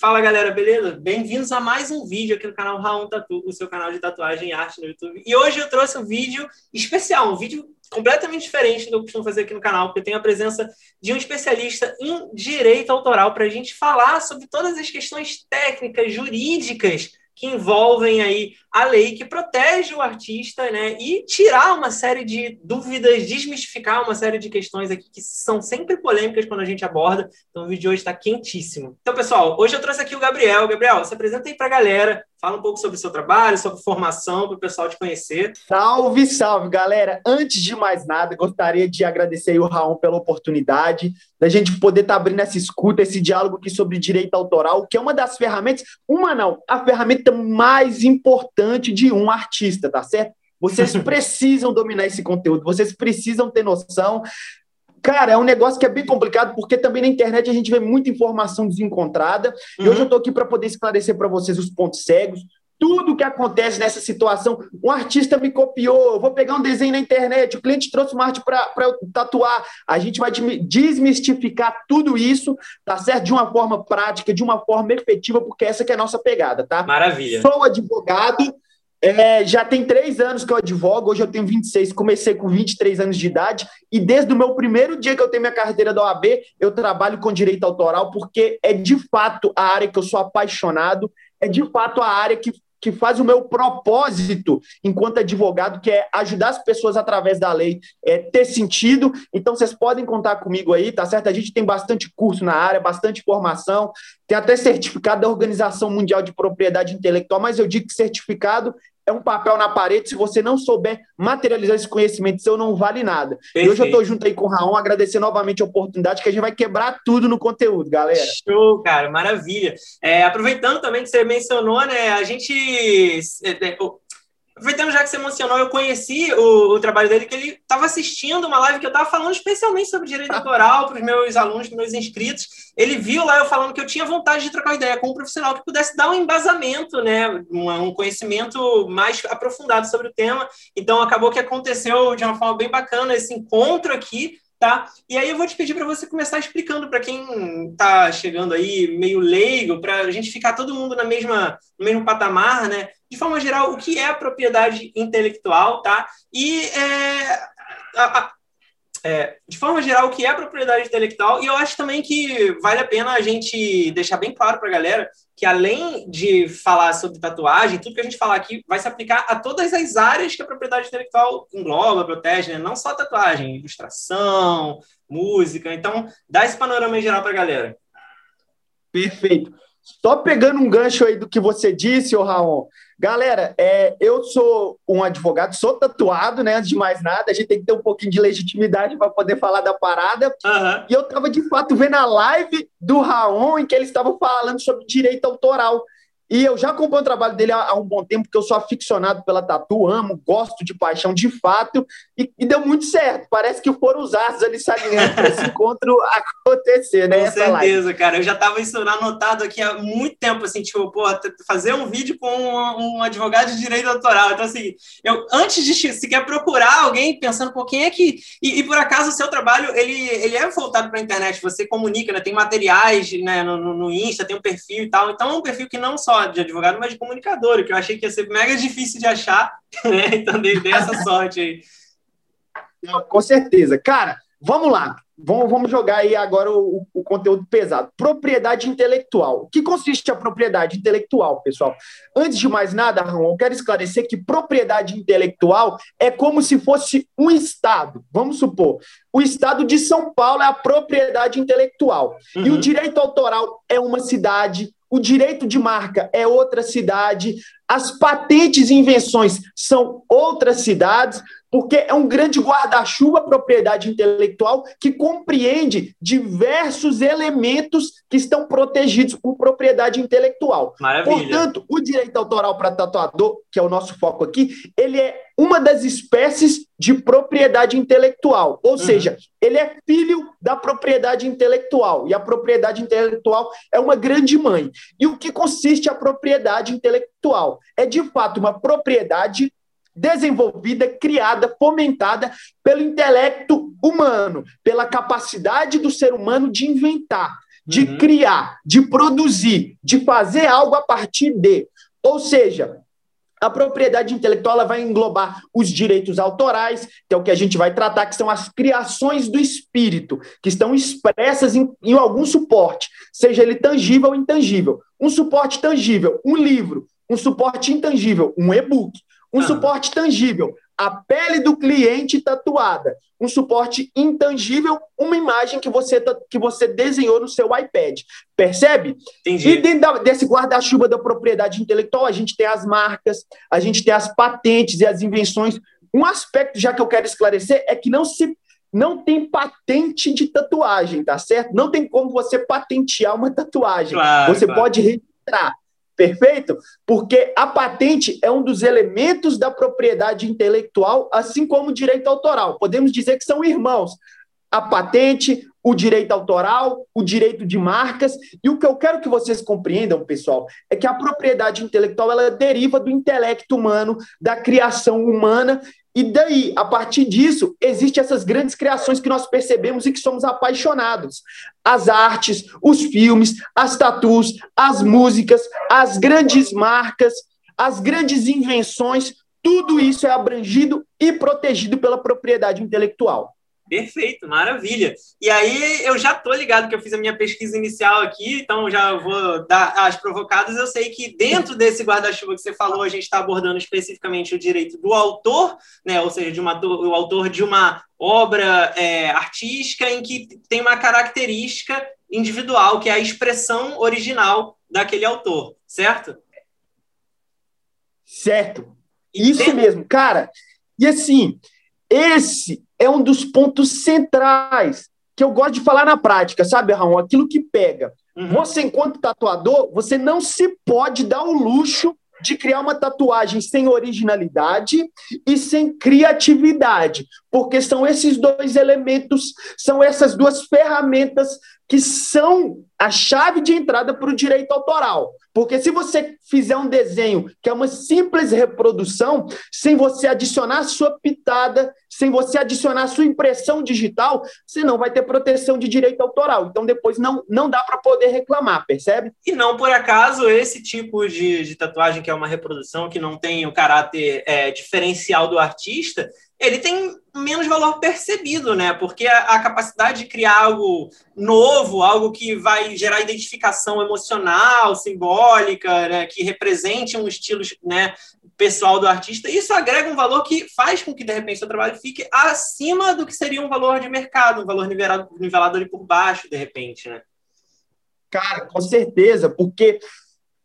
Fala galera, beleza? Bem-vindos a mais um vídeo aqui no canal Raon Tatu, o seu canal de tatuagem e arte no YouTube. E hoje eu trouxe um vídeo especial, um vídeo completamente diferente do que eu costumo fazer aqui no canal, porque eu tenho a presença de um especialista em direito autoral para a gente falar sobre todas as questões técnicas, jurídicas que envolvem aí a lei que protege o artista, né? E tirar uma série de dúvidas, desmistificar uma série de questões aqui que são sempre polêmicas quando a gente aborda. Então o vídeo de hoje está quentíssimo. Então, pessoal, hoje eu trouxe aqui o Gabriel. Gabriel, se apresenta aí para a galera, fala um pouco sobre o seu trabalho, sobre formação, para o pessoal te conhecer. Salve, salve, galera! Antes de mais nada, gostaria de agradecer o Raul pela oportunidade da gente poder estar tá abrindo essa escuta, esse diálogo aqui sobre direito autoral, que é uma das ferramentas, uma não, a ferramenta mais importante de um artista, tá certo? Vocês precisam dominar esse conteúdo, vocês precisam ter noção. Cara, é um negócio que é bem complicado, porque também na internet a gente vê muita informação desencontrada. Uhum. E hoje eu estou aqui para poder esclarecer para vocês os pontos cegos, tudo que acontece nessa situação. Um artista me copiou, eu vou pegar um desenho na internet, o cliente trouxe uma arte para eu tatuar. A gente vai desmistificar tudo isso, tá certo? De uma forma prática, de uma forma efetiva, porque essa que é a nossa pegada, tá? Maravilha. Sou advogado, é, já tem três anos que eu advogo, hoje eu tenho 26, comecei com 23 anos de idade, e desde o meu primeiro dia que eu tenho minha carteira da OAB, eu trabalho com direito autoral, porque é de fato a área que eu sou apaixonado, é de fato a área que que faz o meu propósito enquanto advogado, que é ajudar as pessoas através da lei, é ter sentido. Então, vocês podem contar comigo aí, tá certo? A gente tem bastante curso na área, bastante formação, tem até certificado da Organização Mundial de Propriedade Intelectual, mas eu digo que certificado é um papel na parede. Se você não souber materializar esse conhecimento seu, não vale nada. Perfeito. E hoje eu estou junto aí com o Raon, agradecer novamente a oportunidade, que a gente vai quebrar tudo no conteúdo, galera. Show, cara, maravilha. É, aproveitando também que você mencionou, né, a gente. Aproveitando já que você mencionou, eu conheci o, o trabalho dele, que ele estava assistindo uma live que eu estava falando especialmente sobre direito autoral para os meus alunos, para os meus inscritos. Ele viu lá eu falando que eu tinha vontade de trocar ideia com um profissional que pudesse dar um embasamento, né, um, um conhecimento mais aprofundado sobre o tema. Então, acabou que aconteceu de uma forma bem bacana esse encontro aqui, tá? E aí eu vou te pedir para você começar explicando para quem está chegando aí meio leigo, para a gente ficar todo mundo na mesma, no mesmo patamar, né? De forma geral, o que é propriedade intelectual, tá? E é, a, a, é, de forma geral, o que é propriedade intelectual, e eu acho também que vale a pena a gente deixar bem claro para a galera que, além de falar sobre tatuagem, tudo que a gente falar aqui vai se aplicar a todas as áreas que a propriedade intelectual engloba, protege, né? não só tatuagem, ilustração, música. Então, dá esse panorama em geral para a galera. Perfeito. Só pegando um gancho aí do que você disse, ô Raon. Galera, é, eu sou um advogado, sou tatuado, né? Antes de mais nada, a gente tem que ter um pouquinho de legitimidade para poder falar da parada. Uhum. E eu estava de fato vendo a live do Raon em que eles estavam falando sobre direito autoral. E eu já acompanho o trabalho dele há, há, um bom tempo, porque eu sou aficionado pela tatu, amo, gosto de paixão de fato, e, e deu muito certo. Parece que foram os astros ali saliendo para esse encontro acontecer, né? Com certeza, live. cara. Eu já estava isso anotado aqui há muito tempo, assim, tipo, pô, fazer um vídeo com um, um, advogado de direito autoral. Então, assim, eu antes de sequer procurar alguém pensando, pô, quem é que. E, e por acaso o seu trabalho, ele, ele é voltado para a internet, você comunica, né? Tem materiais né, no, no Insta, tem um perfil e tal. Então, é um perfil que não só de advogado, mas de comunicador, que eu achei que ia ser mega difícil de achar, né? Então dei, dei essa sorte aí. Não, com certeza. Cara, vamos lá. Vamos, vamos jogar aí agora o, o, conteúdo pesado. Propriedade intelectual. O que consiste a propriedade intelectual, pessoal? Antes de mais nada, Ramon, eu quero esclarecer que propriedade intelectual é como se fosse um Estado. Vamos supor, o Estado de São Paulo é a propriedade intelectual. Uhum. E o uhum. direito autoral é uma cidade, o direito de marca é outra cidade, as patentes e invenções são outras cidades, porque é um grande guarda-chuva propriedade intelectual que compreende diversos elementos que estão protegidos por propriedade intelectual. Maravilha. Portanto, o direito autoral para tatuador, que é o nosso foco aqui, ele é uma das espécies de propriedade intelectual, ou uhum. seja, ele é filho da propriedade intelectual, e a propriedade intelectual é uma grande mãe. E o que consiste a propriedade intelectual? É de fato uma propriedade desenvolvida, criada, fomentada pelo intelecto humano, pela capacidade do ser humano de inventar. de uhum. criar, de produzir, de fazer algo a partir de. Ou seja, a propriedade intelectual vai englobar os direitos autorais, que é o que a gente vai tratar, que são as criações do espírito, que estão expressas em, em algum suporte, seja ele tangível ou intangível. Um suporte tangível, um livro. Um suporte intangível, um e-book. Um ah. suporte tangível, a pele do cliente tatuada. Um suporte intangível, uma imagem que você, que você desenhou no seu iPad. Percebe? Entendi. E dentro desse guarda-chuva da propriedade intelectual, a gente tem as marcas, a gente tem as patentes e as invenções. Um aspecto, já que eu quero esclarecer, é que não se não tem patente de tatuagem, tá certo? Não tem como você patentear uma tatuagem. Claro, você claro. pode registrar. Perfeito? Porque a patente é um dos elementos da propriedade intelectual, assim como o direito autoral. Podemos dizer que são irmãos. A patente, o direito autoral, o direito de marcas. E o que eu quero que vocês compreendam, pessoal, é que a propriedade intelectual ela deriva do intelecto humano, da criação humana, e daí, a partir disso, existem essas grandes criações que nós percebemos e que somos apaixonados. As artes, os filmes, as tatus, as músicas, as grandes marcas, as grandes invenções, tudo isso é abrangido e protegido pela propriedade intelectual. Perfeito, maravilha. E aí eu já tô ligado que eu fiz a minha pesquisa inicial aqui, então já vou dar as provocadas. Eu sei que dentro desse guarda-chuva que você falou, a gente está abordando especificamente o direito do autor, né? Ou seja, de uma, o autor de uma obra é, artística em que tem uma característica individual, que é a expressão original daquele autor, certo? Certo. Isso mesmo, cara. E assim, esse é um dos pontos centrais que eu gosto de falar na prática, sabe, Raul? Aquilo que pega. Uhum. Você, enquanto tatuador, você não se pode dar o luxo de criar uma tatuagem sem originalidade e sem criatividade, porque são esses dois elementos, são essas duas ferramentas que são a chave de entrada para o direito autoral. Porque se você fizer um desenho que é uma simples reprodução, sem você adicionar sua pitada, sem você adicionar sua impressão digital, você não vai ter proteção de direito autoral. Então depois não, não dá para poder reclamar, percebe? E não por acaso esse tipo de, de tatuagem que é uma reprodução que não tem o caráter é, diferencial do artista, ele tem menos valor percebido, né? Porque a, a, capacidade de criar algo novo, algo que vai gerar identificação emocional, simbólica, né? que represente um estilo né? pessoal do artista, isso agrega um valor que faz com que, de repente, o seu trabalho fique acima do que seria um valor de mercado, um valor nivelado, nivelado ali por baixo, de repente, né? Cara, com certeza, porque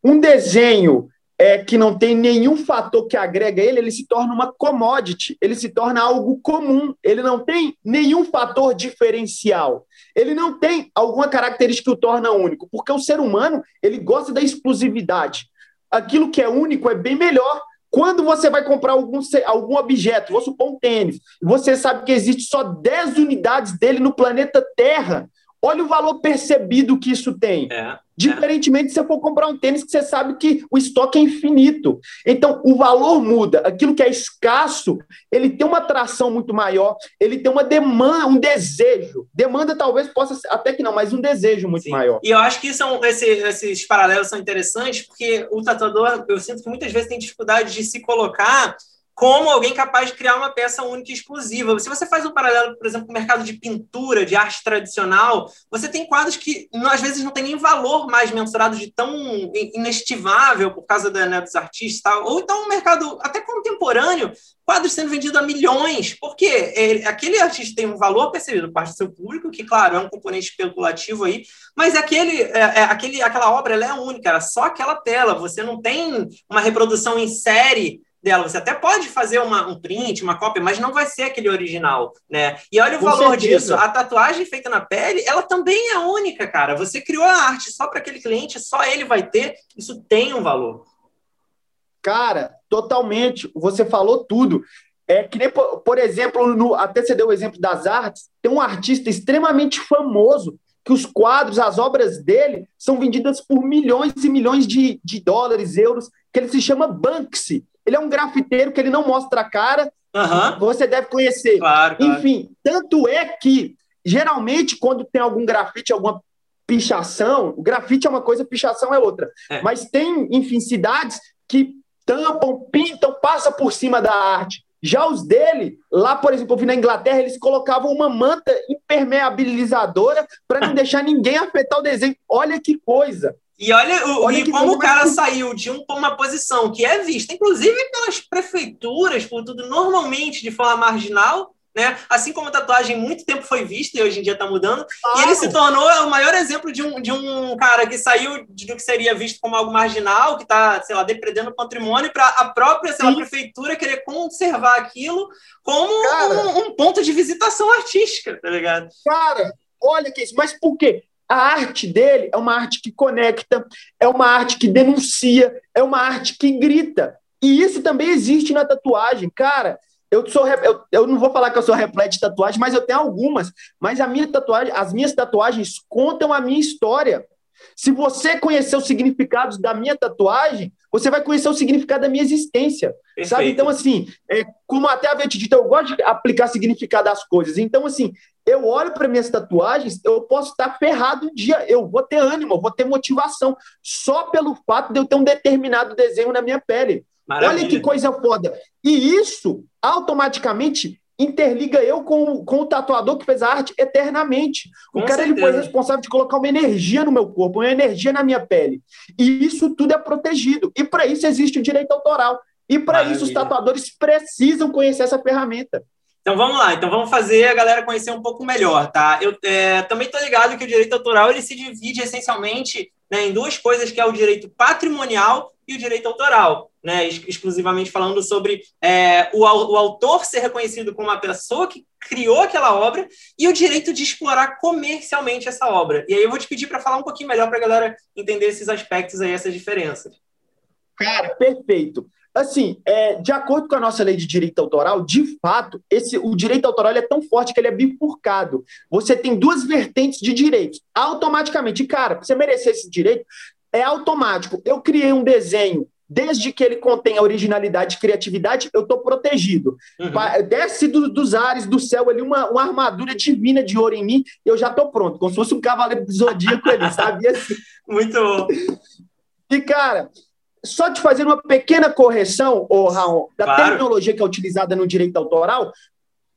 um desenho é, que não tem nenhum fator que agrega ele, ele se torna uma commodity, ele se torna algo comum, ele não tem nenhum fator diferencial, ele não tem alguma característica que o torna único, porque o ser humano ele gosta da exclusividade. Aquilo que é único é bem melhor. Quando você vai comprar algum, algum objeto, vou supor um tênis, você sabe que existe só 10 unidades dele no planeta Terra, olha o valor percebido que isso tem. É. Diferentemente, se você for comprar um tênis que você sabe que o estoque é infinito. Então, o valor muda. Aquilo que é escasso, ele tem uma atração muito maior, ele tem uma demanda, um desejo. Demanda talvez possa ser, até que não, mas um desejo muito Sim. maior. E eu acho que são, esse, esses paralelos são interessantes, porque o tatuador, eu sinto que muitas vezes tem dificuldade de se colocar como alguém capaz de criar uma peça única e exclusiva. Se você faz um paralelo, por exemplo, com o mercado de pintura, de arte tradicional, você tem quadros que às vezes não tem nem valor mais mensurado de tão inestimável por causa da, né, dos artistas, tal. ou então um mercado até contemporâneo, quadros sendo vendidos a milhões, porque ele, aquele artista tem um valor percebido por parte do seu público, que, claro, é um componente especulativo aí, mas aquele, é, é, aquele, aquela obra é única, era só aquela tela, você não tem uma reprodução em série dela. Você até pode fazer uma, um print, uma cópia, mas não vai ser aquele original, né? E olha o Com valor certeza. disso. A tatuagem feita na pele, ela também é única, cara. Você criou a arte só para aquele cliente, só ele vai ter. Isso tem um valor. Cara, totalmente. Você falou tudo. É que nem, por, por exemplo, no, até você deu o exemplo das artes, tem um artista extremamente famoso que os quadros, as obras dele são vendidas por milhões e milhões de, de dólares, euros, que ele se chama Banksy. Ele é um grafiteiro que ele não mostra a cara. Uhum. Você deve conhecer. Claro, claro. Enfim, tanto é que, geralmente, quando tem algum grafite, alguma pichação, o grafite é uma coisa, pichação é outra. É. Mas tem, enfim, cidades que tampam, pintam, passa por cima da arte. Já os dele, lá, por exemplo, eu vi na Inglaterra, eles colocavam uma manta impermeabilizadora para não deixar ninguém afetar o desenho. Olha que coisa. E olha, o, olha e como o cara mais... saiu de um, uma posição que é vista, inclusive pelas prefeituras, por tudo normalmente de forma marginal, né? Assim como a tatuagem muito tempo foi vista e hoje em dia está mudando, e ele se tornou o maior exemplo de um, de um cara que saiu do que seria visto como algo marginal, que está, sei lá, depredando o patrimônio, para a própria sei lá, prefeitura querer conservar aquilo como cara, um, um, ponto de visitação artística, tá ligado? Cara, olha que isso, mas por quê? A arte dele é uma arte que conecta, é uma arte que denuncia, é uma arte que grita. E isso também existe na tatuagem. Cara, eu sou eu, eu não vou falar que eu sou repleto de tatuagens, mas eu tenho algumas. Mas a minha tatuagem, as minhas tatuagens contam a minha história. Se você conhecer os significados da minha tatuagem, você vai conhecer o significado da minha existência. Perfeito. Sabe? Então, assim, é, como até havia te dito, eu gosto de aplicar significado às coisas. Então, assim, eu olho para minhas tatuagens, eu posso estar ferrado um dia, eu vou ter ânimo, eu vou ter motivação, só pelo fato de eu ter um determinado desenho na minha pele. Maravilha. Olha que coisa foda. E isso automaticamente interliga eu com, com o tatuador que fez a arte eternamente. O com cara ele foi responsável de colocar uma energia no meu corpo, uma energia na minha pele. E isso tudo é protegido. E para isso existe o direito autoral. E para isso os tatuadores precisam conhecer essa ferramenta. Então vamos lá, então vamos fazer a galera conhecer um pouco melhor, tá? Eu é, também estou ligado que o direito autoral ele se divide essencialmente né, em duas coisas, que é o direito patrimonial e o direito autoral, né? Exclusivamente falando sobre é, o, o autor ser reconhecido como a pessoa que criou aquela obra e o direito de explorar comercialmente essa obra. E aí eu vou te pedir para falar um pouquinho melhor para a galera entender esses aspectos aí, essas diferenças. Cara, perfeito. Assim, é, de acordo com a nossa lei de direito autoral, de fato, esse, o direito autoral é tão forte que ele é bifurcado. Você tem duas vertentes de direitos. Automaticamente, cara, você merecer esse direito, é automático. Eu criei um desenho, desde que ele contém originalidade e criatividade, eu estou protegido. Uhum. Desce do, dos ares, do céu ali, uma, uma armadura divina de ouro em mim, eu já estou pronto, como se fosse um cavaleiro do zodíaco ali, sabe? Assim. Muito bom. E, cara, só te fazer uma pequena correção, oh, Raul, da claro. terminologia que é utilizada no direito autoral,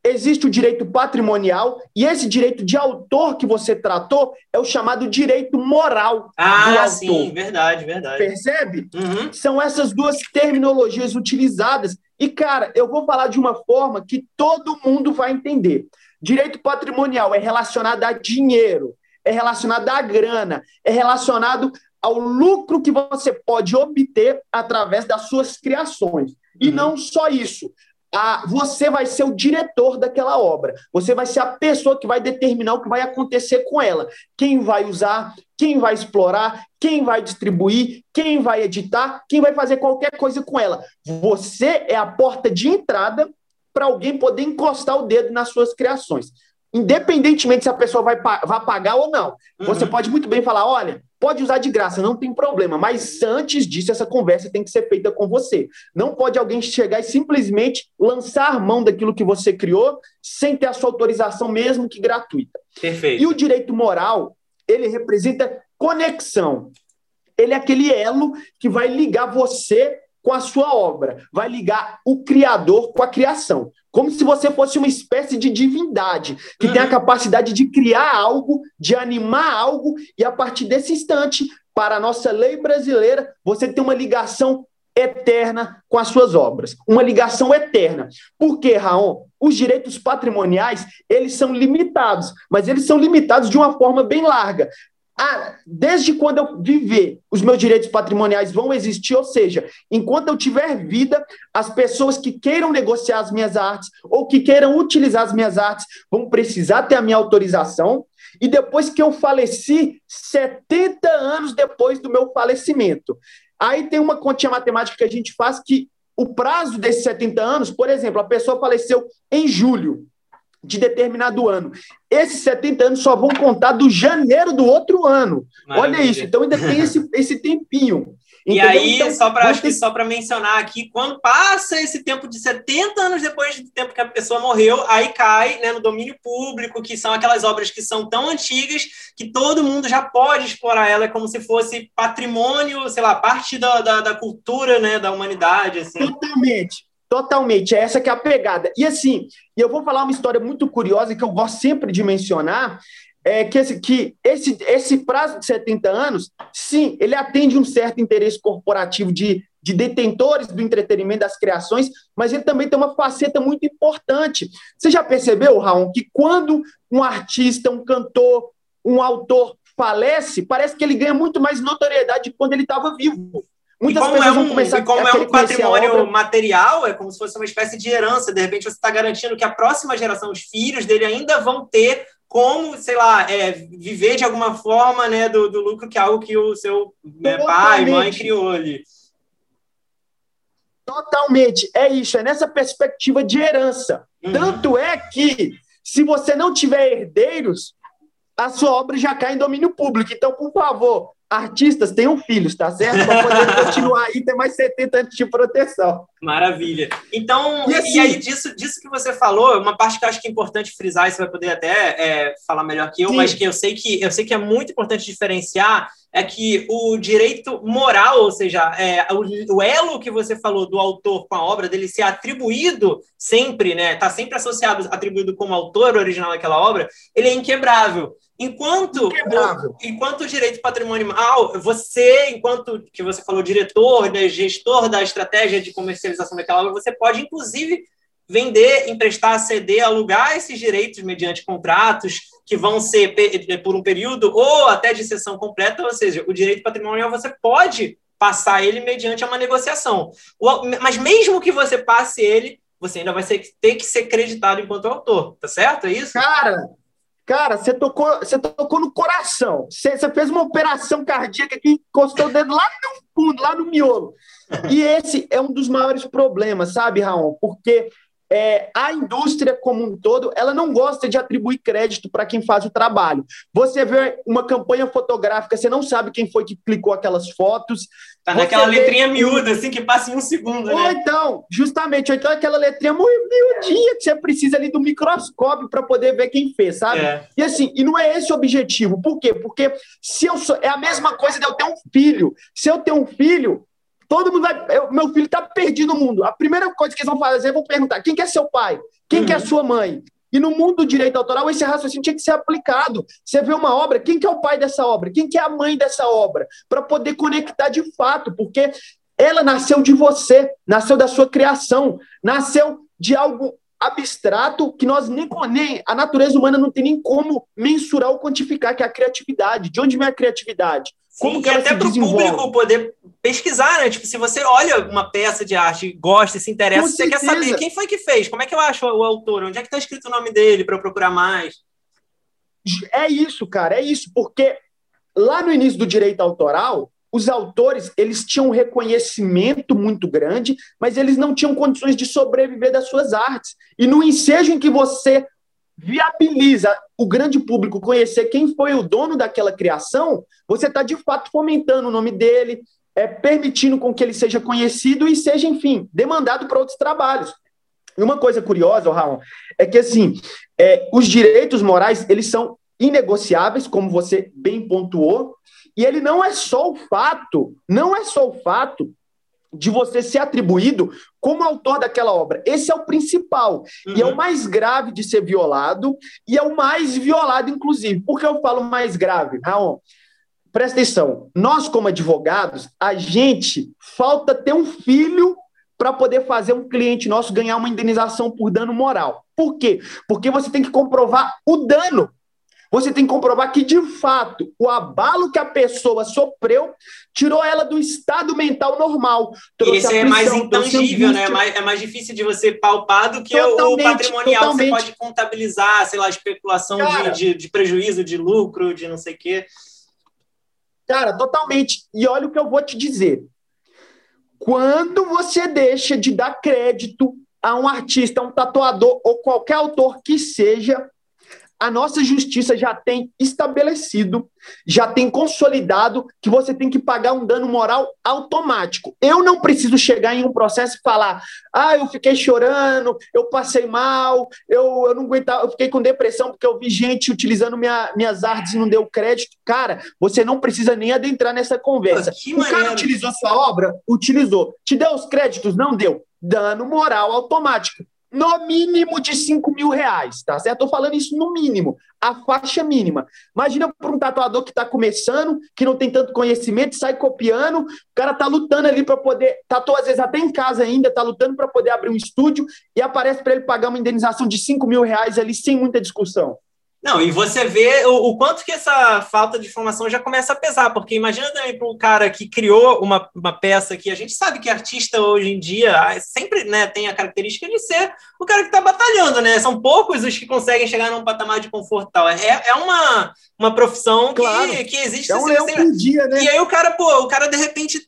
existe o direito patrimonial e esse direito de autor que você tratou é o chamado direito moral ah, do autor. sim, verdade, verdade. Percebe? Uhum. São essas duas terminologias utilizadas e, cara, eu vou falar de uma forma que todo mundo vai entender. Direito patrimonial é relacionado a dinheiro, é relacionado à grana, é relacionado ao lucro que você pode obter através das suas criações. E uhum. não só isso. A, você vai ser o diretor daquela obra. Você vai ser a pessoa que vai determinar o que vai acontecer com ela. Quem vai usar, quem vai explorar, quem vai distribuir, quem vai editar, quem vai fazer qualquer coisa com ela. Você é a porta de entrada para alguém poder encostar o dedo nas suas criações. Independentemente se a pessoa vai, vai pagar ou não. Uhum. Você pode muito bem falar: olha, Pode usar de graça, não tem problema, mas antes disso, essa conversa tem que ser feita com você. Não pode alguém chegar e simplesmente lançar mão daquilo que você criou sem ter a sua autorização, mesmo que gratuita. Perfeito. E o direito moral, ele representa conexão. Ele é aquele elo que vai ligar você com a sua obra, vai ligar o criador com a criação. Como se você fosse uma espécie de divindade que uhum. tem a uhum. capacidade de criar algo, de animar algo, e a partir desse instante, para a nossa lei brasileira, você tem uma ligação eterna com as suas obras, uma ligação eterna. Por quê, Raon? Os direitos patrimoniais, eles são limitados, mas eles são limitados de uma forma bem larga ah, desde quando eu viver, os meus direitos patrimoniais vão existir, ou seja, enquanto eu tiver vida, as pessoas que queiram negociar as minhas artes ou que queiram utilizar as minhas artes vão precisar ter a minha autorização. E depois que eu faleci, 70 anos depois do meu falecimento. Aí tem uma continha matemática que a gente faz que o prazo desses 70 anos, por exemplo, a pessoa faleceu em julho de determinado ano. Esses 70 anos só vão contar do janeiro do outro ano. Maravilha. Olha isso. Então ainda tem esse, esse tempinho. E aí, então, só para só para mencionar aqui, quando passa esse tempo de 70 anos depois do tempo que a pessoa morreu, aí cai né, no domínio público, que são aquelas obras que são tão antigas que todo mundo já pode explorar ela, é como se fosse patrimônio, sei lá, parte da, da, da cultura né, da humanidade. Assim. Totalmente. Totalmente, é essa que é a pegada. E assim, eu vou falar uma história muito curiosa que eu gosto sempre de mencionar, é que, esse, que esse, esse prazo de 70 anos, sim, ele atende um certo interesse corporativo de, de detentores do entretenimento, das criações, mas ele também tem uma faceta muito importante. Você já percebeu, Raul, que quando um artista, um cantor, um autor falece, parece que ele ganha muito mais notoriedade quando ele estava vivo. Muitas pessoas é um, começar como a é um patrimônio material, é como se fosse uma espécie de herança. De repente, você está garantindo que a próxima geração, os filhos dele, ainda vão ter como, sei lá, é, viver de alguma forma né, do, do lucro, que é algo que o seu né, pai, mãe criou ali. Totalmente, é isso, é nessa perspectiva de herança. Uhum. Tanto é que, se você não tiver herdeiros, a sua obra já cai em domínio público. Então, por favor, artistas tenham filhos, tá certo? Para poder continuar aí, ter mais 70 anos de proteção. Maravilha. Então, e, assim, e, aí, disso, disso que você falou, uma parte que eu acho que é importante frisar, e você vai poder até é, falar melhor que eu, sim. mas que eu sei que eu sei que é muito importante diferenciar, é que o direito moral, ou seja, é, o, o, elo que você falou do autor com a obra, dele ser atribuído sempre, né? Está sempre associado, atribuído como autor original daquela obra, ele é inquebrável. Enquanto, o, enquanto o direito patrimonial, você, enquanto que você falou, diretor, né, gestor da estratégia de comercialização daquela obra, você pode, inclusive, vender, emprestar, ceder, alugar esses direitos mediante contratos que vão ser por um período ou até de sessão completa, ou seja, o direito patrimonial você pode passar ele mediante uma negociação. Mas mesmo que você passe ele, você ainda vai ter que ser creditado enquanto autor, tá certo? É isso? Cara, Cara, você tocou, você tocou no coração. Você, você fez uma operação cardíaca que encostou o dedo lá no fundo, lá no miolo. E esse é um dos maiores problemas, sabe, Raul? Porque é, a indústria como um todo, ela não gosta de atribuir crédito para quem faz o trabalho. Você vê uma campanha fotográfica, você não sabe quem foi que clicou aquelas fotos. Tá naquela vê... letrinha miúda, assim, que passa em um segundo, ou né? então, justamente, ou então aquela letrinha miudinha que você precisa ali do microscópio para poder ver quem fez, sabe? É. E assim, e não é esse o objetivo. Por quê? Porque se eu sou, é a mesma coisa de eu ter um filho. Se eu ter um filho, Todo mundo vai. Eu, meu filho está perdido no mundo. A primeira coisa que eles vão fazer é vão perguntar: quem que é seu pai? Quem uhum. que é uhum. sua mãe? E no mundo do direito autoral, esse raciocínio tinha que ser aplicado. Você vê uma obra, quem que é o pai dessa obra? Quem que é a mãe dessa obra? Para poder conectar de fato, porque ela nasceu de você, nasceu da sua criação, nasceu de algo abstrato que nós nem, nem a natureza humana não tem nem como mensurar ou quantificar, que é a criatividade. De onde vem a criatividade? Como Sim, que até para o público poder pesquisar, né? Tipo, se você olha uma peça de arte, gosta, se interessa, Com você certeza. quer saber quem foi que fez, como é que eu acho o autor, onde é que está escrito o nome dele para eu procurar mais. É isso, cara, é isso, porque lá no início do direito autoral, os autores eles tinham um reconhecimento muito grande, mas eles não tinham condições de sobreviver das suas artes. E no ensejo em que você viabiliza o grande público conhecer quem foi o dono daquela criação, você está de fato fomentando o nome dele, é, permitindo com que ele seja conhecido e seja, enfim, demandado para outros trabalhos. E uma coisa curiosa, Raul, é que assim, é, os direitos morais eles são inegociáveis, como você bem pontuou, e ele não é só o fato, não é só o fato de você ser atribuído como autor daquela obra. Esse é o principal. Uhum. E é o uhum. mais grave de ser violado, e é o mais violado, inclusive. Por que eu falo mais grave? Raul, presta atenção. Nós, como advogados, a gente falta ter um filho para poder fazer um cliente nosso ganhar uma indenização por dano moral. Por quê? Porque você tem que comprovar o dano. Você tem que comprovar que, de fato, o abalo que a pessoa sofreu tirou ela do estado mental normal. E esse é mais intangível, né? É mais, é mais difícil de você palpar do que totalmente, o patrimonial totalmente. que você pode contabilizar, sei lá, especulação Cara, de, de, de, prejuízo, de lucro, de não sei o quê. Cara, totalmente. E olha o que eu vou te dizer. Quando você deixa de dar crédito a um artista, a um tatuador ou qualquer autor que seja, a nossa justiça já tem estabelecido, já tem consolidado que você tem que pagar um dano moral automático. Eu não preciso chegar em um processo e falar: ah, eu fiquei chorando, eu passei mal, eu, eu não aguentava, eu fiquei com depressão porque eu vi gente utilizando minha, minhas artes e não deu crédito. Cara, você não precisa nem adentrar nessa conversa. o cara utilizou sua obra? Utilizou. Te deu os créditos? Não deu. Dano moral automático no mínimo de 5 mil reais, tá certo? Estou falando isso no mínimo, a faixa mínima. Imagina para um tatuador que está começando, que não tem tanto conhecimento, sai copiando, o cara tá lutando ali para poder, tatuar às vezes até em casa ainda, tá lutando para poder abrir um estúdio e aparece para ele pagar uma indenização de 5 mil reais ali sem muita discussão. Não, e você vê o, o, quanto que essa falta de informação já começa a pesar, porque imagina também para um cara que criou uma, uma peça que a gente sabe que artista hoje em dia ah, sempre né, tem a característica de ser o cara que está batalhando, né? São poucos os que conseguem chegar num patamar de conforto tal. É, é uma, uma profissão claro. que, que existe. É um leão por dia, né? E aí o cara, pô, o cara de repente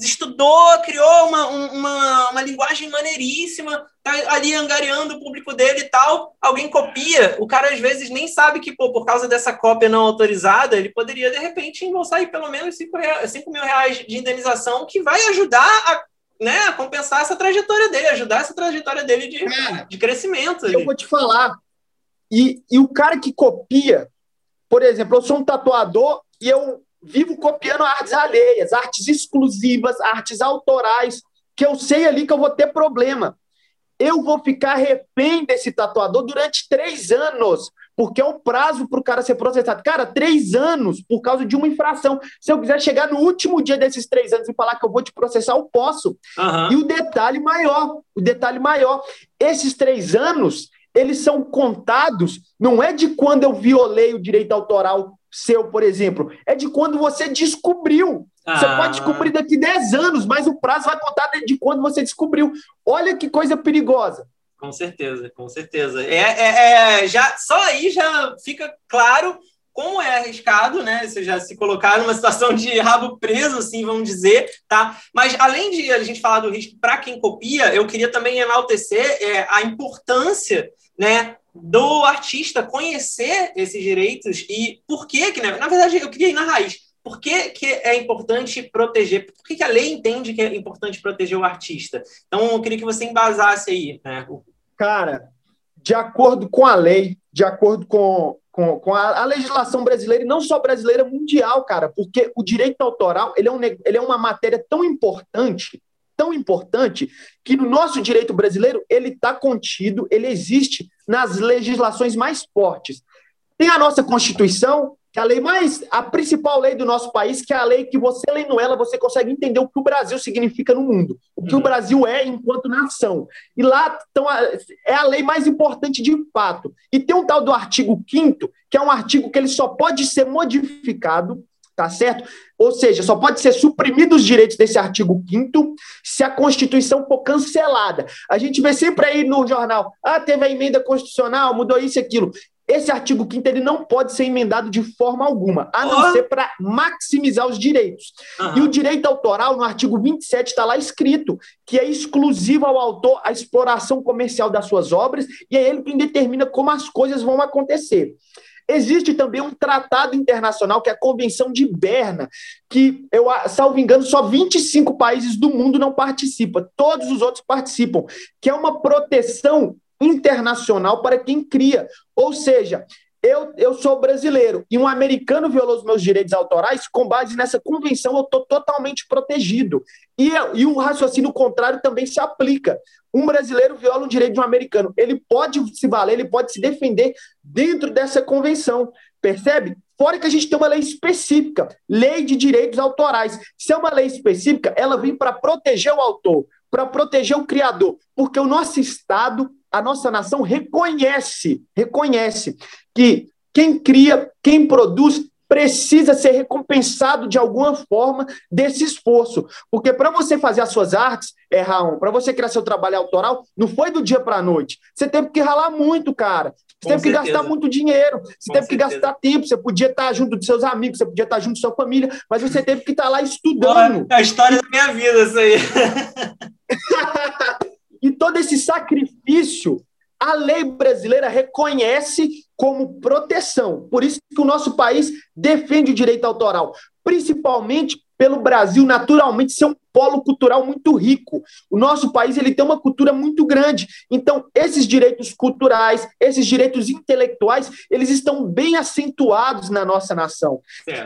estudou, criou uma, uma, uma linguagem maneiríssima, tá ali angariando o público dele e tal, alguém copia, o cara às vezes nem sabe que, pô, por causa dessa cópia não autorizada, ele poderia, de repente, embolsar aí pelo menos 5, reais, 5 mil reais de indenização, que vai ajudar a, né, compensar essa trajetória dele, ajudar essa trajetória dele de, cara, de crescimento. Eu vou te falar, e, e o cara que copia, por exemplo, eu sou um tatuador e eu vivo copiando artes alheias, artes exclusivas, artes autorais, que eu sei ali que eu vou ter problema. Eu vou ficar refém desse tatuador durante três anos, porque é o prazo para o cara ser processado. Cara, três anos por causa de uma infração. Se eu quiser chegar no último dia desses três anos e falar que eu vou te processar, eu posso. Uhum. E o detalhe maior, o detalhe maior, esses três anos, eles são contados, não é de quando eu violei o direito autoral seu, por exemplo, é de quando você descobriu. Ah. Você pode descobrir daqui 10 anos, mas o prazo vai contar de quando você descobriu. Olha que coisa perigosa. Com certeza, com certeza. É, é, é, já, só aí já fica claro como é arriscado, né? Você já se colocar numa situação de rabo preso, assim, vamos dizer, tá? Mas além de a gente falar do risco para quem copia, eu queria também enaltecer é, a importância, né, do artista conhecer esses direitos e por que, que né? na verdade, eu queria ir na raiz. Por que, que é importante proteger? Por que, que a lei entende que é importante proteger o artista? Então, eu queria que você embasasse aí. Né? Cara, de acordo com a lei, de acordo com, com, com a, a, legislação brasileira, e não só brasileira, mundial, cara, porque o direito autoral ele é, um, ele é uma matéria tão importante tão importante que no nosso direito brasileiro ele está contido, ele existe nas legislações mais fortes. Tem a nossa Constituição, que é a lei mais, a principal lei do nosso país, que é a lei que você lendo ela, você consegue entender o que o Brasil significa no mundo, o que uhum. o Brasil é enquanto nação. E lá então, é a lei mais importante de fato. E tem um tal do artigo 5 que é um artigo que ele só pode ser modificado tá certo? Ou seja, só pode ser suprimido os direitos desse artigo 5 se a Constituição for cancelada. A gente vê sempre aí no jornal, ah, teve a emenda constitucional, mudou isso e aquilo. Esse artigo 5 ele não pode ser emendado de forma alguma, a não oh. ser para maximizar os direitos. Uhum. E o direito autoral, no artigo 27, está lá escrito que é exclusivo ao autor a exploração comercial das suas obras, e é ele quem determina como as coisas vão acontecer. Existe também um tratado internacional, que é a Convenção de Berna, que, eu salvo engano, só 25 países do mundo não participam, todos os outros participam, que é uma proteção internacional para quem cria. Ou seja, eu, eu sou brasileiro e um americano violou os meus direitos autorais, com base nessa convenção eu estou totalmente protegido. E, e o raciocínio contrário também se aplica. Um brasileiro viola um direito de um americano. Ele pode se valer, ele pode se defender dentro dessa convenção. Percebe? Fora que a gente tem uma lei específica, lei de direitos autorais. Se é uma lei específica, ela vem para proteger o autor, para proteger o criador, porque o nosso Estado, a nossa nação reconhece, reconhece que quem cria, quem produz, precisa ser recompensado de alguma forma desse esforço. Porque para você fazer as suas artes, é, Raul, para você criar seu trabalho autoral, não foi do dia para a noite. Você teve que ralar muito, cara. Você Com teve certeza. que gastar muito dinheiro, você Com teve certeza. que gastar tempo, você podia estar junto dos seus amigos, você podia estar junto da sua família, mas você teve que estar lá estudando. É a história da minha vida, isso aí. e todo esse sacrifício a lei brasileira reconhece como proteção. Por isso que o nosso país defende o direito autoral, principalmente pelo Brasil naturalmente ser um polo cultural muito rico. O nosso país ele tem uma cultura muito grande. Então, esses direitos culturais, esses direitos intelectuais, eles estão bem acentuados na nossa nação.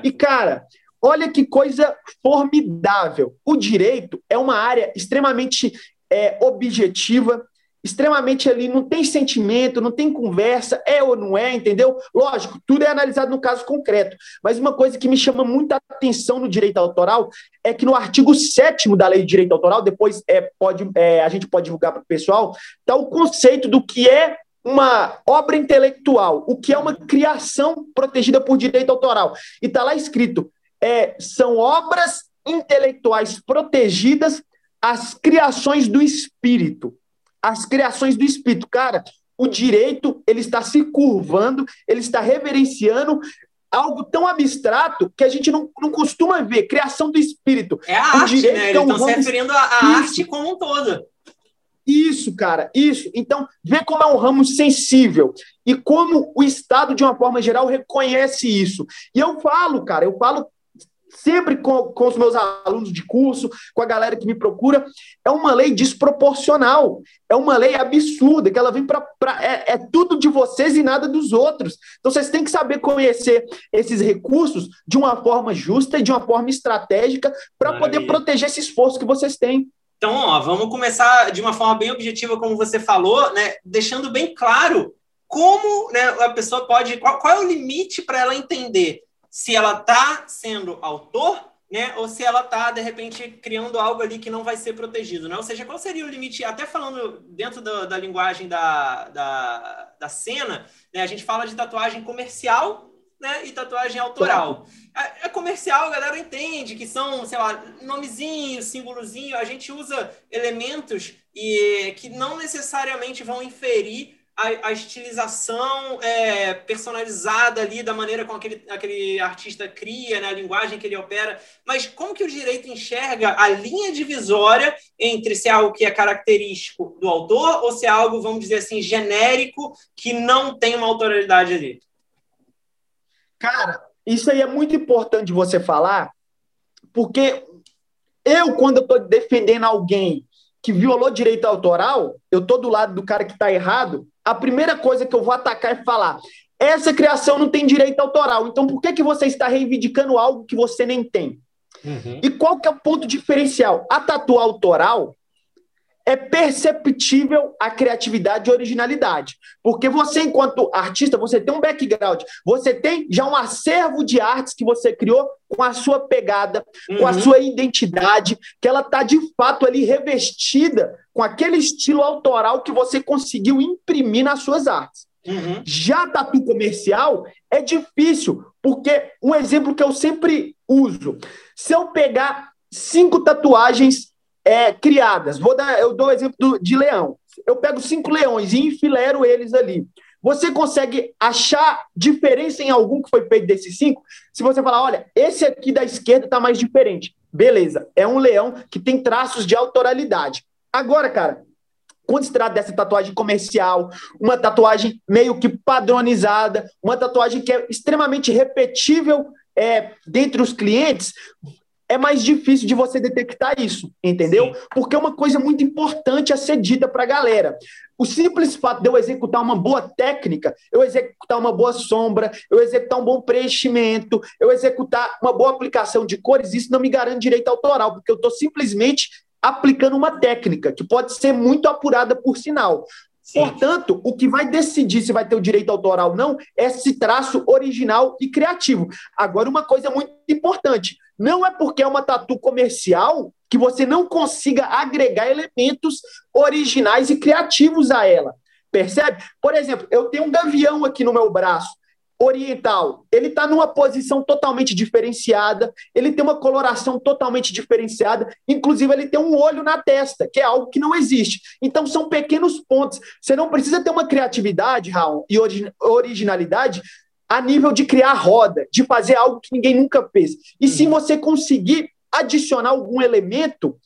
E cara, olha que coisa formidável. O direito é uma área extremamente é, objetiva, extremamente ali, não tem sentimento, não tem conversa, é ou não é, entendeu? Lógico, tudo é analisado no caso concreto, mas uma coisa que me chama muita atenção no direito autoral é que no artigo 7 da Lei de Direito Autoral, depois é, pode, é, a gente pode divulgar para o pessoal, está o conceito do que é uma obra intelectual, o que é uma criação protegida por direito autoral. E está lá escrito, é, são obras intelectuais protegidas as criações do espírito as criações do espírito. Cara, o direito ele está se curvando, ele está reverenciando algo tão abstrato que a gente não, não costuma ver, criação do espírito. É a o arte, né? Eles estão se referindo à arte como um todo. Isso, cara, isso. Então, vê como é um ramo sensível e como o Estado, de uma forma geral, reconhece isso. E eu falo, cara, eu falo sempre com, com os meus alunos de curso, com a galera que me procura, é uma lei desproporcional, é uma lei absurda, que ela vem para. É, é tudo de vocês e nada dos outros. Então vocês têm que saber conhecer esses recursos de uma forma justa e de uma forma estratégica para poder proteger esse esforço que vocês têm. Então, ó, vamos começar de uma forma bem objetiva, como você falou, né, deixando bem claro como né, a pessoa pode. Qual, qual é o limite para ela entender se ela está sendo autor, né, ou se ela está, de repente, criando algo ali que não vai ser protegido. Né? Ou seja, qual seria o limite, até falando dentro da, da linguagem da, da, da cena, né, a gente fala de tatuagem comercial né, e tatuagem autoral. É, é comercial, a galera entende que são, sei lá, nomezinho, símbolozinho, a gente usa elementos e que não necessariamente vão inferir a, a estilização é, personalizada ali da maneira como aquele, aquele artista cria, né, a linguagem que ele opera, mas como que o direito enxerga a linha divisória entre se é algo que é característico do autor ou se é algo, vamos dizer assim, genérico, que não tem uma autoralidade ali? Cara, isso aí é muito importante você falar, porque eu, quando eu estou defendendo alguém que violou direito autoral, eu estou do lado do cara que está errado, a primeira coisa que eu vou atacar é falar: essa criação não tem direito autoral, então por que, que você está reivindicando algo que você nem tem? Uhum. E qual que é o ponto diferencial? A tatu autoral é perceptível a criatividade e originalidade. Porque você, enquanto artista, você tem um background, você tem já um acervo de artes que você criou com a sua pegada, uhum. com a uhum. sua identidade, que ela está de fato ali revestida com aquele estilo autoral que você conseguiu imprimir nas suas artes. Uhum. Já tatu comercial é difícil, porque um exemplo que eu sempre uso, se eu pegar cinco tatuagens é, criadas. Vou dar, eu dou o exemplo do, de leão. Eu pego cinco leões e enfilero eles ali. Você consegue achar diferença em algum que foi feito desses cinco? Se você falar, olha, esse aqui da esquerda está mais diferente. Beleza, é um leão que tem traços de autoralidade. Agora, cara, quando se trata dessa tatuagem comercial, uma tatuagem meio que padronizada, uma tatuagem que é extremamente repetível é, dentre os clientes, é mais difícil de você detectar isso, entendeu? Sim. Porque é uma coisa muito importante a ser dita para a galera. O simples fato de eu executar uma boa técnica, eu executar uma boa sombra, eu executar um bom preenchimento, eu executar uma boa aplicação de cores, isso não me garante direito autoral, porque eu estou simplesmente aplicando uma técnica que pode ser muito apurada por sinal. Sim. Portanto, o que vai decidir se vai ter o direito autoral ou não é esse traço original e criativo. Agora, uma coisa muito importante: não é porque é uma tatu comercial que você não consiga agregar elementos originais e criativos a ela. Percebe? Por exemplo, eu tenho um gavião aqui no meu braço oriental, ele está numa posição totalmente diferenciada, ele tem uma coloração totalmente diferenciada, inclusive ele tem um olho na testa, que é algo que não existe. Então são pequenos pontos. Você não precisa ter uma criatividade, Raul, e originalidade a nível de criar roda, de fazer algo que ninguém nunca fez. E sim uhum. você conseguir adicionar algum elemento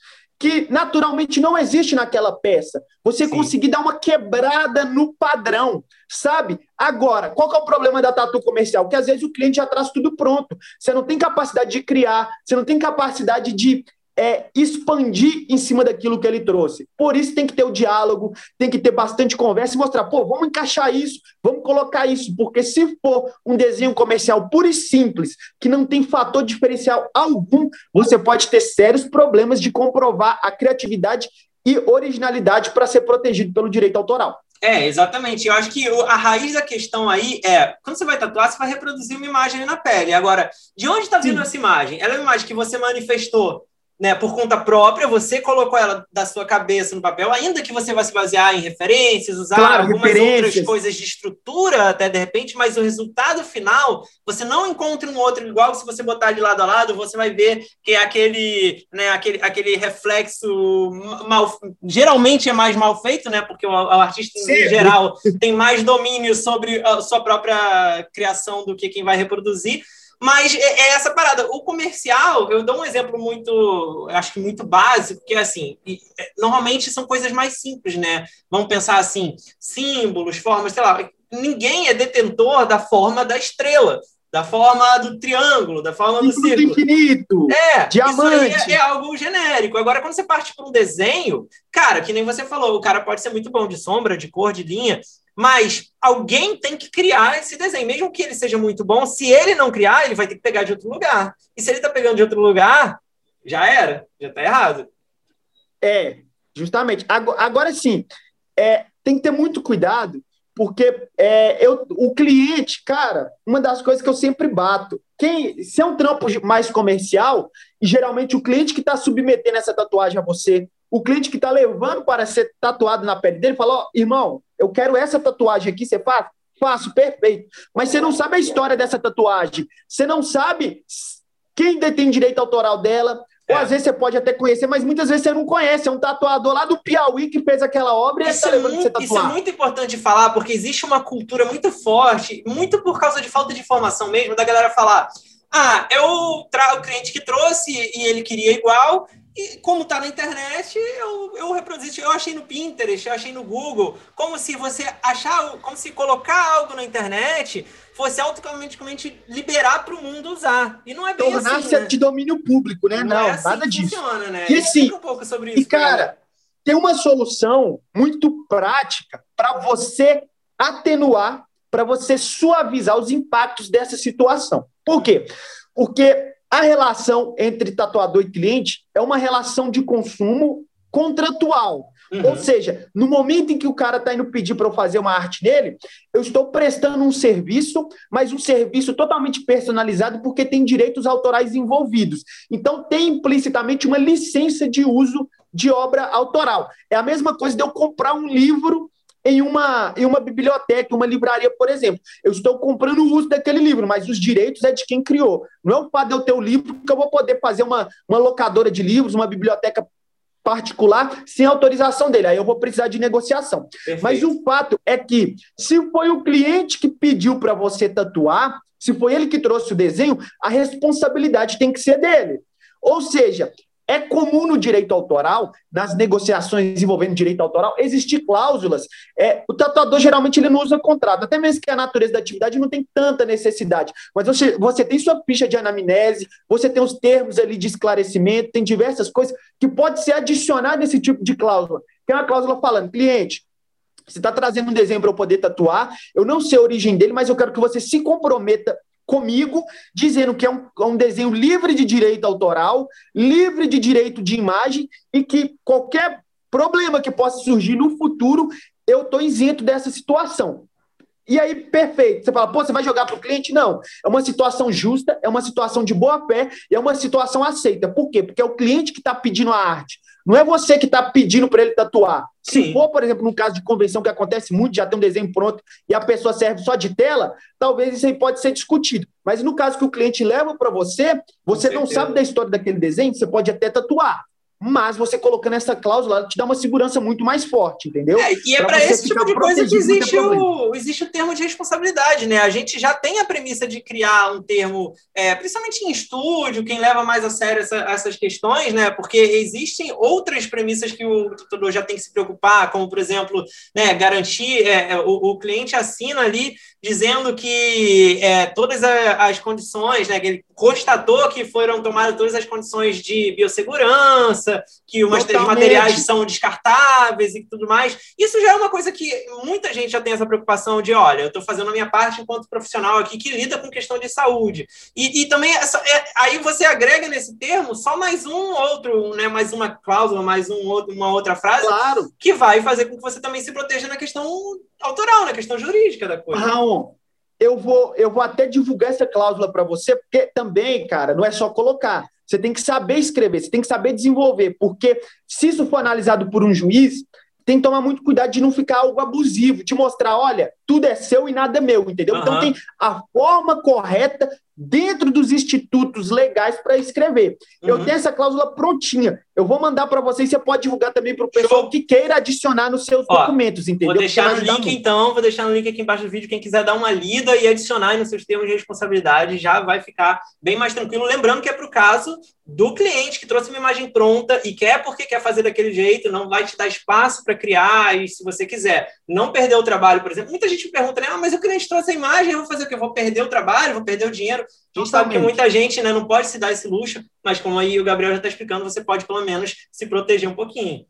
que naturalmente não existe naquela peça. Você Sim. conseguir dar uma quebrada no padrão, sabe? Agora, qual que é o problema da tatu comercial? Que às vezes o cliente já traz tudo pronto. Você não tem capacidade de criar, você não tem capacidade de é, expandir em cima daquilo que ele trouxe. Por isso tem que ter o diálogo, tem que ter bastante conversa e mostrar, pô, vamos encaixar isso, vamos colocar isso, porque se for um desenho comercial puro e simples, que não tem fator diferencial algum, você pode ter sérios problemas de comprovar a criatividade e originalidade para ser protegido pelo direito autoral. É, exatamente. Eu acho que a raiz da questão aí é, quando você vai tatuar, você vai reproduzir uma imagem na pele. Agora, de onde está vindo Sim. essa imagem? Ela é uma imagem que você manifestou né, por conta própria, você colocou ela da sua cabeça no papel, ainda que você vai se basear em referências, usar claro, algumas referências. outras coisas de estrutura, até de repente, mas o resultado final, você não encontra um outro igual se você botar de lado a lado, você vai ver que é aquele, né, aquele, aquele reflexo mal, geralmente é mais mal feito, né, porque o, o artista Sim. em geral tem mais domínio sobre a sua própria criação do que quem vai reproduzir, mas é, é, essa parada. O comercial, eu dou um exemplo muito, acho que muito básico, que é assim, é, normalmente são coisas mais simples, né? Vamos pensar assim, símbolos, formas, sei lá. Ninguém é detentor da forma da estrela, da forma do triângulo, da forma do círculo. infinito, é, diamante. É, é, algo genérico. Agora, quando você parte para um desenho, cara, que nem você falou, o cara pode ser muito bom de sombra, de cor, de linha, mas alguém tem que criar esse desenho, mesmo que ele seja muito bom. Se ele não criar, ele vai ter que pegar de outro lugar. E se ele está pegando de outro lugar, já era, já está errado. É, justamente. Agora, agora sim, é, tem que ter muito cuidado, porque é, eu, o cliente, cara, uma das coisas que eu sempre bato, quem, se é um trampo mais comercial, e geralmente o cliente que está submetendo essa tatuagem a você, o cliente que está levando para ser tatuado na pele dele, fala: Ó, oh, irmão, eu quero essa tatuagem aqui, você faz? Faço, perfeito. Mas você não sabe a história dessa tatuagem. Você não sabe quem detém direito autoral dela. É. Ou às vezes você pode até conhecer, mas muitas vezes você não conhece. É um tatuador lá do Piauí que fez aquela obra e isso, tá é muito, você isso é muito importante falar, porque existe uma cultura muito forte, muito por causa de falta de informação mesmo, da galera falar: ah, é o, o cliente que trouxe e ele queria igual, e como está na internet, eu, eu reproduzi, eu achei no Pinterest, eu achei no Google, como se você achar, como se colocar algo na internet fosse automaticamente liberar para o mundo usar. E não é bem Tornar assim, né? de domínio público, né? Não, não é assim nada disso. Funciona, né? E sim, um pouco sobre isso. E cara, tem uma solução muito prática para você atenuar, para você suavizar os impactos dessa situação. Por quê? Porque a relação entre tatuador e cliente é uma relação de consumo contratual. Uhum. Ou seja, no momento em que o cara está indo pedir para eu fazer uma arte nele, eu estou prestando um serviço, mas um serviço totalmente personalizado, porque tem direitos autorais envolvidos. Então, tem implicitamente uma licença de uso de obra autoral. É a mesma coisa de eu comprar um livro em uma, em uma biblioteca, uma livraria, por exemplo. Eu estou comprando o uso daquele livro, mas os direitos é de quem criou. Não é o fato de eu ter o livro que eu vou poder fazer uma, uma locadora de livros, uma biblioteca particular sem autorização dele. Aí eu vou precisar de negociação. Perfeito. Mas o fato é que, se foi o cliente que pediu para você tatuar, se foi ele que trouxe o desenho, a responsabilidade tem que ser dele. Ou seja, é comum no direito autoral, nas negociações envolvendo direito autoral, existir cláusulas. É, o tatuador geralmente ele não usa contrato, até mesmo que a natureza da atividade não tem tanta necessidade. Mas você, você tem sua ficha de anamnese, você tem os termos ali de esclarecimento, tem diversas coisas que pode ser adicionado nesse tipo de cláusula. Tem uma cláusula falando, cliente, você está trazendo um desenho para eu poder tatuar, eu não sei a origem dele, mas eu quero que você se comprometa comigo, dizendo que é um, é um, desenho livre de direito autoral, livre de direito de imagem e que qualquer problema que possa surgir no futuro, eu estou isento dessa situação. E aí, perfeito. Você fala, pô, você vai jogar para o cliente? Não. É uma situação justa, é uma situação de boa fé é uma situação aceita. Por quê? Porque é o cliente que está pedindo a arte. Não é você que está pedindo para ele tatuar. Se for, por exemplo, num caso de convenção que acontece muito, já tem um desenho pronto e a pessoa serve só de tela, talvez isso aí pode ser discutido. Mas no caso que o cliente leva para você, você não sabe da história daquele desenho, você pode até tatuar. Mas você colocando essa cláusula, te dá uma segurança muito mais forte, entendeu? É, e é para esse tipo de coisa que existe o, existe o termo de responsabilidade, né? A gente já tem a premissa de criar um termo, é, principalmente em estúdio, quem leva mais a sério essa, essas questões, né? Porque existem outras premissas que o tutor já tem que se preocupar, como, por exemplo, né, garantir, é, é, o, o cliente assina ali dizendo que é, todas as condições, né, que ele constatou que foram tomadas todas as condições de biossegurança, que os materiais são descartáveis e tudo mais. Isso já é uma coisa que muita gente já tem essa preocupação de, olha, eu estou fazendo a minha parte enquanto profissional aqui que lida com questão de saúde. E, e também, essa, é, aí você agrega nesse termo só mais um outro, né, mais uma cláusula, mais um outro, uma outra frase, claro. que vai fazer com que você também se proteja na questão autoral, na questão jurídica da coisa. Raul, eu vou, eu vou até divulgar essa cláusula para você, porque também, cara, não é só colocar. Você tem que saber escrever, você tem que saber desenvolver, porque se isso for analisado por um juiz, tem que tomar muito cuidado de não ficar algo abusivo, de mostrar, olha, tudo é seu e nada é meu, entendeu? Uhum. Então tem a forma correta dentro dos institutos legais para escrever. Uhum. Eu tenho essa cláusula prontinha. Eu vou mandar para vocês, você pode divulgar também para o pessoal Show. que queira adicionar nos seus Ó, documentos, entendeu? Vou deixar no link muito. então, vou deixar no link aqui embaixo do vídeo, quem quiser dar uma lida e adicionar nos seus termos de responsabilidade, já vai ficar bem mais tranquilo. Lembrando que é para o caso do cliente que trouxe uma imagem pronta e quer porque quer fazer daquele jeito, não vai te dar espaço para criar e se você quiser não perder o trabalho, por exemplo. Muita gente me pergunta, né, ah, mas o cliente trouxe a imagem, eu vou fazer o quê? Eu vou perder o trabalho, vou perder o dinheiro. A gente sabe que muita gente né, não pode se dar esse luxo, mas como aí o Gabriel já está explicando, você pode pelo menos se proteger um pouquinho.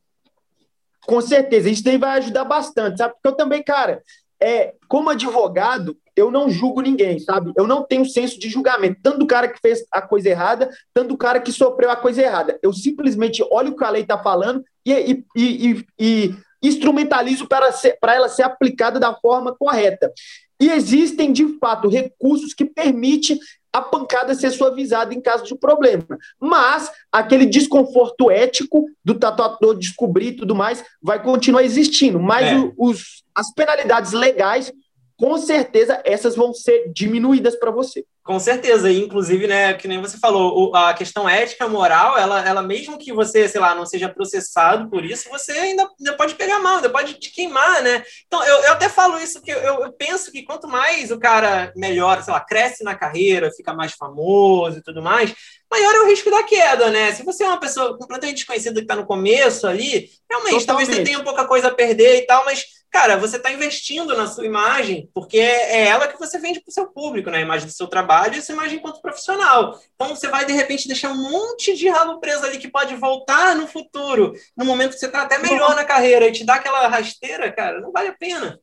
Com certeza, isso daí vai ajudar bastante, sabe? Porque eu também, cara, é, como advogado, eu não julgo ninguém, sabe? Eu não tenho senso de julgamento, tanto do cara que fez a coisa errada, tanto do cara que sofreu a coisa errada. Eu simplesmente olho o que a lei está falando e, e, e, e instrumentalizo para ela ser aplicada da forma correta. E existem, de fato, recursos que permitem a pancada ser suavizada em caso de problema. Mas aquele desconforto ético do tatuador descobrir e tudo mais vai continuar existindo. Mas é. os, as penalidades legais com certeza essas vão ser diminuídas para você. Com certeza, inclusive, né, que nem você falou, a questão ética, moral, ela, ela mesmo que você, sei lá, não seja processado por isso, você ainda, ainda pode pegar mal, ainda pode te queimar, né? Então, eu, eu até falo isso, que eu, eu penso que quanto mais o cara melhora, sei lá, cresce na carreira, fica mais famoso e tudo mais, maior é o risco da queda, né? Se você é uma pessoa completamente desconhecida que está no começo ali, realmente, Totalmente. talvez você tenha pouca coisa a perder e tal, mas cara, você está investindo na sua imagem, porque é ela que você vende para o seu público, né? A imagem do seu trabalho e sua imagem enquanto profissional. Então, você vai, de repente, deixar um monte de rabo preso ali que pode voltar no futuro, no momento que você está até melhor na carreira, e te dar aquela rasteira, cara, não vale a pena.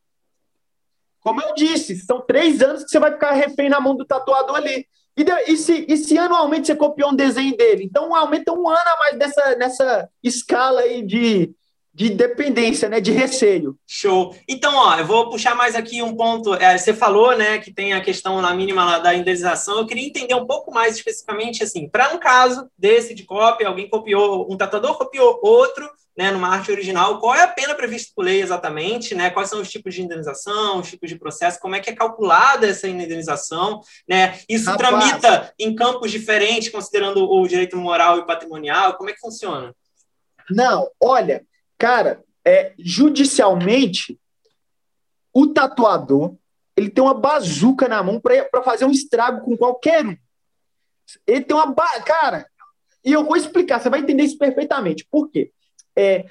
Como eu disse, são três anos que você vai ficar refém na mão do tatuador ali. E, de, e, se, e se anualmente você copiou um desenho dele? Então aumenta um ano a mais nessa, nessa escala aí de, de dependência, né, de receio. Show. Então, ó, eu vou puxar mais aqui um ponto. É, você falou, né, que tem a questão na mínima da indenização. Eu queria entender um pouco mais especificamente, assim, para um caso desse de cópia, alguém copiou, um tatuador copiou outro, né, numa arte original. Qual é a pena prevista por lei exatamente, né? Quais são os tipos de indenização, os tipos de processo? Como é que é calculada essa indenização, né? Isso Rapaz. tramita em campos diferentes, considerando o direito moral e patrimonial. Como é que funciona? Não, olha, Cara, é, judicialmente, o tatuador ele tem uma bazuca na mão para fazer um estrago com qualquer um. Ele tem uma. Ba... Cara, e eu vou explicar, você vai entender isso perfeitamente. Por quê? É,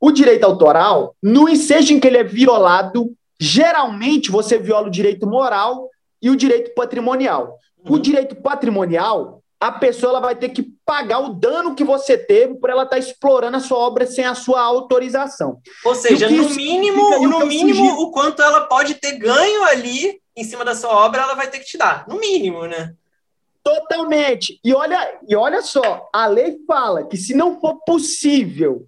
o direito autoral, no ensejo em que ele é violado, geralmente você viola o direito moral e o direito patrimonial. Uhum. O direito patrimonial, a pessoa ela vai ter que pagar o dano que você teve por ela estar tá explorando a sua obra sem a sua autorização. Ou seja, no mínimo, no mínimo, sugiro... o quanto ela pode ter ganho ali em cima da sua obra, ela vai ter que te dar. No mínimo, né? Totalmente. E olha, e olha só, a lei fala que se não for possível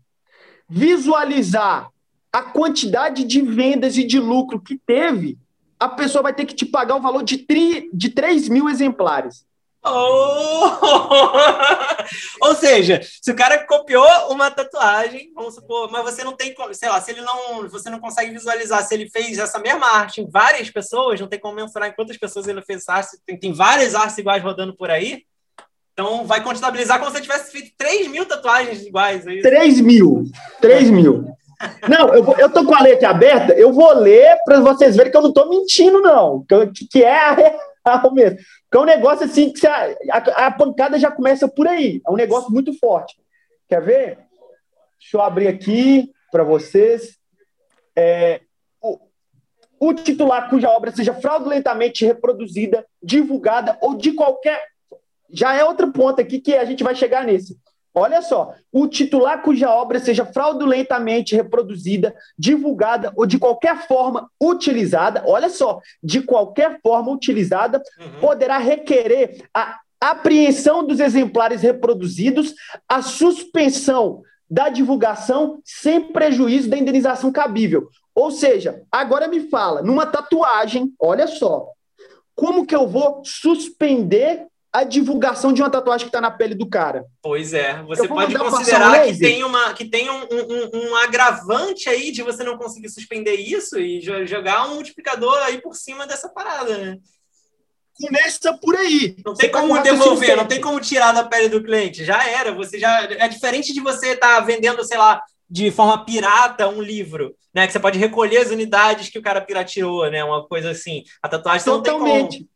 visualizar a quantidade de vendas e de lucro que teve, a pessoa vai ter que te pagar o valor de, tri, de 3 mil exemplares. Oh! Ou seja, se o cara copiou uma tatuagem, vamos supor, mas você não tem como, sei lá, se ele não, você não consegue visualizar se ele fez essa mesma arte em várias pessoas, não tem como mensurar em quantas pessoas ele fez essa arte, tem, tem várias artes iguais rodando por aí. Então vai contabilizar como se tivesse feito 3 mil tatuagens iguais. É 3 mil. 3 mil. Não, eu, vou, eu tô com a letra aberta, eu vou ler para vocês verem que eu não tô mentindo, não. Que, que é a real mesmo. Que é um negócio assim que a, a, a, pancada já começa por aí. É um negócio muito forte. Quer ver? Deixa eu abrir aqui para vocês. É, o, o titular cuja obra seja fraudulentamente reproduzida, divulgada ou de qualquer. Já é outro ponto aqui que a gente vai chegar nesse Olha só, o titular cuja obra seja fraudulentamente reproduzida, divulgada ou de qualquer forma utilizada, olha só, de qualquer forma utilizada, uhum. poderá requerer a apreensão dos exemplares reproduzidos, a suspensão da divulgação sem prejuízo da indenização cabível. Ou seja, agora me fala, numa tatuagem, olha só, como que eu vou suspender a divulgação de uma tatuagem que está na pele do cara. Pois é, você pode considerar que tem, uma, que tem um, um, um, agravante aí de você não conseguir suspender isso e jogar um multiplicador aí por cima dessa parada, né? Começa por aí. Não tem como devolver, não tem como tirar da pele do cliente. Já era, você já é diferente de você estar tá vendendo, sei lá, de forma pirata um livro, né? Que você pode recolher as unidades que o cara pirateou, né? Uma coisa assim. A tatuagem Totalmente. não tem como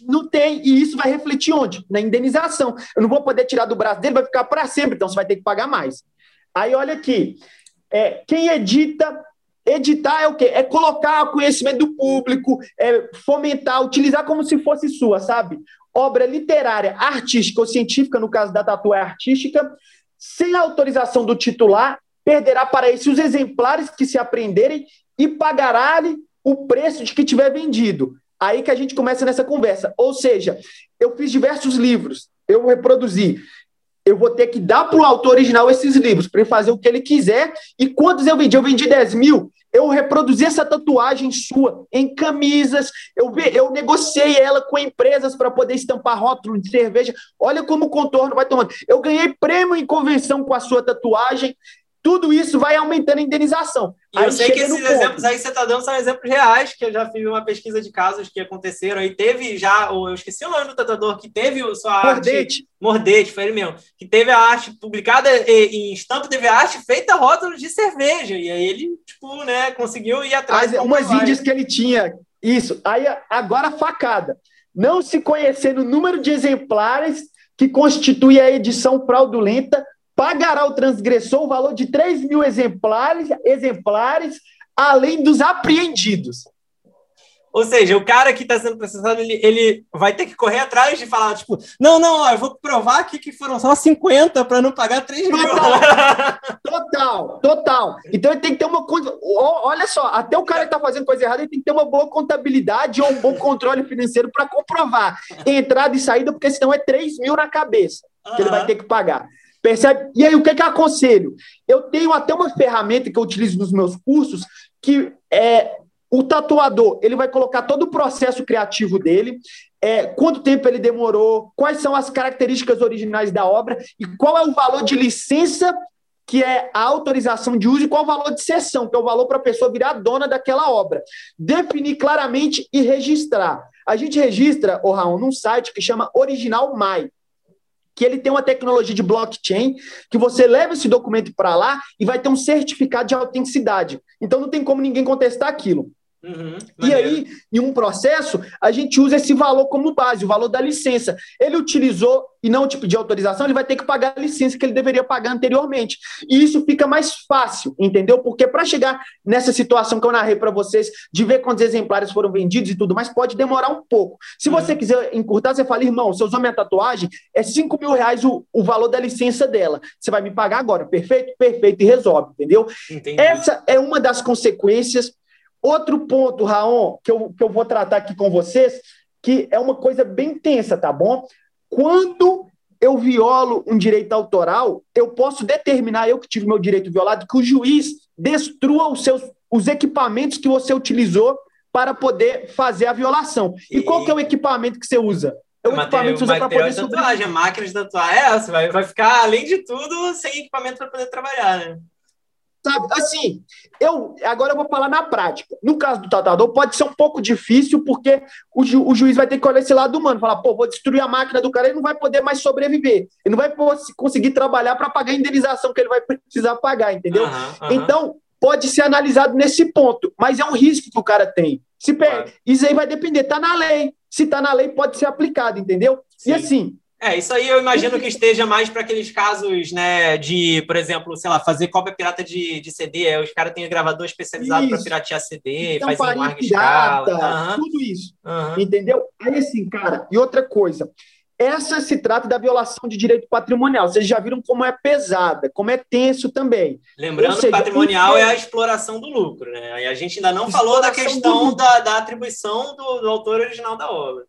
não tem, e isso vai refletir onde? Na indenização. Eu não vou poder tirar do braço dele, vai ficar para sempre, então você vai ter que pagar mais. Aí olha aqui, é, quem edita, editar é o quê? É colocar o conhecimento do público, é fomentar, utilizar como se fosse sua, sabe? Obra literária, artística ou científica, no caso da tatu é artística, sem autorização do titular, perderá para esse os exemplares que se aprenderem e pagará-lhe o preço de que tiver vendido. Aí que a gente começa nessa conversa. Ou seja, eu fiz diversos livros, eu reproduzi. Eu vou ter que dar para o autor original esses livros, para ele fazer o que ele quiser. E quantos eu vendi? Eu vendi 10 mil. Eu reproduzi essa tatuagem sua em camisas. Eu, eu negociei ela com empresas para poder estampar rótulo de cerveja. Olha como o contorno vai tomando. Eu ganhei prêmio em convenção com a sua tatuagem tudo isso vai aumentando a indenização. E eu sei que esses exemplos aí que você está dando são exemplos reais, que eu já fiz uma pesquisa de casos que aconteceram aí. Teve já, eu esqueci o nome do tatuador, que teve sua Mordete. arte. Mordete, foi ele mesmo. Que teve a arte publicada em estampa, teve a arte feita rótulo de cerveja. E aí ele, tipo, né, conseguiu ir atrás. As, umas índias que ele tinha. Isso. Aí agora facada. Não se conhecendo o número de exemplares que constitui a edição fraudulenta pagará o transgressor o valor de 3 mil exemplares, exemplares além dos apreendidos. Ou seja, o cara que está sendo processado, ele, ele vai ter que correr atrás de falar, tipo, não, não, ó, eu vou provar aqui que foram só 50 para não pagar 3 mil. Total, total. Então ele tem que ter uma coisa. Olha só, até o cara que está fazendo coisa errada, ele tem que ter uma boa contabilidade ou um bom controle financeiro para comprovar entrada e saída, porque senão é 3 mil na cabeça que ele vai ter que pagar. Percebe? E aí, o que, é que eu aconselho? Eu tenho até uma ferramenta que eu utilizo nos meus cursos, que é o tatuador, ele vai colocar todo o processo criativo dele, é, quanto tempo ele demorou, quais são as características originais da obra e qual é o valor de licença, que é a autorização de uso, e qual o valor de cessão, que é o valor para a pessoa virar dona daquela obra. Definir claramente e registrar. A gente registra, o Raul, num site que chama Original My que ele tem uma tecnologia de blockchain, que você leva esse documento para lá e vai ter um certificado de autenticidade. Então não tem como ninguém contestar aquilo. Uhum, e aí, em um processo, a gente usa esse valor como base, o valor da licença. Ele utilizou e não tipo de autorização, ele vai ter que pagar a licença que ele deveria pagar anteriormente. E isso fica mais fácil, entendeu? Porque para chegar nessa situação que eu narrei para vocês, de ver quantos exemplares foram vendidos e tudo mais, pode demorar um pouco. Se você uhum. quiser encurtar, você fala, irmão, se eu usar minha tatuagem, é 5 mil reais o, o valor da licença dela. Você vai me pagar agora, perfeito? Perfeito, e resolve, entendeu? Entendi. Essa é uma das consequências Outro ponto, Raon, que eu, que eu vou tratar aqui com vocês, que é uma coisa bem tensa, tá bom? Quando eu violo um direito autoral, eu posso determinar, eu que tive meu direito violado, que o juiz destrua os seus os equipamentos que você utilizou para poder fazer a violação. E, e qual que é o equipamento que você usa? É o equipamento que você usa para poder de tatuagem, a máquina de tatuar é essa, vai, vai ficar, além de tudo, sem equipamento para poder trabalhar, né? Sabe? Assim, eu agora eu vou falar na prática. No caso do tatuador, pode ser um pouco difícil, porque o, ju, o juiz vai ter que olhar esse lado humano, falar, pô, vou destruir a máquina do cara, ele não vai poder mais sobreviver. Ele não vai conseguir trabalhar para pagar a indenização que ele vai precisar pagar, entendeu? Uhum, uhum. Então, pode ser analisado nesse ponto, mas é um risco que o cara tem. Se claro. Isso aí vai depender, tá na lei. Se tá na lei, pode ser aplicado, entendeu? Sim. E assim, é, isso aí eu imagino que esteja mais para aqueles casos, né, de, por exemplo, sei lá, fazer cópia pirata de, de CD. Os caras têm um gravador especializado para piratear CD, então, faz em larga escala. Uhum. Tudo isso. Uhum. Entendeu? Aí assim, cara, e outra coisa. Essa se trata da violação de direito patrimonial. Vocês já viram como é pesada, como é tenso também. Lembrando seja, que patrimonial é a exploração do lucro, né? E a gente ainda não falou da questão da, da atribuição do, do autor original da obra.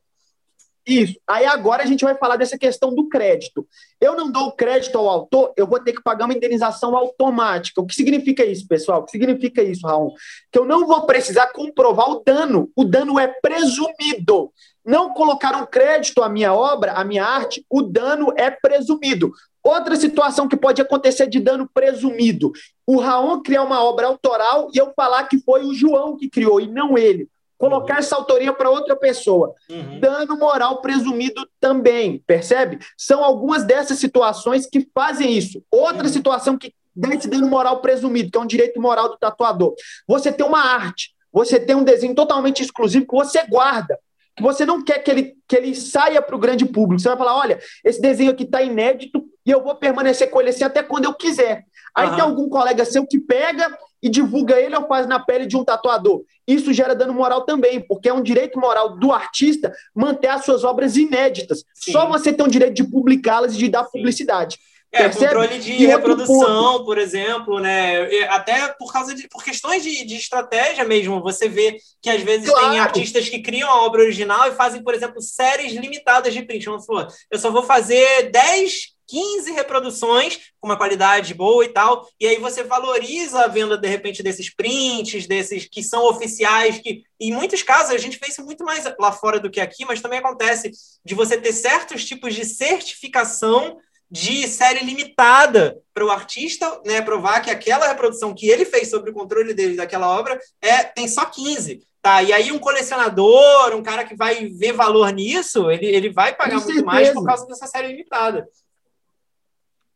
Isso. Aí agora a gente vai falar dessa questão do crédito. Eu não dou crédito ao autor, eu vou ter que pagar uma indenização automática. O que significa isso, pessoal? O que significa isso, Raul? Que eu não vou precisar comprovar o dano. O dano é presumido. Não colocaram crédito à minha obra, à minha arte, o dano é presumido. Outra situação que pode acontecer de dano presumido: o Raul criar uma obra autoral e eu falar que foi o João que criou e não ele colocar uhum. essa autoria para outra pessoa. Uhum. Dano moral presumido também, percebe? São algumas dessas situações que fazem isso. Outra uhum. situação que dá esse dano moral presumido, que é um direito moral do tatuador. Você tem uma arte, você tem um desenho totalmente exclusivo que você guarda. Que você não quer que ele, que ele saia para o grande público. Você vai falar: olha, esse desenho aqui está inédito e eu vou permanecer com ele assim até quando eu quiser. Aí tem algum colega seu que pega e divulga ele ou faz na pele de um tatuador. Isso gera dano moral também, porque é um direito moral do artista manter as suas obras inéditas. Sim. Só você tem o direito de publicá-las e de dar Sim. publicidade. É, Percebe? controle de e reprodução, por exemplo, né? Até por causa de por questões de, de estratégia mesmo, você vê que às vezes claro. tem artistas que criam a obra original e fazem, por exemplo, séries limitadas de print. Vamos falar, eu só vou fazer 10 15 reproduções com uma qualidade boa e tal, e aí você valoriza a venda, de repente, desses prints, desses que são oficiais, que em muitos casos a gente vê isso muito mais lá fora do que aqui, mas também acontece de você ter certos tipos de certificação de série limitada para o artista né, provar que aquela reprodução que ele fez sobre o controle dele daquela obra é tem só 15. Tá, e aí um colecionador, um cara que vai ver valor nisso, ele, ele vai pagar muito certeza. mais por causa dessa série limitada.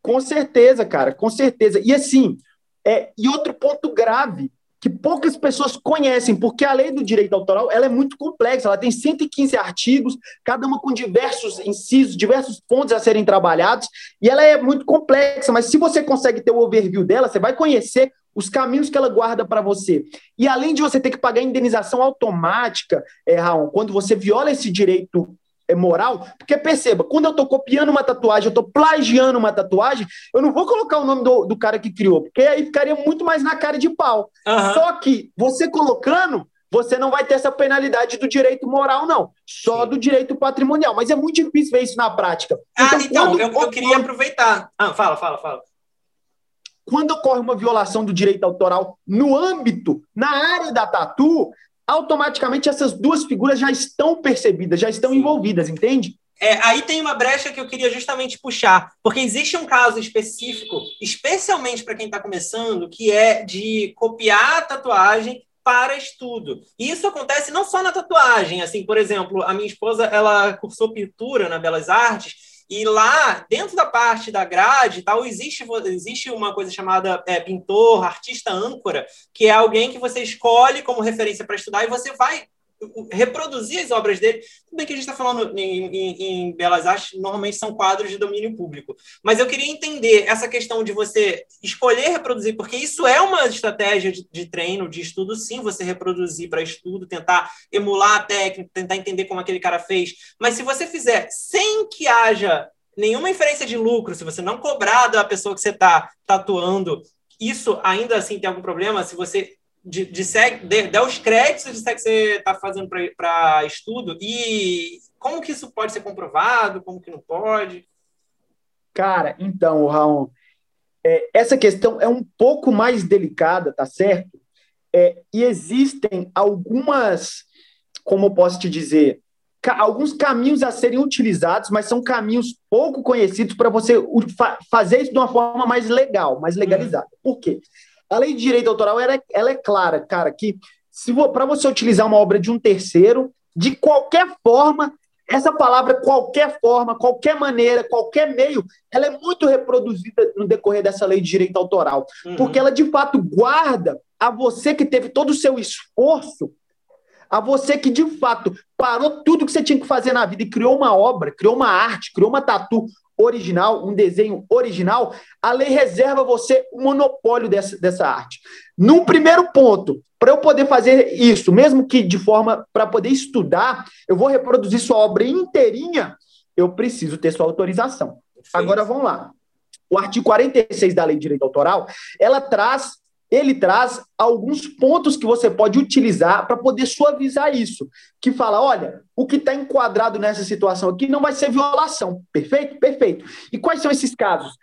Com certeza, cara, com certeza. E assim, é, e outro ponto grave que poucas pessoas conhecem, porque a lei do direito autoral ela é muito complexa, ela tem 115 artigos, cada uma com diversos incisos, diversos pontos a serem trabalhados, e ela é muito complexa, mas se você consegue ter o overview dela, você vai conhecer os caminhos que ela guarda para você. E além de você ter que pagar indenização automática, é, Raul, quando você viola esse direito é moral, porque perceba, quando eu estou copiando uma tatuagem, eu estou plagiando uma tatuagem, eu não vou colocar o nome do, do cara que criou, porque aí ficaria muito mais na cara de pau. Uhum. Só que você colocando, você não vai ter essa penalidade do direito moral, não. Só do direito patrimonial. Mas é muito difícil ver isso na prática. Ah, então, então eu, eu, queria aproveitar. Ah, fala, fala, fala. Quando ocorre uma violação do direito autoral no âmbito, na área da tatu, automaticamente essas duas figuras já estão percebidas, já estão Sim. envolvidas, entende? É, aí tem uma brecha que eu queria justamente puxar, porque existe um caso específico, especialmente para quem está começando, que é de copiar a tatuagem para estudo. E isso acontece não só na tatuagem, assim, por exemplo, a minha esposa, ela cursou pintura na Belas Artes, e lá, dentro da parte da grade tal, existe, existe uma coisa chamada é, pintor, artista âncora, que é alguém que você escolhe como referência para estudar e você vai reproduzir as obras dele. Tudo bem que a gente está falando em, em, em, Belas Artes, normalmente são quadros de domínio público. Mas eu queria entender essa questão de você escolher reproduzir, porque isso é uma estratégia de, de treino, de estudo, sim, você reproduzir para estudo, tentar emular a técnica, tentar entender como aquele cara fez. Mas se você fizer sem que haja nenhuma inferência de lucro, se você não cobrar da pessoa que você está tatuando, isso ainda assim tem algum problema? Se você de, de, de, de os créditos de que você está fazendo para estudo e como que isso pode ser comprovado, como que não pode? Cara, então, Raul, é, essa questão é um pouco mais delicada, tá certo? É, e existem algumas, como eu posso te dizer, ca alguns caminhos a serem utilizados, mas são caminhos pouco conhecidos para você fa fazer isso de uma forma mais legal, mais legalizada. Uhum. Por quê? A lei de direito autoral ela é, ela é clara, cara, que se para você utilizar uma obra de um terceiro, de qualquer forma, essa palavra, qualquer forma, qualquer maneira, qualquer meio, ela é muito reproduzida no decorrer dessa lei de direito autoral, uhum. porque ela de fato guarda a você que teve todo o seu esforço, a você que de fato parou tudo que você tinha que fazer na vida e criou uma obra, criou uma arte, criou uma tatu original, um desenho original, a lei reserva a você o monopólio dessa, dessa arte. Num primeiro ponto, para eu poder fazer isso, mesmo que de forma para poder estudar, eu vou reproduzir sua obra inteirinha, eu preciso ter sua autorização. Sim. Agora vamos lá. O artigo 46 da Lei de Direito Autoral, ela traz ele traz alguns pontos que você pode utilizar para poder suavizar isso. Que fala: olha, o que está enquadrado nessa situação aqui não vai ser violação. Perfeito? Perfeito. E quais são esses casos?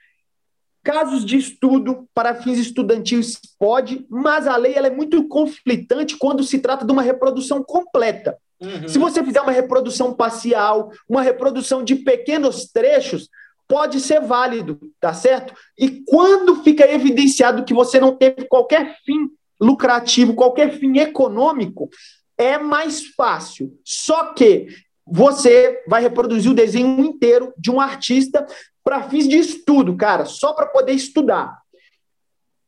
Casos de estudo para fins estudantis pode, mas a lei ela é muito conflitante quando se trata de uma reprodução completa. Uhum. Se você fizer uma reprodução parcial, uma reprodução de pequenos trechos, pode ser válido, tá certo? E quando fica evidenciado que você não teve qualquer fim lucrativo, qualquer fim econômico, é mais fácil. Só que você vai reproduzir o desenho inteiro de um artista para fins de estudo, cara, só para poder estudar.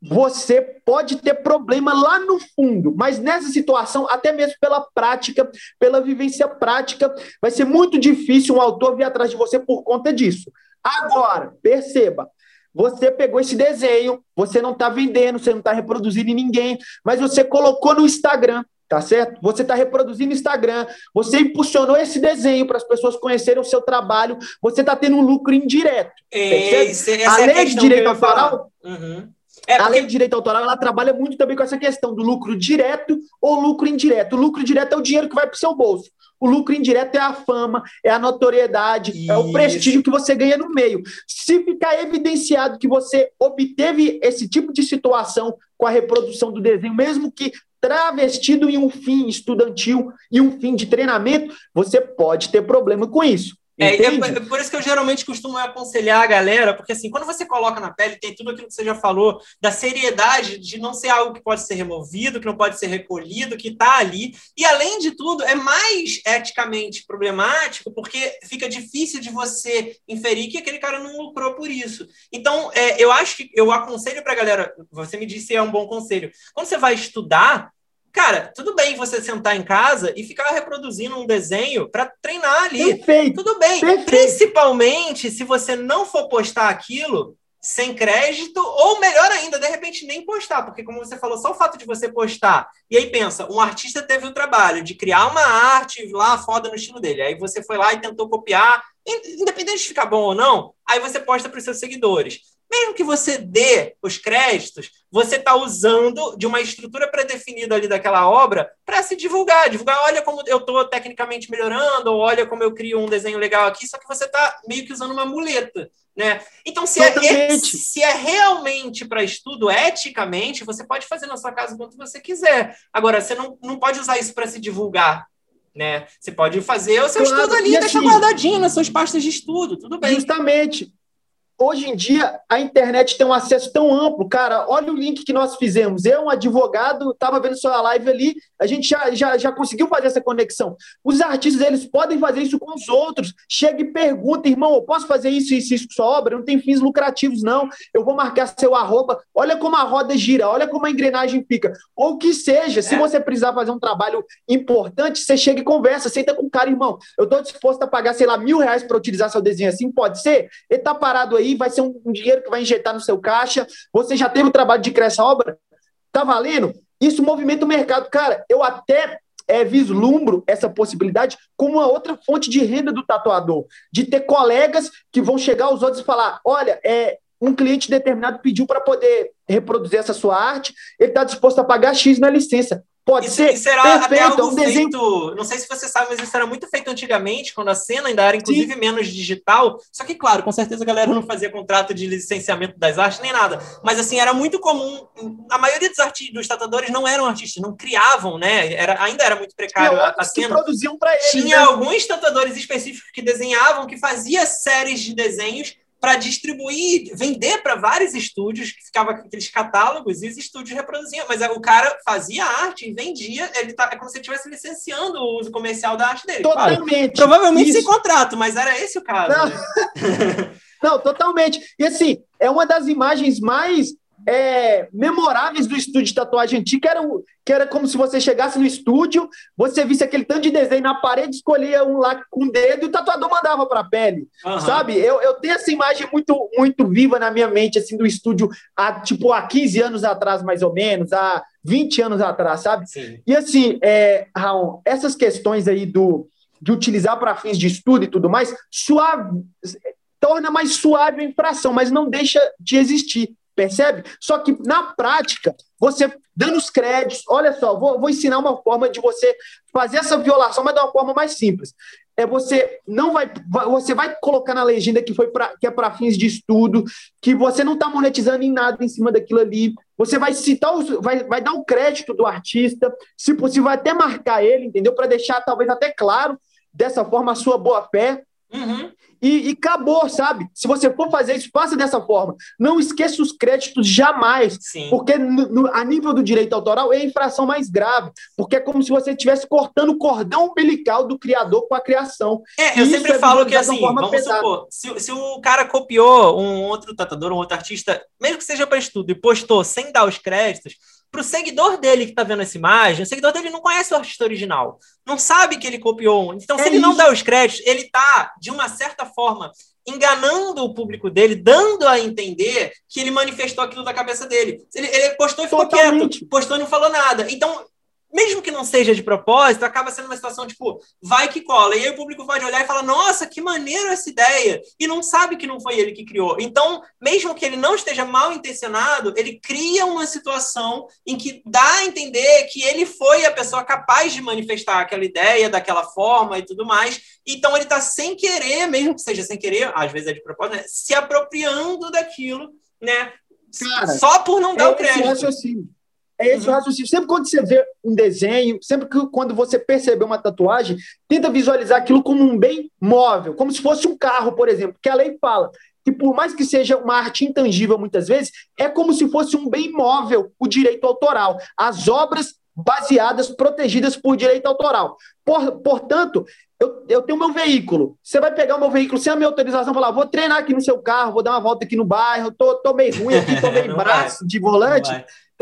Você pode ter problema lá no fundo, mas nessa situação, até mesmo pela prática, pela vivência prática, vai ser muito difícil um autor vir atrás de você por conta disso. Agora, perceba, você pegou esse desenho, você não está vendendo, você não está reproduzindo em ninguém, mas você colocou no Instagram, tá certo? Você está reproduzindo no Instagram, você impulsionou esse desenho para as pessoas conhecerem o seu trabalho, você está tendo um lucro indireto. É, é a lei de direito autoral. Uhum. É porque... A lei de direito autoral ela trabalha muito também com essa questão do lucro direto ou lucro indireto. O lucro direto é o dinheiro que vai para o seu bolso. O lucro indireto é a fama, é a notoriedade, Isso. é o prestígio que você ganha no meio. Se ficar evidenciado que você obteve esse tipo de situação com a reprodução do desenho, mesmo que travestido em um fim estudantil e um fim de treinamento, você pode ter problema com isso. É, é, por isso que eu geralmente costumo aconselhar a galera, porque assim, quando você coloca na pele, tem tudo aquilo que você já falou, da seriedade de não ser algo que pode ser removido, que não pode ser recolhido, que está ali. E além de tudo, é mais eticamente problemático, porque fica difícil de você inferir que aquele cara não lucrou por isso. Então, é, eu acho que eu aconselho para a galera, você me disse é um bom conselho. Quando você vai estudar, Cara, tudo bem você sentar em casa e ficar reproduzindo um desenho para treinar ali. Perfeito. Tudo bem. Perfeito. Principalmente se você não for postar aquilo sem crédito, ou melhor ainda, de repente nem postar, porque como você falou, só o fato de você postar, e aí pensa, um artista teve o trabalho de criar uma arte lá foda no estilo dele, aí você foi lá e tentou copiar, independente de ficar bom ou não, aí você posta para os seus seguidores mesmo que você dê os créditos, você está usando de uma estrutura pré-definida ali daquela obra para se divulgar. Divulgar, olha como eu estou tecnicamente melhorando, ou olha como eu crio um desenho legal aqui, só que você está meio que usando uma muleta. Né? Então, se é, se é realmente para estudo eticamente, você pode fazer na sua casa quanto você quiser. Agora, você não, não pode usar isso para se divulgar. Né? Você pode fazer o seu claro, estudo ali e deixar assim, guardadinho nas suas pastas de estudo, tudo bem. Justamente. Hoje em dia, a internet tem um acesso tão amplo. Cara, olha o link que nós fizemos. Eu, um advogado, estava vendo sua live ali, a gente já, já, já conseguiu fazer essa conexão. Os artistas, eles podem fazer isso com os outros. Chega e pergunta, irmão, eu posso fazer isso, isso, isso com sua obra? Não tem fins lucrativos, não. Eu vou marcar seu arroba. Olha como a roda gira, olha como a engrenagem fica. Ou que seja, se é. você precisar fazer um trabalho importante, você chega e conversa, senta com o cara, irmão. Eu estou disposto a pagar, sei lá, mil reais para utilizar seu desenho assim, pode ser? Ele está parado aí, vai ser um, um, dinheiro que vai injetar no seu caixa. Você já teve o trabalho de criar essa obra? Tá valendo? Isso movimenta o mercado. Cara, eu até é, vislumbro essa possibilidade como uma outra fonte de renda do tatuador, de ter colegas que vão chegar aos outros e falar: olha, é, um cliente determinado pediu para poder reproduzir essa sua arte, ele está disposto a pagar X na licença. Pode isso, ser. Isso era perfeito, até algo um desenho... feito. Não sei se você sabe, mas isso era muito feito antigamente, quando a cena ainda era, inclusive, Sim. menos digital. Só que, claro, com certeza a galera não fazia contrato de licenciamento das artes nem nada. Mas, assim, era muito comum. A maioria dos, artistas, dos tatuadores não eram artistas, não criavam, né? Era, ainda era muito precário a, a cena. produziam para eles. Tinha né? alguns tatuadores específicos que desenhavam, que fazia séries de desenhos para distribuir, vender para vários estúdios, que ficava aqueles catálogos e os estúdios reproduziam. Mas o cara fazia arte e vendia, ele tá, é como se ele estivesse licenciando o uso comercial da arte dele. Totalmente. Claro, provavelmente Isso. sem contrato, mas era esse o caso. Não. Né? Não, totalmente. E assim, é uma das imagens mais é, memoráveis do estúdio de tatuagem antigo, que era, que era como se você chegasse no estúdio, você visse aquele tanto de desenho na parede, escolhia um lá com o dedo e o tatuador mandava para a pele, uhum. sabe? Eu, eu tenho essa imagem muito, muito viva na minha mente, assim, do estúdio há, tipo, há 15 anos atrás, mais ou menos, há 20 anos atrás, sabe? Sim. E assim, é, Raul, essas questões aí do, de utilizar para fins de estudo e tudo mais, suave, torna mais suave a infração, mas não deixa de existir. Percebe? Só que na prática, você dando os créditos, olha só, vou, vou ensinar uma forma de você fazer essa violação, mas de uma forma mais simples. É você não vai, você vai colocar na legenda que foi pra, que é para fins de estudo, que você não está monetizando em nada em cima daquilo ali. Você vai citar, os, vai, vai dar o crédito do artista, se possível, vai até marcar ele, entendeu? Para deixar talvez até claro dessa forma a sua boa fé. Uhum e, e, acabou, sabe? Se você for fazer isso, faça dessa forma. Não esqueça os créditos jamais, Sim. porque no, no, a nível do direito autoral é a infração mais grave, porque é como se você estivesse cortando o cordão umbilical do criador com a criação. É, eu sempre é falo que assim, vamos pesada. supor, se, se o cara copiou um outro tratador, um outro artista, mesmo que seja para estudo, e postou sem dar os créditos, para o seguidor dele que está vendo essa imagem, o seguidor dele não conhece o artista original, não sabe que ele copiou. Então, é se ele isso. não dá os créditos, ele está, de uma certa forma, enganando o público dele, dando a entender que ele manifestou aquilo da cabeça dele. Ele, ele postou e ficou Totalmente. quieto, postou e não falou nada. Então, mesmo que não seja de propósito, acaba sendo uma situação tipo, vai que cola. E aí o público pode olhar e falar, nossa, que maneiro essa ideia. E não sabe que não foi ele que criou. Então, mesmo que ele não esteja mal intencionado, ele cria uma situação em que dá a entender que ele foi a pessoa capaz de manifestar aquela ideia daquela forma e tudo mais. Então, ele está sem querer, mesmo que seja sem querer, às vezes é de propósito, né? se apropriando daquilo, né? Cara, Só por não dar é o crédito. É esse uhum. o raciocínio. Sempre quando você vê um desenho, sempre que quando você perceber uma tatuagem, tenta visualizar aquilo como um bem móvel, como se fosse um carro, por exemplo, que a lei fala que por mais que seja uma arte intangível muitas vezes, é como se fosse um bem móvel o direito autoral. As obras baseadas, protegidas por direito autoral. Por, portanto, eu, eu tenho meu veículo. Você vai pegar o meu veículo sem a minha autorização e falar: vou treinar aqui no seu carro, vou dar uma volta aqui no bairro, tô, tô meio ruim aqui, tô meio braço de volante.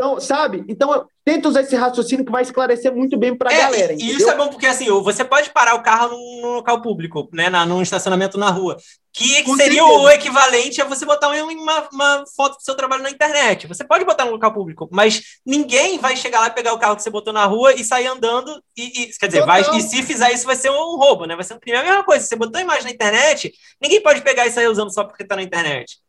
Então, sabe? Então, tenta usar esse raciocínio que vai esclarecer muito bem para a é, galera. E isso é bom porque, assim, você pode parar o carro num, local público, né? Na, num estacionamento na rua. Que Com seria certeza. o equivalente a você botar uma, uma foto do seu trabalho na internet. Você pode botar no local público, mas ninguém vai chegar lá e pegar o carro que você botou na rua e sair andando. E, e quer dizer, vai, e se fizer isso, vai ser um roubo, né? Vai ser um crime. É a mesma coisa. Você botou a imagem na internet, ninguém pode pegar e sair usando só porque está na internet.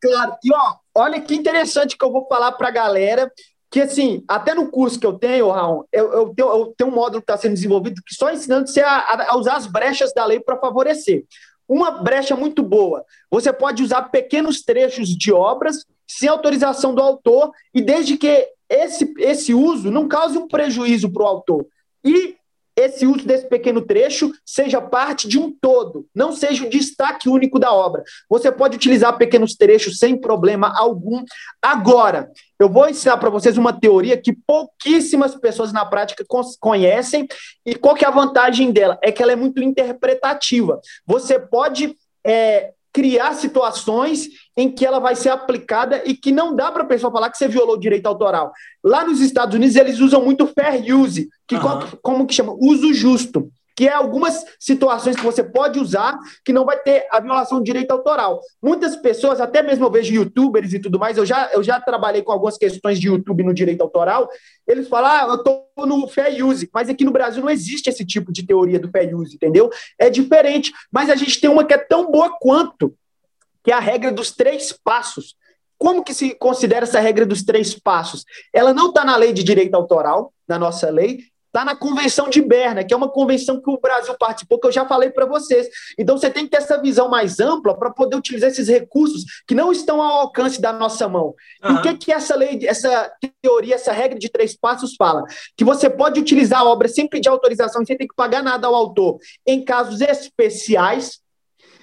Claro. E ó, olha que interessante que eu vou falar para a galera. Que assim, até no curso que eu tenho, Raul, eu, eu, tenho, eu tenho um módulo que está sendo desenvolvido que só ensinando você a, a usar as brechas da lei para favorecer. Uma brecha muito boa. Você pode usar pequenos trechos de obras sem autorização do autor e desde que esse, esse uso não cause um prejuízo para o autor. E esse uso desse pequeno trecho seja parte de um todo, não seja o destaque único da obra. Você pode utilizar pequenos trechos sem problema algum. Agora, eu vou ensinar para vocês uma teoria que pouquíssimas pessoas na prática conhecem, e qual que é a vantagem dela? É que ela é muito interpretativa. Você pode é, criar situações em que ela vai ser aplicada e que não dá para a pessoa falar que você violou o direito autoral. Lá nos Estados Unidos, eles usam muito fair use, que uhum. como, que chama? Uso justo que é algumas situações que você pode usar que não vai ter a violação do direito autoral. Muitas pessoas, até mesmo eu vejo youtubers e tudo mais, eu já, eu já trabalhei com algumas questões de YouTube no direito autoral, eles falam, ah, eu estou no fair use, mas aqui no Brasil não existe esse tipo de teoria do fair use, entendeu? É diferente, mas a gente tem uma que é tão boa quanto, que é a regra dos três passos. Como que se considera essa regra dos três passos? Ela não está na lei de direito autoral, na nossa lei, está na Convenção de Berna, que é uma convenção que o Brasil participou, que eu já falei para vocês. Então você tem que ter essa visão mais ampla para poder utilizar esses recursos que não estão ao alcance da nossa mão. Uhum. E o que, que essa lei, essa teoria, essa regra de três passos fala? Que você pode utilizar a obra sem pedir autorização, sem ter que pagar nada ao autor, em casos especiais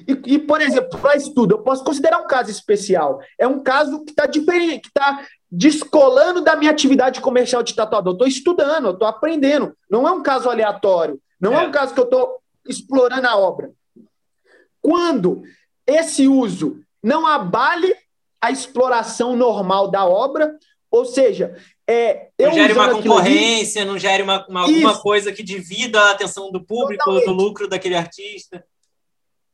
E, e, por exemplo, para estudo, eu posso considerar um caso especial. É um caso que está diferente, que está descolando da minha atividade comercial de tatuador. Estou estudando, estou aprendendo. Não é um caso aleatório. Não é, é um caso que eu estou explorando a obra. Quando esse uso não abale a exploração normal da obra, ou seja, é, não gere uma concorrência, ali, não gere uma, uma alguma coisa que divida a atenção do público, Totalmente. do lucro daquele artista.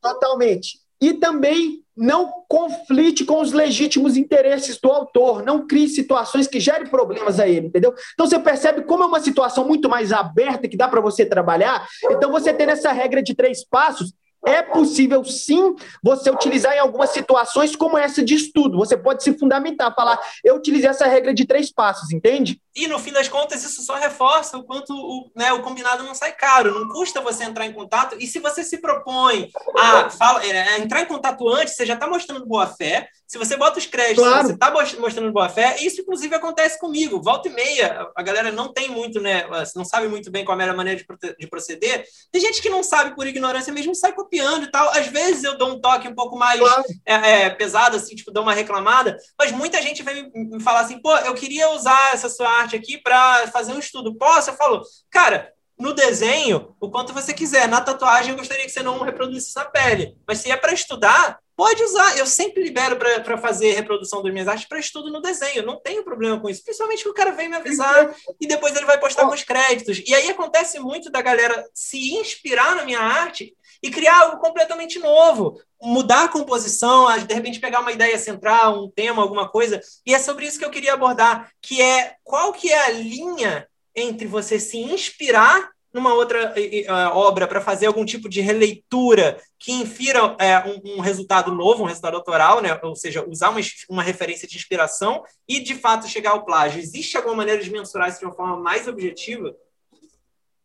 Totalmente. E também não conflite com os legítimos interesses do autor, não crie situações que gerem problemas a ele, entendeu? Então você percebe como é uma situação muito mais aberta que dá para você trabalhar. Então você tem essa regra de três passos, é possível sim você utilizar em algumas situações como essa de estudo. Você pode se fundamentar, falar, eu utilizei essa regra de três passos, entende? E no fim das contas, isso só reforça o quanto o, né, o combinado não sai caro. Não custa você entrar em contato. E se você se propõe a, fala, é, entrar em contato antes, você já está mostrando boa fé. Se você bota os créditos, claro. você está mostrando boa fé. Isso, inclusive, acontece comigo. Volta e meia, a galera não tem muito, né? Não sabe muito bem qual é a melhor maneira de proceder. Tem gente que não sabe por ignorância mesmo, sai copiando e tal. Às vezes eu dou um toque um pouco mais claro. é, é, pesado, assim, tipo, dou uma reclamada. Mas muita gente vem me falar assim, pô, eu queria usar essa sua arte aqui para fazer um estudo. Posso? Eu falo, cara, no desenho, o quanto você quiser. Na tatuagem, eu gostaria que você não reproduzisse na pele. Mas se é para estudar, pode usar. Eu sempre libero para fazer reprodução das minhas artes para estudo no desenho. Não tenho problema com isso. Principalmente que o cara vem me avisar e depois ele vai postar com os créditos. E aí acontece muito da galera se inspirar na minha arte e criar algo completamente novo, mudar a composição, de repente pegar uma ideia central, um tema, alguma coisa. E é sobre isso que eu queria abordar, que é qual que é a linha entre você se inspirar numa outra uh, obra para fazer algum tipo de releitura que infira uh, um, um, resultado novo, um resultado autoral, né? ou seja, usar uma, uma referência de inspiração e, de fato, chegar ao plágio. Existe alguma maneira de mensurar isso de uma forma mais objetiva?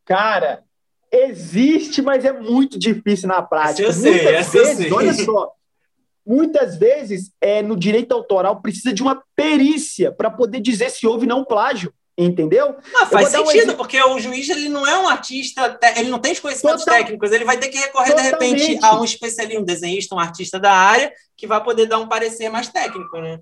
Cara, Existe, mas é muito difícil na prática. eu sei, muitas vezes, eu sei. olha só, muitas vezes é, no direito autoral precisa de uma perícia para poder dizer se houve não plágio. Entendeu? Ah, faz sentido, um porque o juiz ele não é um artista, ele não tem os conhecimentos Total, técnicos, ele vai ter que recorrer, totalmente. de repente, a um especialista, um desenhista, um artista da área, que vai poder dar um parecer mais técnico, né?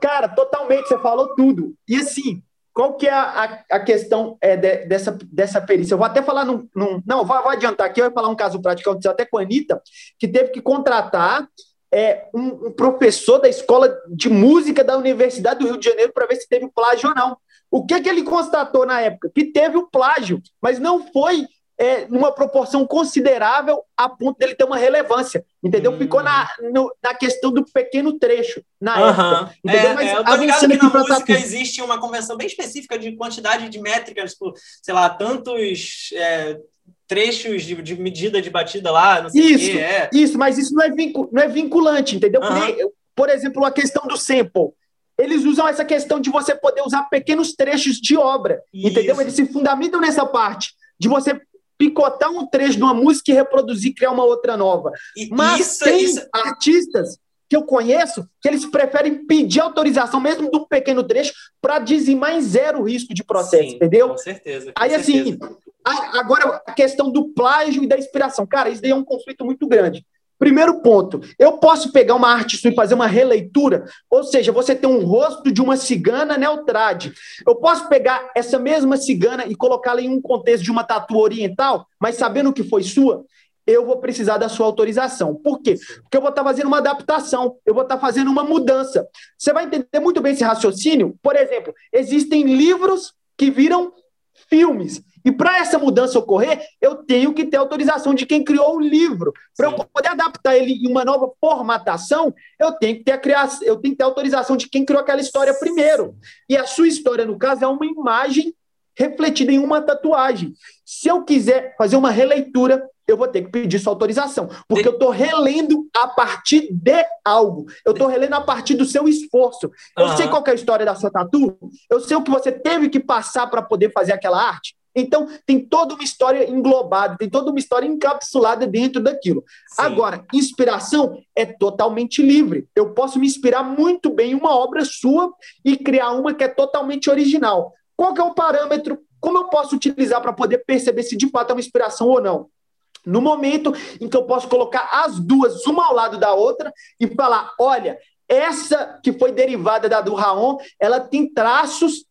Cara, totalmente, você falou tudo. E assim, qual que é a, a questão é, de, dessa, dessa perícia? Eu vou até falar num. num não, vou, vou, adiantar aqui, eu vou falar um caso prático que aconteceu até com a Anitta, que teve que contratar é, um, um, professor da escola de música da Universidade do Rio de Janeiro para ver se teve plágio ou não. O que, que ele constatou na época? Que teve o plágio, mas não foi é, numa proporção considerável a ponto dele ter uma relevância, entendeu? Hum. Ficou na, no, na questão do pequeno trecho, na uhum. época. Entendeu? É, Mas, é, eu tô ligado que na música existe uma convenção bem específica de quantidade de métricas, por, sei lá, tantos... É, trechos de, de, medida de batida lá, não sei isso, que, é. Isso, mas isso não é, vincul, não é vinculante, entendeu? Uhum. Por, por exemplo, a questão do sample. Eles usam essa questão de você poder usar pequenos trechos de obra, isso. entendeu? Eles se fundamentam nessa parte de você picotar um trecho de uma música e reproduzir, criar uma outra nova. E Mas isso, tem isso... artistas que eu conheço que eles preferem pedir autorização, mesmo de um pequeno trecho, para dizimar em zero risco de processo, Sim, entendeu? Com certeza. Com Aí, assim, certeza. assim, agora a questão do plágio e da inspiração. Cara, isso daí é um conflito muito grande. Primeiro ponto, eu posso pegar uma arte sua e fazer uma releitura, ou seja, você tem um rosto de uma cigana neutrade. Eu posso pegar essa mesma cigana e colocá-la em um contexto de uma tatu oriental, mas sabendo que foi sua, eu vou precisar da sua autorização. Por quê? Porque eu vou estar fazendo uma adaptação, eu vou estar fazendo uma mudança. Você vai entender muito bem esse raciocínio. Por exemplo, existem livros que viram filmes. E para essa mudança ocorrer, eu tenho que ter autorização de quem criou o livro. Para eu poder adaptar ele em uma nova formatação, eu tenho que ter a criação, eu tenho que ter autorização de quem criou aquela história primeiro. E a sua história, no caso, é uma imagem refletida em uma tatuagem. Se eu quiser fazer uma releitura, eu vou ter que pedir sua autorização, porque de... eu estou relendo a partir de algo. Eu estou relendo a partir do seu esforço. Eu uhum. sei qual é a história da sua tatu, eu sei o que você teve que passar para poder fazer aquela arte. Então, tem toda uma história englobada, tem toda uma história encapsulada dentro daquilo. Sim. Agora, inspiração é totalmente livre. Eu posso me inspirar muito bem em uma obra sua e criar uma que é totalmente original. Qual que é o parâmetro? Como eu posso utilizar para poder perceber se de fato é uma inspiração ou não? No momento em que eu posso colocar as duas, uma ao lado da outra, e falar: olha, essa que foi derivada da do Raon, ela tem traços,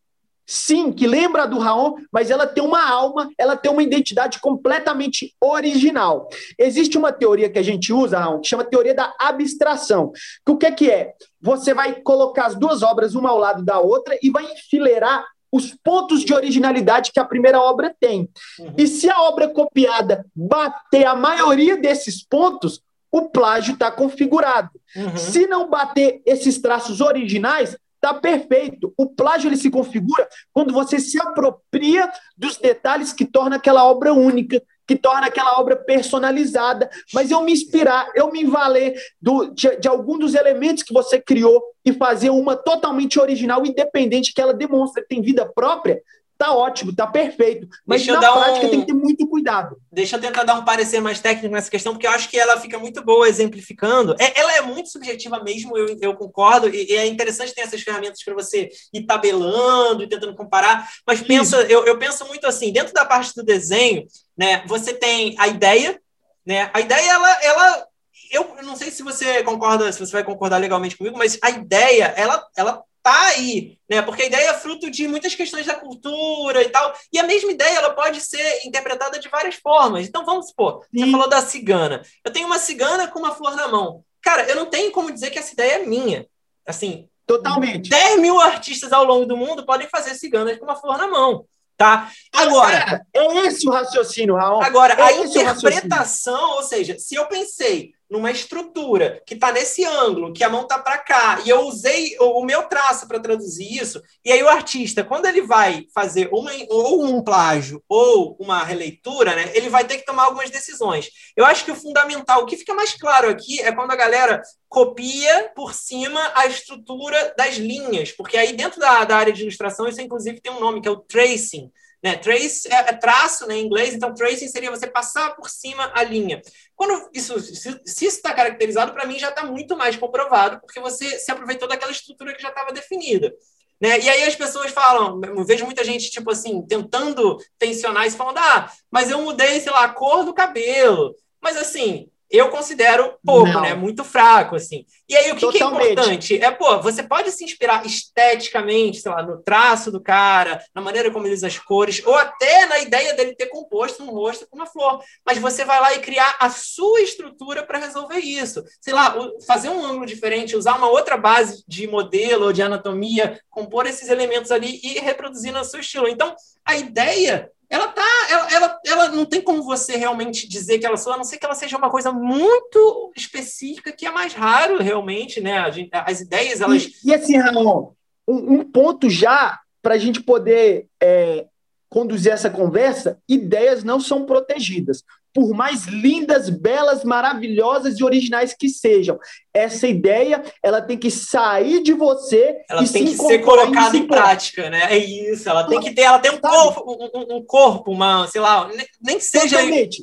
sim, que lembra do Raon, mas ela tem uma alma, ela tem uma identidade completamente original. Existe uma teoria que a gente usa, Raon, que chama teoria da abstração. Que o que, que é? Você vai colocar as duas obras uma ao lado da outra e vai enfileirar os pontos de originalidade que a primeira obra tem. Uhum. E se a obra copiada bater a maioria desses pontos, o plágio está configurado. Uhum. Se não bater esses traços originais, está perfeito. O plágio ele se configura quando você se apropria dos detalhes que torna aquela obra única, que torna aquela obra personalizada, mas eu me inspirar, eu me valer do, de, de algum dos elementos que você criou e fazer uma totalmente original, independente, que ela demonstra que tem vida própria, tá ótimo, tá perfeito. Mas Deixa na prática um... tem que ter muito cuidado. Deixa eu tentar dar um parecer mais técnico nessa questão, porque eu acho que ela fica muito boa exemplificando. É, ela é muito subjetiva mesmo, eu, eu concordo, e, e é interessante ter essas ferramentas para você ir tabelando e tentando comparar. Mas pensa, eu, eu penso muito assim, dentro da parte do desenho, né? Você tem a ideia, né? A ideia, ela, ela eu não sei se você concorda, se você vai concordar legalmente comigo, mas a ideia, ela, ela tá aí, né? Porque a ideia é fruto de muitas questões da cultura e tal. E a mesma ideia ela pode ser interpretada de várias formas. Então vamos supor, Sim. você falou da cigana. Eu tenho uma cigana com uma flor na mão. Cara, eu não tenho como dizer que essa ideia é minha. Assim, totalmente. 10 mil artistas ao longo do mundo podem fazer ciganas com uma flor na mão. Tá? Agora, é esse o raciocínio, Raul. Agora, é a interpretação, ou seja, se eu pensei numa estrutura que está nesse ângulo, que a mão está para cá, e eu usei o, meu traço para traduzir isso, e aí o artista, quando ele vai fazer uma, ou um plágio ou uma releitura, né, ele vai ter que tomar algumas decisões. Eu acho que o fundamental, o que fica mais claro aqui é quando a galera copia por cima a estrutura das linhas, porque aí dentro da, da área de ilustração isso inclusive tem um nome que é o tracing, né? Trace é, é, traço né, em inglês, então tracing seria você passar por cima a linha. Quando isso, se, se isso está caracterizado, para mim já está muito mais comprovado, porque você se aproveitou daquela estrutura que já estava definida. Né? E aí as pessoas falam, eu vejo muita gente, tipo assim, tentando tensionar isso, falando, ah, mas eu mudei, sei lá, a cor do cabelo. Mas assim, eu considero pouco, Não. né? Muito fraco, assim. E aí, o que, que, é importante? É, pô, você pode se inspirar esteticamente, sei lá, no traço do cara, na maneira como ele usa as cores, ou até na ideia dele ter composto um rosto com uma flor. Mas você vai lá e criar a sua estrutura para resolver isso. Sei lá, fazer um ângulo diferente, usar uma outra base de modelo ou de anatomia, compor esses elementos ali e reproduzir no seu estilo. Então, a ideia ela tá, ela, ela, ela não tem como você realmente dizer que ela só, a não ser que ela seja uma coisa muito específica, que é mais raro realmente, né? Gente, as ideias, elas. E, e assim, Ramon, um, um ponto já para a gente poder é, conduzir essa conversa, ideias não são protegidas por mais lindas, belas, maravilhosas e originais que sejam. Essa ideia, ela tem que sair de você ela e tem que ser colocada em prática, né? É isso, ela tem que ter, ela tem um corpo, um, um corpo, uma, sei lá, nem seja Totalmente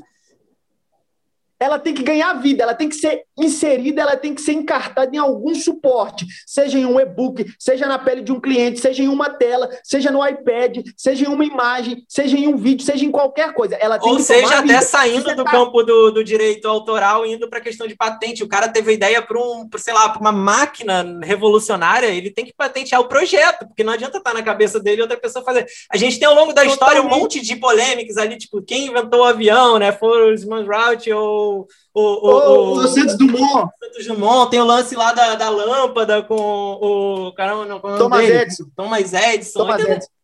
ela tem que ganhar vida, ela tem que ser inserida, ela tem que ser encartada em algum suporte, seja em um e-book, seja na pele de um cliente, seja em uma tela, seja no iPad, seja em uma imagem, seja em um vídeo, seja em qualquer coisa. Ela Ou seja, até saindo Você do tá... campo do, do, direito autoral, indo para a questão de patente. O cara teve a ideia para um, sei lá, para uma máquina revolucionária, ele tem que patentear o projeto, porque não adianta estar tá na cabeça dele e outra pessoa fazer. A gente tem ao longo da Totalmente. história um monte de polêmicas ali, tipo, quem inventou o avião, né? Foram os Manrout ou o, o, o, Santos Dumont. Santos Dumont, tem o lance lá da, da lâmpada com o. Caramba, não, com Thomas dele? Edison. Thomas Edison. Thomas então, Edison.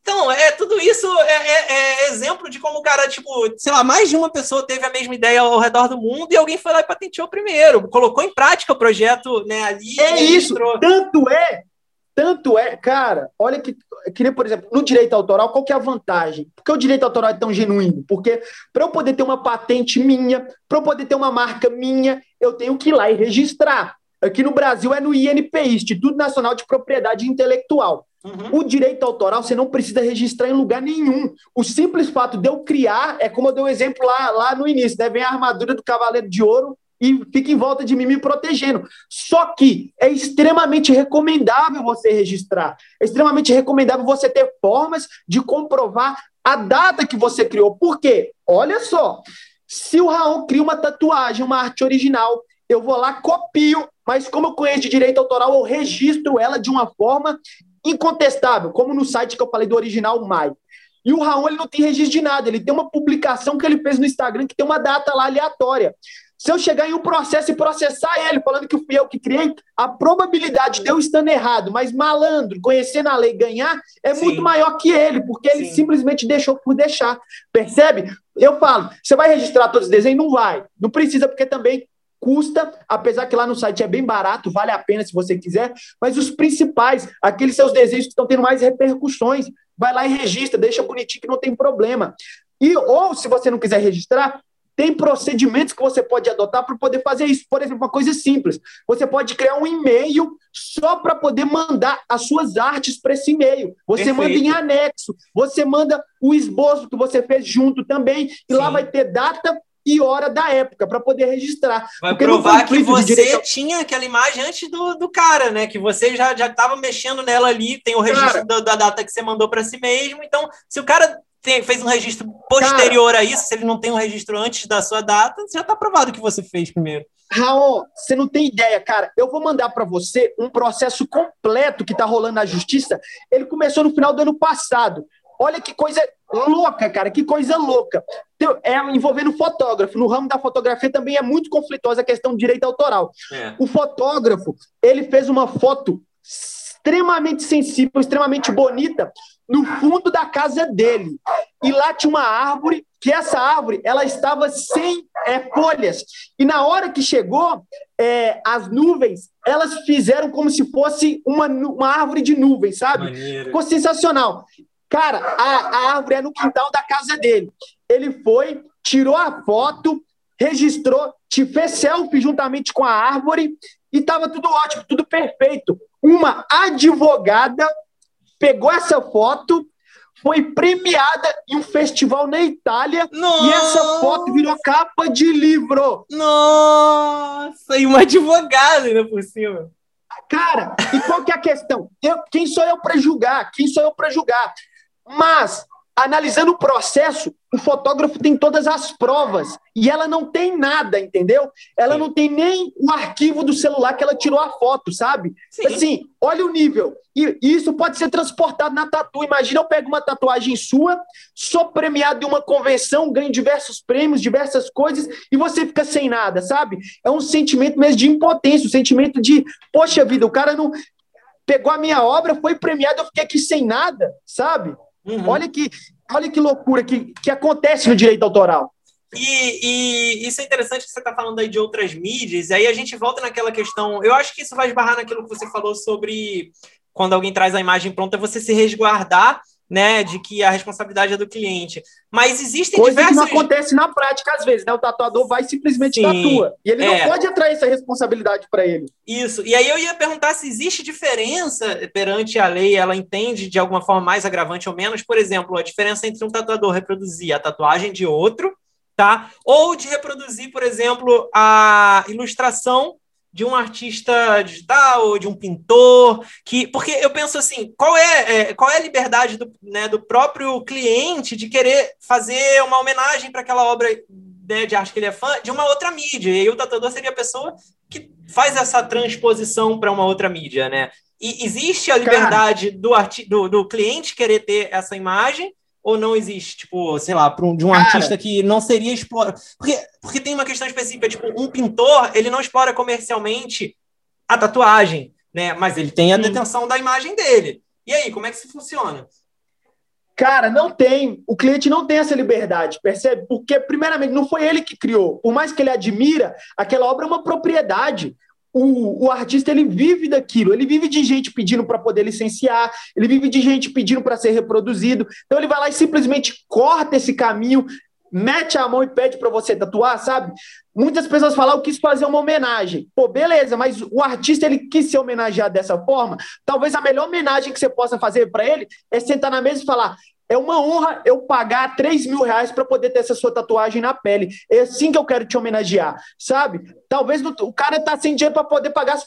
Então, é, tudo isso é, é, é, exemplo de como o cara, tipo, sei lá, mais de uma pessoa teve a mesma ideia ao redor do mundo e alguém foi lá e patenteou primeiro, colocou em prática o projeto né, ali. É isso, tanto é tanto é, cara, olha que, que nem, por exemplo, no direito autoral, qual que é a vantagem? Por que o direito autoral é tão genuíno? Porque para eu poder ter uma patente minha, para eu poder ter uma marca minha, eu tenho que ir lá e registrar. Aqui no Brasil é no INPI, Instituto Nacional de Propriedade Intelectual. Uhum. O direito autoral você não precisa registrar em lugar nenhum. O simples fato de eu criar é como eu dei um exemplo lá, lá no início, né? Vem a armadura do Cavaleiro de Ouro, e fica em volta de mim me protegendo. Só que é extremamente recomendável você registrar. É extremamente recomendável você ter formas de comprovar a data que você criou. Por quê? Olha só. Se o Raul cria uma tatuagem, uma arte original, eu vou lá, copio, mas como eu conheço de direito autoral, eu registro ela de uma forma incontestável, como no site que eu falei do original Mai. E o Raul ele não tem registro de nada, ele tem uma publicação que ele fez no Instagram que tem uma data lá aleatória. Se eu chegar em um processo e processar ele, falando que fui eu que criei, a probabilidade de eu estando errado, mas malandro, conhecendo a lei, ganhar, é Sim. muito maior que ele, porque ele Sim. simplesmente deixou por deixar. Percebe? Eu falo, você vai registrar todos os desenhos? Não vai. Não precisa, porque também custa, apesar que lá no site é bem barato, vale a pena se você quiser, mas os principais, aqueles seus desenhos que estão tendo mais repercussões, vai lá e registra, deixa bonitinho que não tem problema. E ou se você não quiser registrar, tem procedimentos que você pode adotar para poder fazer isso. Por exemplo, uma coisa simples. Você pode criar um e-mail só para poder mandar as suas artes para esse e-mail. Você Perfeito. manda em anexo, você manda o esboço que você fez junto também, e Sim. lá vai ter data e hora da época para poder registrar. Vai Porque provar que você direito... tinha aquela imagem antes do, do cara, né? Que você já já estava mexendo nela ali, tem o registro da, da, data que você mandou para si mesmo. Então, se o cara tem, fez um registro posterior Cara, a isso, se ele não tem um registro antes da sua data, já está provado que você fez primeiro. Raul, você não tem ideia, cara. Eu vou mandar para você um processo completo que está rolando na justiça. Ele começou no final do ano passado. Olha que coisa louca, cara, que coisa louca. É envolvendo fotógrafo. No ramo da fotografia também é muito conflitosa a questão de direito autoral. É. O fotógrafo, ele fez uma foto extremamente sensível, extremamente bonita, no fundo da casa dele. E lá tinha uma árvore, que essa árvore ela estava sem é, folhas. E na hora que chegou, é, as nuvens, elas fizeram como se fosse uma, uma árvore de nuvens, sabe? Maneiro. Ficou sensacional. Cara, a, a árvore é no quintal da casa dele. Ele foi, tirou a foto, registrou, te fez selfie juntamente com a árvore e estava tudo ótimo, tudo perfeito. Uma advogada pegou essa foto, foi premiada em um festival na Itália Nossa. e essa foto virou capa de livro. Nossa, e uma advogada ainda por cima. Cara, e qual que é a questão? Eu, quem sou eu para julgar? Quem sou eu para julgar? Mas analisando o processo, o fotógrafo tem todas as provas e ela não tem nada, entendeu? Ela Sim. não tem nem o arquivo do celular que ela tirou a foto, sabe? Sim. Assim, olha o nível. E isso pode ser transportado na tatu. Imagina eu pego uma tatuagem sua, sou premiado em uma convenção, ganho diversos prêmios, diversas coisas e você fica sem nada, sabe? É um sentimento mesmo de impotência, um sentimento de, poxa vida, o cara não pegou a minha obra, foi premiado, eu fiquei aqui sem nada, sabe? Uhum. Olha, que, olha que loucura que, que acontece no direito autoral. E, e, isso é interessante que você está falando aí de outras mídias, e aí a gente volta naquela questão. Eu acho que isso vai esbarrar naquilo que você falou sobre quando alguém traz a imagem pronta, você se resguardar né, de que a responsabilidade é do cliente. Mas existem Coisa diversos... que não acontece na prática às vezes, né? O tatuador vai simplesmente Sim, tatua. E ele é. não pode atrair essa responsabilidade para ele. Isso. E aí eu ia perguntar se existe diferença perante a lei, ela entende de alguma forma mais agravante ou menos, por exemplo, a diferença entre um tatuador reproduzir a tatuagem de outro, tá? Ou de reproduzir, por exemplo, a ilustração de um artista digital, de um pintor, que porque eu penso assim, qual é, é qual é a liberdade do, né, do próprio cliente de querer fazer uma homenagem para aquela obra né, de arte que ele é fã de uma outra mídia? E aí o tatuador seria a pessoa que faz essa transposição para uma outra mídia, né? E existe a liberdade do, arti do, do cliente querer ter essa imagem ou não existe, tipo, sei lá, um, de um Cara, artista que não seria explora. Porque, porque tem uma questão específica, tipo, um pintor, ele não explora comercialmente a tatuagem, né? Mas ele tem a detenção da imagem dele. E aí, como é que isso funciona? Cara, não tem. O cliente não tem essa liberdade, percebe? Porque, primeiramente, não foi ele que criou. Por mais que ele admira, aquela obra é uma propriedade o, o artista ele vive daquilo, ele vive de gente pedindo para poder licenciar, ele vive de gente pedindo para ser reproduzido. Então ele vai lá e simplesmente corta esse caminho, mete a mão e pede para você tatuar, sabe? Muitas pessoas falam, eu quis fazer uma homenagem. Pô, beleza, mas o artista ele quis ser homenageado dessa forma. Talvez a melhor homenagem que você possa fazer para ele é sentar na mesa e falar: é uma honra eu pagar 3 mil reais para poder ter essa sua tatuagem na pele. É assim que eu quero te homenagear, sabe? Talvez o cara tá sem dinheiro para poder pagar as,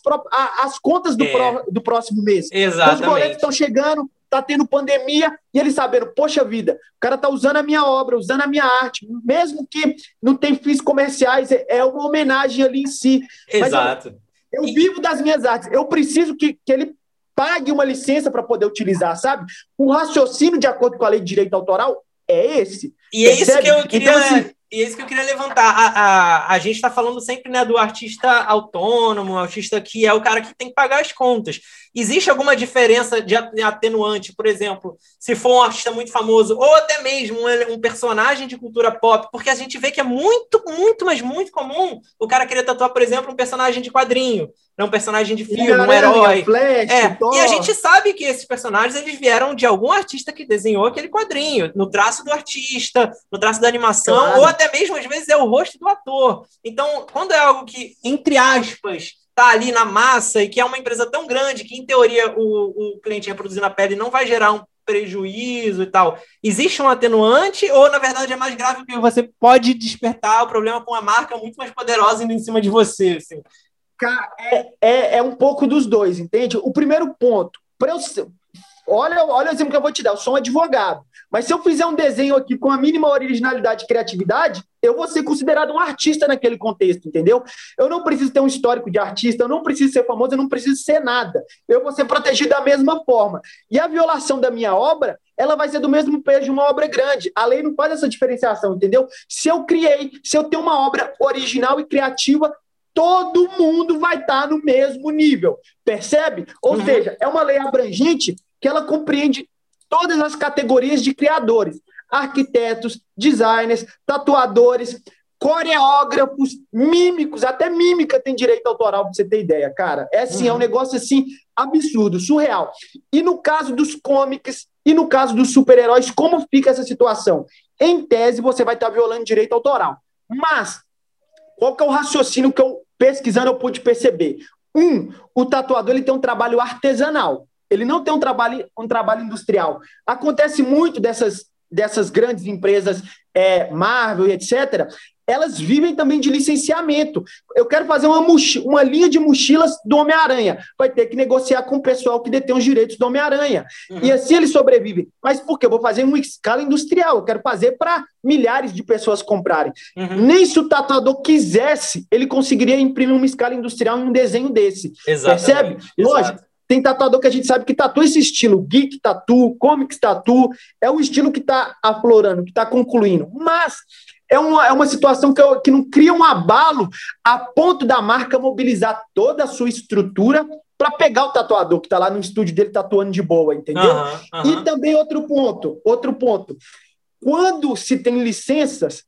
as contas do, é. do próximo mês. Exatamente. Os boletos estão chegando, tá tendo pandemia, e ele sabendo, poxa vida, o cara tá usando a minha obra, usando a minha arte, mesmo que não tem fins comerciais, é, é uma homenagem ali em si. Exato. Eu, eu vivo das minhas artes, eu preciso que, que ele pague uma licença para poder utilizar, sabe? O raciocínio de acordo com a lei de direito autoral é esse. E é isso que eu queria. Então, assim, e é isso que eu queria levantar. A, a, a gente está falando sempre né, do artista autônomo, artista que é o cara que tem que pagar as contas. Existe alguma diferença de atenuante, por exemplo, se for um artista muito famoso, ou até mesmo um, personagem de cultura pop, porque a gente vê que é muito, muito, mas muito comum o cara querer tatuar, por exemplo, um personagem de quadrinho, né, um personagem de filme, um herói. Flash, é. E a gente sabe que esses personagens eles vieram de algum artista que desenhou aquele quadrinho, no traço do artista, no traço da animação, claro. ou até mesmo, às vezes, é o rosto do ator. Então, quando é algo que, entre aspas, está ali na massa e que é uma empresa tão grande que, em teoria, o, o cliente reproduzindo a pele não vai gerar um prejuízo e tal. Existe um atenuante ou, na verdade, é mais grave porque você pode despertar o problema com a marca muito mais poderosa indo em cima de você? Assim? É, é, é um pouco dos dois, entende? O primeiro ponto, para eu, olha, olha o exemplo que eu vou te dar, eu sou um advogado. Mas se eu fizer um desenho aqui com a mínima originalidade e criatividade, eu vou ser considerado um artista naquele contexto, entendeu? Eu não preciso ter um histórico de artista, eu não preciso ser famoso, eu não preciso ser nada. Eu vou ser protegido da mesma forma. E a violação da minha obra, ela vai ser do mesmo peso de uma obra grande. A lei não faz essa diferenciação, entendeu? Se eu criei, se eu tenho uma obra original e criativa, todo mundo vai estar no mesmo nível, percebe? Ou uhum. seja, é uma lei abrangente que ela compreende todas as categorias de criadores: arquitetos, designers, tatuadores, coreógrafos, mímicos, até mímica tem direito autoral, para você ter ideia, cara. É assim, uhum. é um uhum. negócio assim absurdo, surreal. E no caso dos comics e no caso dos super-heróis, como fica essa situação? Em tese, você vai estar violando direito autoral. Mas qual que é o raciocínio que eu pesquisando eu pude perceber? Um, o tatuador ele tem um trabalho artesanal. Ele não tem um trabalho, um trabalho industrial. Acontece muito dessas, dessas grandes empresas, é, Marvel e etc., elas vivem também de licenciamento. Eu quero fazer uma, uma linha de mochilas do Homem-Aranha. Vai ter que negociar com o pessoal que detém os direitos do Homem-Aranha. Uhum. E assim ele sobrevive. Mas por quê? Eu vou fazer em uma escala industrial. Eu quero fazer para milhares de pessoas comprarem. Uhum. Nem se o tatuador quisesse, ele conseguiria imprimir uma escala industrial em um desenho desse. Exatamente. Percebe? Lógico. Tem tatuador que a gente sabe que tatua esse estilo, geek tatu, comics tatu, é o estilo que está aflorando, que está concluindo. Mas é uma, é uma situação que, eu, que não cria um abalo a ponto da marca mobilizar toda a sua estrutura para pegar o tatuador que está lá no estúdio dele tatuando de boa, entendeu? Uhum, uhum. E também outro ponto, outro ponto. Quando se tem licenças,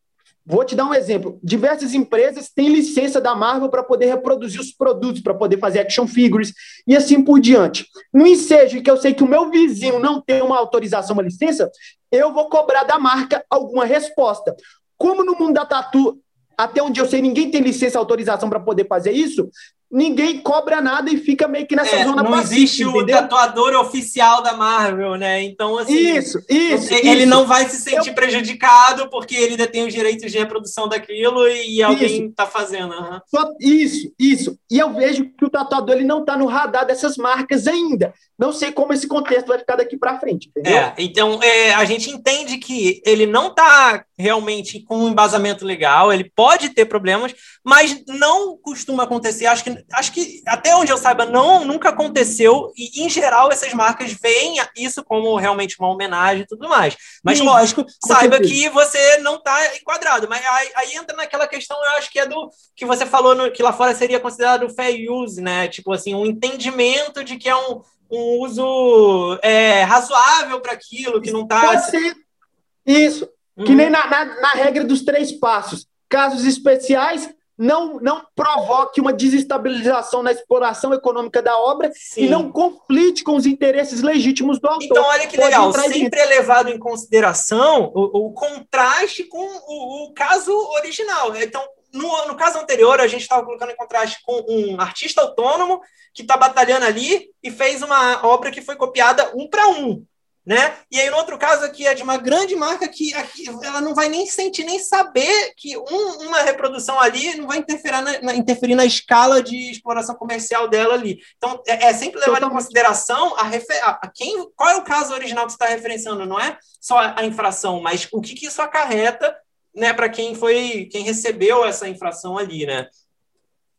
Vou te dar um exemplo. Diversas empresas têm licença da Marvel para poder reproduzir os produtos, para poder fazer action figures e assim por diante. No ensejo que eu sei que o meu vizinho não tem uma autorização, uma licença, eu vou cobrar da marca alguma resposta. Como no mundo da tatu, até onde eu sei, ninguém tem licença, autorização para poder fazer isso, ninguém cobra nada e fica meio que nessa é, zona Não pacífica, existe o tatuador oficial da Marvel, né? Então, assim. Isso, isso. Ele isso. não vai se sentir eu... prejudicado porque ele detém os direitos de reprodução daquilo e alguém está fazendo. Uhum. Isso, isso. E eu vejo que o tatuador ele não está no radar dessas marcas ainda. Não sei como esse contexto vai ficar daqui para frente, entendeu? É, então é, a gente entende que ele não está realmente com um embasamento legal, ele pode ter problemas, mas não costuma acontecer. Acho que acho que até onde eu saiba, não nunca aconteceu, e em geral essas marcas veem isso como realmente uma homenagem e tudo mais. Mas, Sim, lógico, saiba que você não está enquadrado. Mas aí, aí, entra naquela questão, eu acho que é do que você falou no, que lá fora seria considerado fair use, né? Tipo assim, um entendimento de que é um, um uso é, razoável para aquilo, que não está. Pode ser. Isso. Uhum. Que nem na, na, na regra dos três passos. Casos especiais, não, não provoque uma desestabilização na exploração econômica da obra Sim. e não conflite com os interesses legítimos do autor. Então, olha que Pode legal, sempre é levado em consideração o, o contraste com o, o, caso original. Então, no, no caso anterior, a gente estava colocando em contraste com um artista autônomo que está batalhando ali e fez uma obra que foi copiada um para um. né? E aí, no outro caso aqui, é de uma grande marca que aqui, ela não vai nem sentir, nem saber que um, uma reprodução ali não vai interferir na, na, interferir na escala de exploração comercial dela ali. Então, é, é sempre levar em consideração a, refer, a, quem, qual é o caso original que você está referenciando, não é só a infração, mas o que, que isso acarreta né, para quem foi, quem recebeu essa infração ali, né?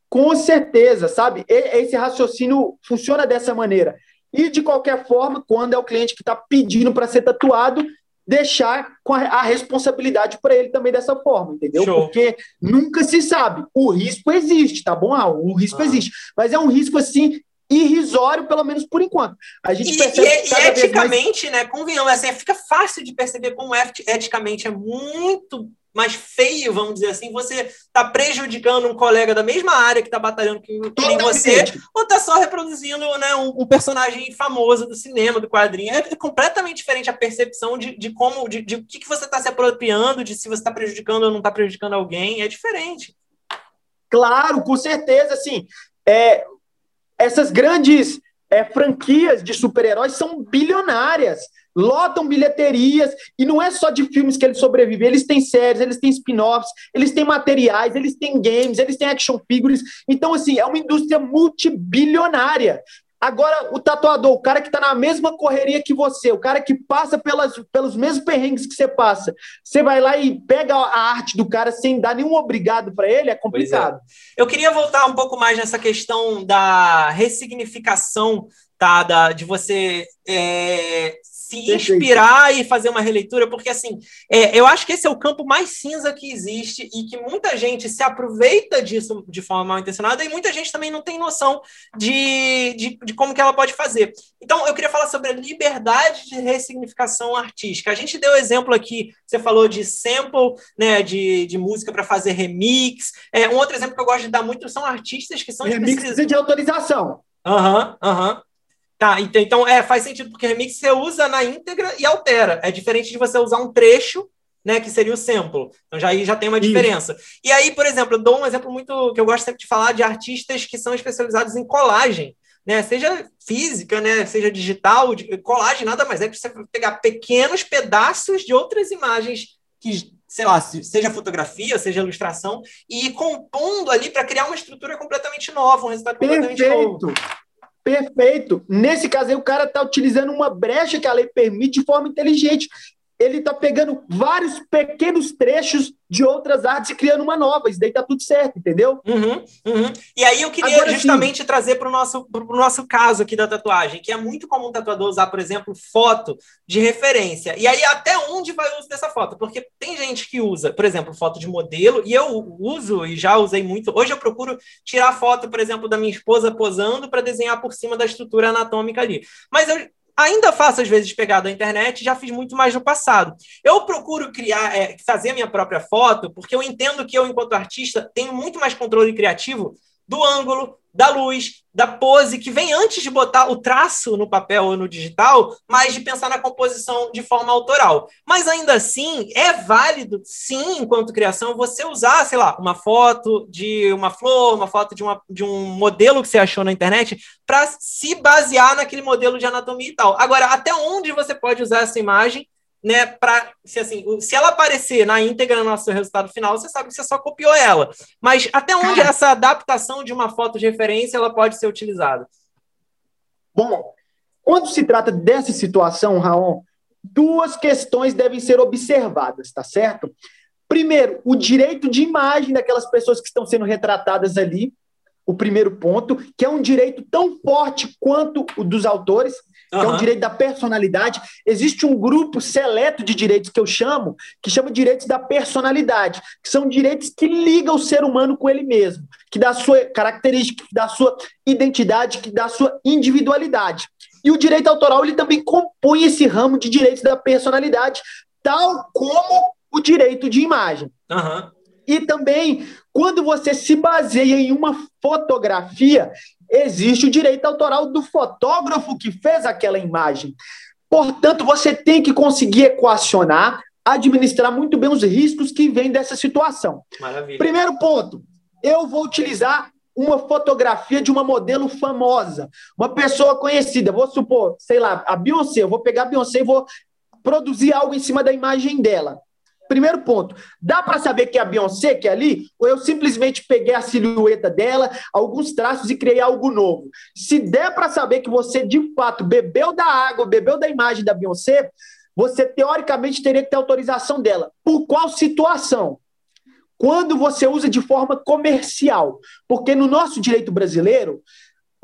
Com certeza, sabe? Esse raciocínio funciona dessa maneira. E, de qualquer forma, quando é o cliente que está pedindo para ser tatuado, deixar com a, responsabilidade para ele também dessa forma, entendeu? Show. Porque nunca se sabe. O risco existe, tá bom? Ah, o risco ah. existe. Mas é um risco, assim, irrisório, pelo menos por enquanto. A gente percebe. E, e, e eticamente, mais... né? Convenhamos, assim, fica fácil de perceber como eticamente é muito mais feio, vamos dizer assim, você está prejudicando um colega da mesma área que está batalhando que, que nem você, ou está só reproduzindo né, um, um, personagem famoso do cinema, do quadrinho. É, é completamente diferente a percepção de, de como, de, de o que, que você está se apropriando, de se você está prejudicando ou não está prejudicando alguém, é diferente. Claro, com certeza, assim, é, essas grandes é, franquias de super-heróis são bilionárias lotam bilheterias, e não é só de filmes que eles sobrevivem, eles têm séries, eles têm spin-offs, eles têm materiais, eles têm games, eles têm action figures. Então, assim, é uma indústria multibilionária. Agora, o tatuador, o cara que está na mesma correria que você, o cara que passa pelas, pelos mesmos perrengues que você passa, você vai lá e pega a arte do cara sem dar nenhum obrigado para ele, é complicado. É. Eu queria voltar um pouco mais nessa questão da ressignificação, tá? Da, de você é, se inspirar e fazer uma releitura, porque assim, é, eu acho que esse é o campo mais cinza que existe e que muita gente se aproveita disso de forma mal intencionada e muita gente também não tem noção de, de, de como que ela pode fazer. Então, eu queria falar sobre a liberdade de ressignificação artística. A gente deu exemplo aqui, você falou de sample, né, de, de música para fazer remix. É, um outro exemplo que eu gosto de dar muito são artistas que são remix de autorização. Aham, uhum, aham. Uhum. Tá, então, é, faz sentido, porque remix você usa na íntegra e altera. É diferente de você usar um trecho, né, que seria o sample. Então já aí já tem uma diferença. Isso. E aí, por exemplo, eu dou um exemplo muito que eu gosto sempre de falar de artistas que são especializados em colagem. Né, seja física, né, seja digital, colagem nada mais é que você pegar pequenos pedaços de outras imagens que, sei lá, seja fotografia, seja ilustração, e ir compondo ali para criar uma estrutura completamente nova, um resultado completamente Perfeito. novo. Perfeito. Nesse caso aí, o cara está utilizando uma brecha que a lei permite de forma inteligente ele está pegando vários pequenos trechos de outras artes e criando uma nova. Isso daí tá tudo certo, entendeu? Uhum, uhum. E aí eu queria Agora, justamente sim. trazer para o nosso, pro nosso caso aqui da tatuagem, que é muito comum o tatuador usar, por exemplo, foto de referência. E aí até onde vai o uso dessa foto? Porque tem gente que usa, por exemplo, foto de modelo, e eu uso e já usei muito. Hoje eu procuro tirar foto, por exemplo, da minha esposa posando para desenhar por cima da estrutura anatômica ali. Mas eu Ainda faço, às vezes, pegar da internet, já fiz muito mais no passado. Eu procuro criar, é, fazer minha própria foto, porque eu entendo que eu, enquanto artista, tenho muito mais controle criativo do ângulo, da luz, da pose, que vem antes de botar o traço no papel ou no digital, mas de pensar na composição de forma autoral. Mas ainda assim, é válido, sim, enquanto criação, você usar, sei lá, uma foto de uma flor, uma foto de, uma, de um modelo que você achou na internet, para se basear naquele modelo de anatomia e tal. Agora, até onde você pode usar essa imagem né, para se assim, se ela aparecer na íntegra no nosso resultado final, você sabe que você só copiou ela. Mas até onde Cara, essa adaptação de uma foto de referência ela pode ser utilizada? Bom, quando se trata dessa situação, Raon, duas questões devem ser observadas, tá certo? Primeiro, o direito de imagem daquelas pessoas que estão sendo retratadas ali, o primeiro ponto, que é um direito tão forte quanto o dos autores, uhum. que é o direito da personalidade. Existe um grupo seleto de direitos que eu chamo, que chama direitos da personalidade, que são direitos que ligam o ser humano com ele mesmo, que dá sua característica, que dá sua identidade, que dá sua individualidade. E o direito autoral ele também compõe esse ramo de direitos da personalidade, tal como o direito de imagem. Uhum. E também, quando você se baseia em uma fotografia, existe o direito autoral do fotógrafo que fez aquela imagem. Portanto, você tem que conseguir equacionar, administrar muito bem os riscos que vêm dessa situação. Maravilha. Primeiro ponto, eu vou utilizar uma fotografia de uma modelo famosa, uma pessoa conhecida, vou supor, sei lá, a Beyoncé, eu vou pegar a Beyoncé e vou produzir algo em cima da imagem dela. Primeiro ponto, dá para saber que é a Beyoncé que é ali? Ou eu simplesmente peguei a silhueta dela, alguns traços e criei algo novo? Se der para saber que você de fato bebeu da água, bebeu da imagem da Beyoncé, você teoricamente teria que ter autorização dela. Por qual situação? Quando você usa de forma comercial. Porque no nosso direito brasileiro,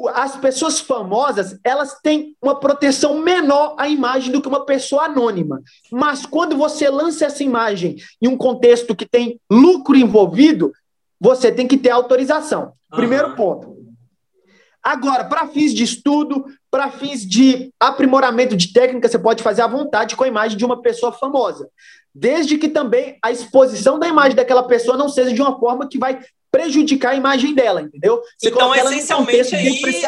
as pessoas famosas elas têm uma proteção menor à imagem do que uma pessoa anônima. Mas quando você lança essa imagem em um contexto que tem lucro envolvido, você tem que ter autorização. Primeiro uhum. ponto. Agora, para fins de estudo, para fins de aprimoramento de técnica, você pode fazer à vontade com a imagem de uma pessoa famosa. Desde que também a exposição da imagem daquela pessoa não seja de uma forma que vai prejudicar a imagem dela, entendeu? Você então, essencialmente, aí,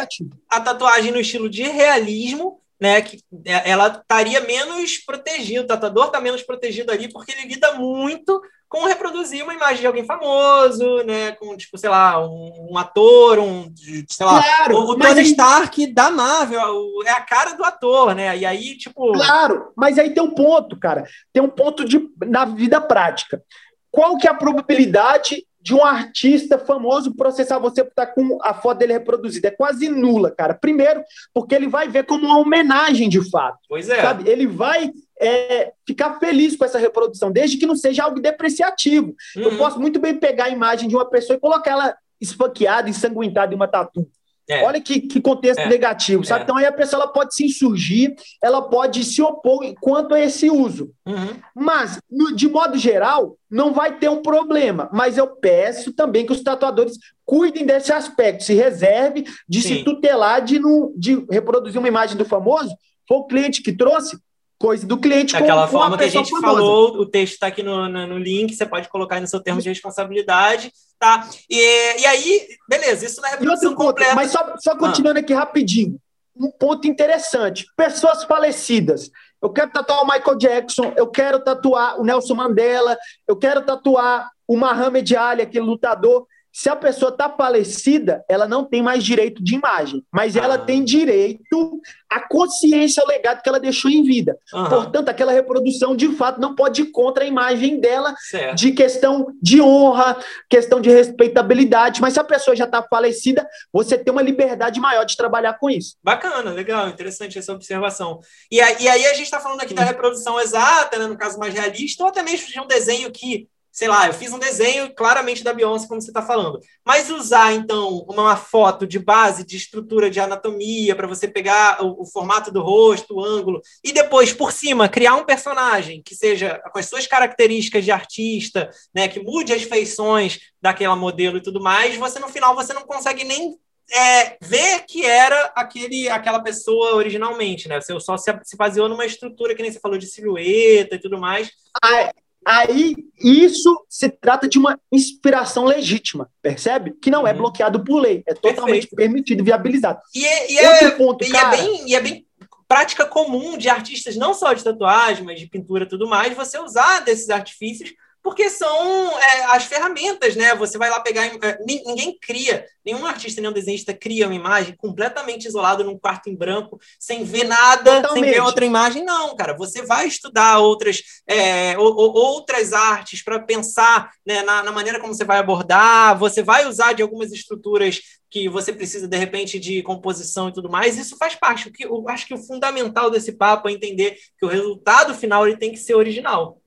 a tatuagem no estilo de realismo, né, que é, ela estaria menos protegida, o tatuador está menos protegido ali, porque ele lida muito com reproduzir uma imagem de alguém famoso, né? Com, tipo, sei lá, um, um ator, um, sei lá, claro, o, o Tony aí... Stark da Marvel, é a cara do ator, né? E aí, tipo. Claro, mas aí tem um ponto, cara. Tem um ponto de, na vida prática. Qual que é a probabilidade de um artista famoso processar você por estar com a foto dele reproduzida. É quase nula, cara. Primeiro, porque ele vai ver como uma homenagem de fato. Pois é. Sabe? Ele vai é, ficar feliz com essa reprodução, desde que não seja algo depreciativo. Uhum. Eu posso muito bem pegar a imagem de uma pessoa e colocar ela esfaqueada, ensanguentada em uma tatu. É. Olha que, que contexto é. negativo, sabe? É. Então aí a pessoa ela pode se insurgir, ela pode se opor quanto a esse uso. Uhum. Mas, no, de modo geral, não vai ter um problema. Mas eu peço também que os tatuadores cuidem desse aspecto, se reserve de Sim. se tutelar de, de reproduzir uma imagem do famoso. Foi o cliente que trouxe, coisa do cliente. Daquela com, forma com que a gente famosa. falou, o texto está aqui no, no, no, link, você pode colocar aí no seu termo de responsabilidade, tá? E, e aí, beleza, isso não é reprodução completa. Mas só, só continuando ah. aqui rapidinho, um ponto interessante: pessoas falecidas. Eu quero tatuar o Michael Jackson, eu quero tatuar o Nelson Mandela, eu quero tatuar o Muhammad Ali, aquele lutador. Se a pessoa está falecida, ela não tem mais direito de imagem, mas ela ah. tem direito à consciência ao legado que ela deixou em vida. Uhum. Portanto, aquela reprodução, de fato, não pode ir contra a imagem dela certo. de questão de honra, questão de respeitabilidade. Mas se a pessoa já está falecida, você tem uma liberdade maior de trabalhar com isso. Bacana, legal, interessante essa observação. E, aí, a gente está falando aqui da reprodução exata, né, no caso mais realista, ou até mesmo de um desenho que sei lá, eu fiz um desenho claramente da Beyoncé, como você está falando. Mas usar, então, uma foto de base, de estrutura de anatomia, para você pegar o, o, formato do rosto, o ângulo, e depois, por cima, criar um personagem que seja com as suas características de artista, né, que mude as feições daquela modelo e tudo mais, você no final você não consegue nem é, ver que era aquele, aquela pessoa originalmente, né? Você só se, se baseou numa estrutura que nem você falou de silhueta e tudo mais. Ah, Aí, isso se trata de uma inspiração legítima, percebe? Que não é uhum. bloqueado por lei, é totalmente Perfeito. permitido e viabilizado. E é, e é, ponto, e é cara... é bem, e é bem prática comum de artistas, não só de tatuagem, mas de pintura e tudo mais, você usar desses artifícios porque são é, as ferramentas, né? Você vai lá pegar. É, ninguém cria, nenhum artista, nenhum desenhista cria uma imagem completamente isolado num quarto em branco, sem ver nada, Totalmente. sem ver outra imagem. Não, cara. Você vai estudar outras, é, outras artes para pensar né, na, na maneira como você vai abordar. Você vai usar de algumas estruturas que você precisa, de repente, de composição e tudo mais. Isso faz parte. O que, eu acho que o fundamental desse papo é entender que o resultado final ele tem que ser original.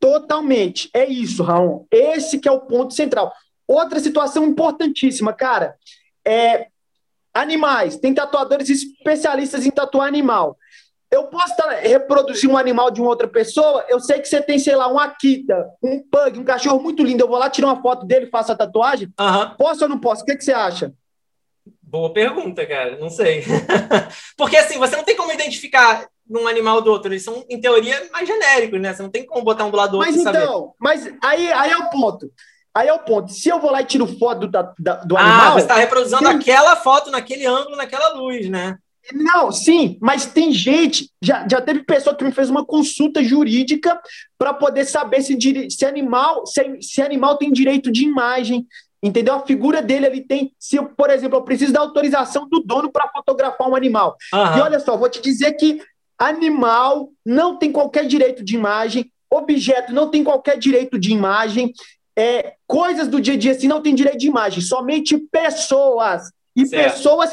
Totalmente. É isso, Raul. Esse que é o ponto central. Outra situação importantíssima, cara, é animais. Tem tatuadores especialistas em tatuar animal. Eu posso reproduzir um animal de uma outra pessoa? Eu sei que você tem, sei lá, um Akita, um pug, um cachorro muito lindo. Eu vou lá tirar uma foto dele e faço a tatuagem? Uhum. Posso ou não posso? O que, que você acha? Boa pergunta, cara. Não sei. Porque assim, você não tem como identificar num animal do outro. Eles são, em teoria, mais genéricos, né? Você não tem como botar um do lado do outro. Mas então, mas aí, aí é o ponto. Aí é o ponto. Se eu vou lá e tiro foto do, da, do ah, animal. Ah, você está reproduzindo tem... aquela foto naquele ângulo, naquela luz, né? Não, sim, mas tem gente, já, já teve pessoa que me fez uma consulta jurídica para poder saber se, se animal se, se animal tem direito de imagem, Entendeu? A figura dele ele tem. Se, por exemplo, eu preciso da autorização do dono para fotografar um animal. Uhum. E olha só, vou te dizer que animal não tem qualquer direito de imagem, objeto não tem qualquer direito de imagem, é, coisas do dia a dia assim não tem direito de imagem, somente pessoas. E certo. pessoas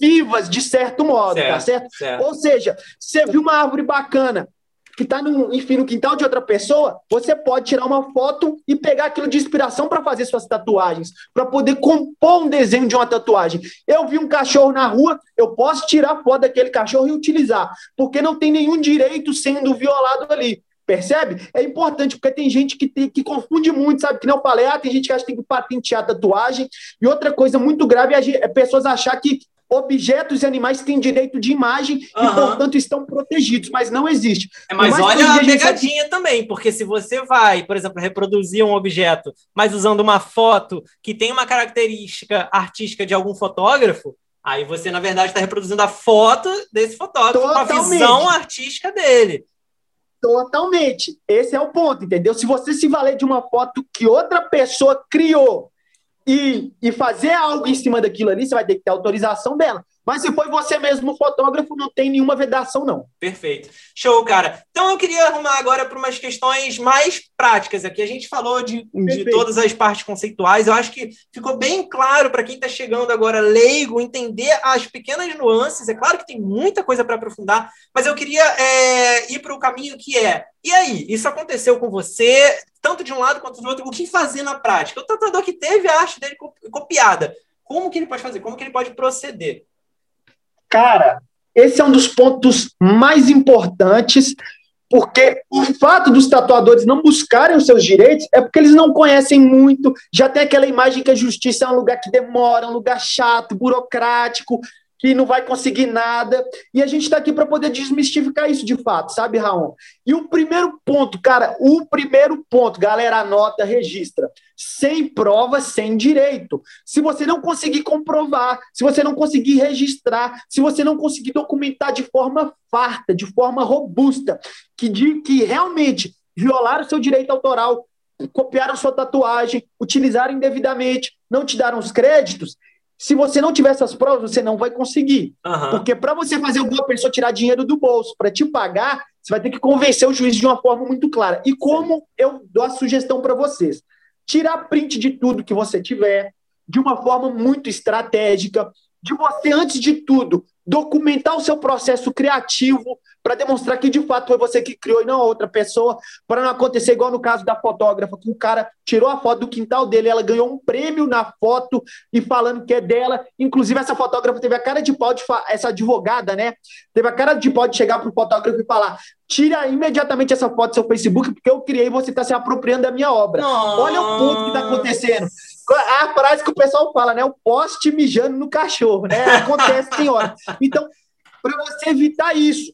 vivas, de certo modo, certo, tá certo? certo? Ou seja, você viu uma árvore bacana, que está enfim, no quintal de outra pessoa, você pode tirar uma foto e pegar aquilo de inspiração para fazer suas tatuagens, para poder compor um desenho de uma tatuagem. Eu vi um cachorro na rua, eu posso tirar foto daquele cachorro e utilizar, porque não tem nenhum direito sendo violado ali. Percebe? É importante, porque tem gente que, tem, que confunde muito, sabe? Que não falei, ah, tem gente que acha que tem que patentear tatuagem. E outra coisa muito grave é, é pessoas achar que objetos e animais têm direito de imagem uhum. e, portanto, estão protegidos, mas não existe. É, mas olha a pegadinha sabe... também, porque se você vai, por exemplo, reproduzir um objeto, mas usando uma foto que tem uma característica artística de algum fotógrafo, aí você, na verdade, está reproduzindo a foto desse fotógrafo Totalmente. com a visão artística dele. Totalmente. Esse é o ponto, entendeu? Se você se valer de uma foto que outra pessoa criou e, e fazer algo em cima daquilo ali, você vai ter que ter autorização dela. Mas se foi você mesmo fotógrafo, não tem nenhuma vedação, não. Perfeito. Show, cara. Então eu queria arrumar agora para umas questões mais práticas aqui. A gente falou de, de todas as partes conceituais. Eu acho que ficou bem claro para quem está chegando agora leigo entender as pequenas nuances. É claro que tem muita coisa para aprofundar, mas eu queria é, ir para o caminho que é. E aí, isso aconteceu com você, tanto de um lado quanto do outro. O que fazer na prática? O tatuador que teve a arte dele copiada, como que ele pode fazer? Como que ele pode proceder? Cara, esse é um dos pontos mais importantes, porque o fato dos tatuadores não buscarem os seus direitos é porque eles não conhecem muito, já tem aquela imagem que a justiça é um lugar que demora, um lugar chato, burocrático, que não vai conseguir nada. E a gente está aqui para poder desmistificar isso de fato, sabe, Raul? E o primeiro ponto, cara, o primeiro ponto, galera, anota, registra. Sem prova, sem direito. Se você não conseguir comprovar, se você não conseguir registrar, se você não conseguir documentar de forma farta, de forma robusta, que, de, que realmente violaram seu direito autoral, copiaram sua tatuagem, utilizaram indevidamente, não te deram os créditos, se você não tiver essas provas, você não vai conseguir. Uhum. Porque para você fazer alguma pessoa tirar dinheiro do bolso para te pagar, você vai ter que convencer o juiz de uma forma muito clara. E como eu dou a sugestão para vocês? Tirar print de tudo que você tiver, de uma forma muito estratégica, de você, antes de tudo, documentar o seu processo criativo para demonstrar que de fato foi você que criou e não outra pessoa, para não acontecer igual no caso da fotógrafa, que o cara tirou a foto do quintal dele, ela ganhou um prêmio na foto e falando que é dela. Inclusive, essa fotógrafa teve a cara de pau de essa advogada, né? Teve a cara de pau de chegar pro fotógrafo e falar: tira imediatamente essa foto do seu Facebook, porque eu criei e você está se apropriando da minha obra. Nossa. Olha o ponto que está acontecendo. A frase que o pessoal fala, né? O poste mijando no cachorro, né? Acontece, senhora. Então, para você evitar isso,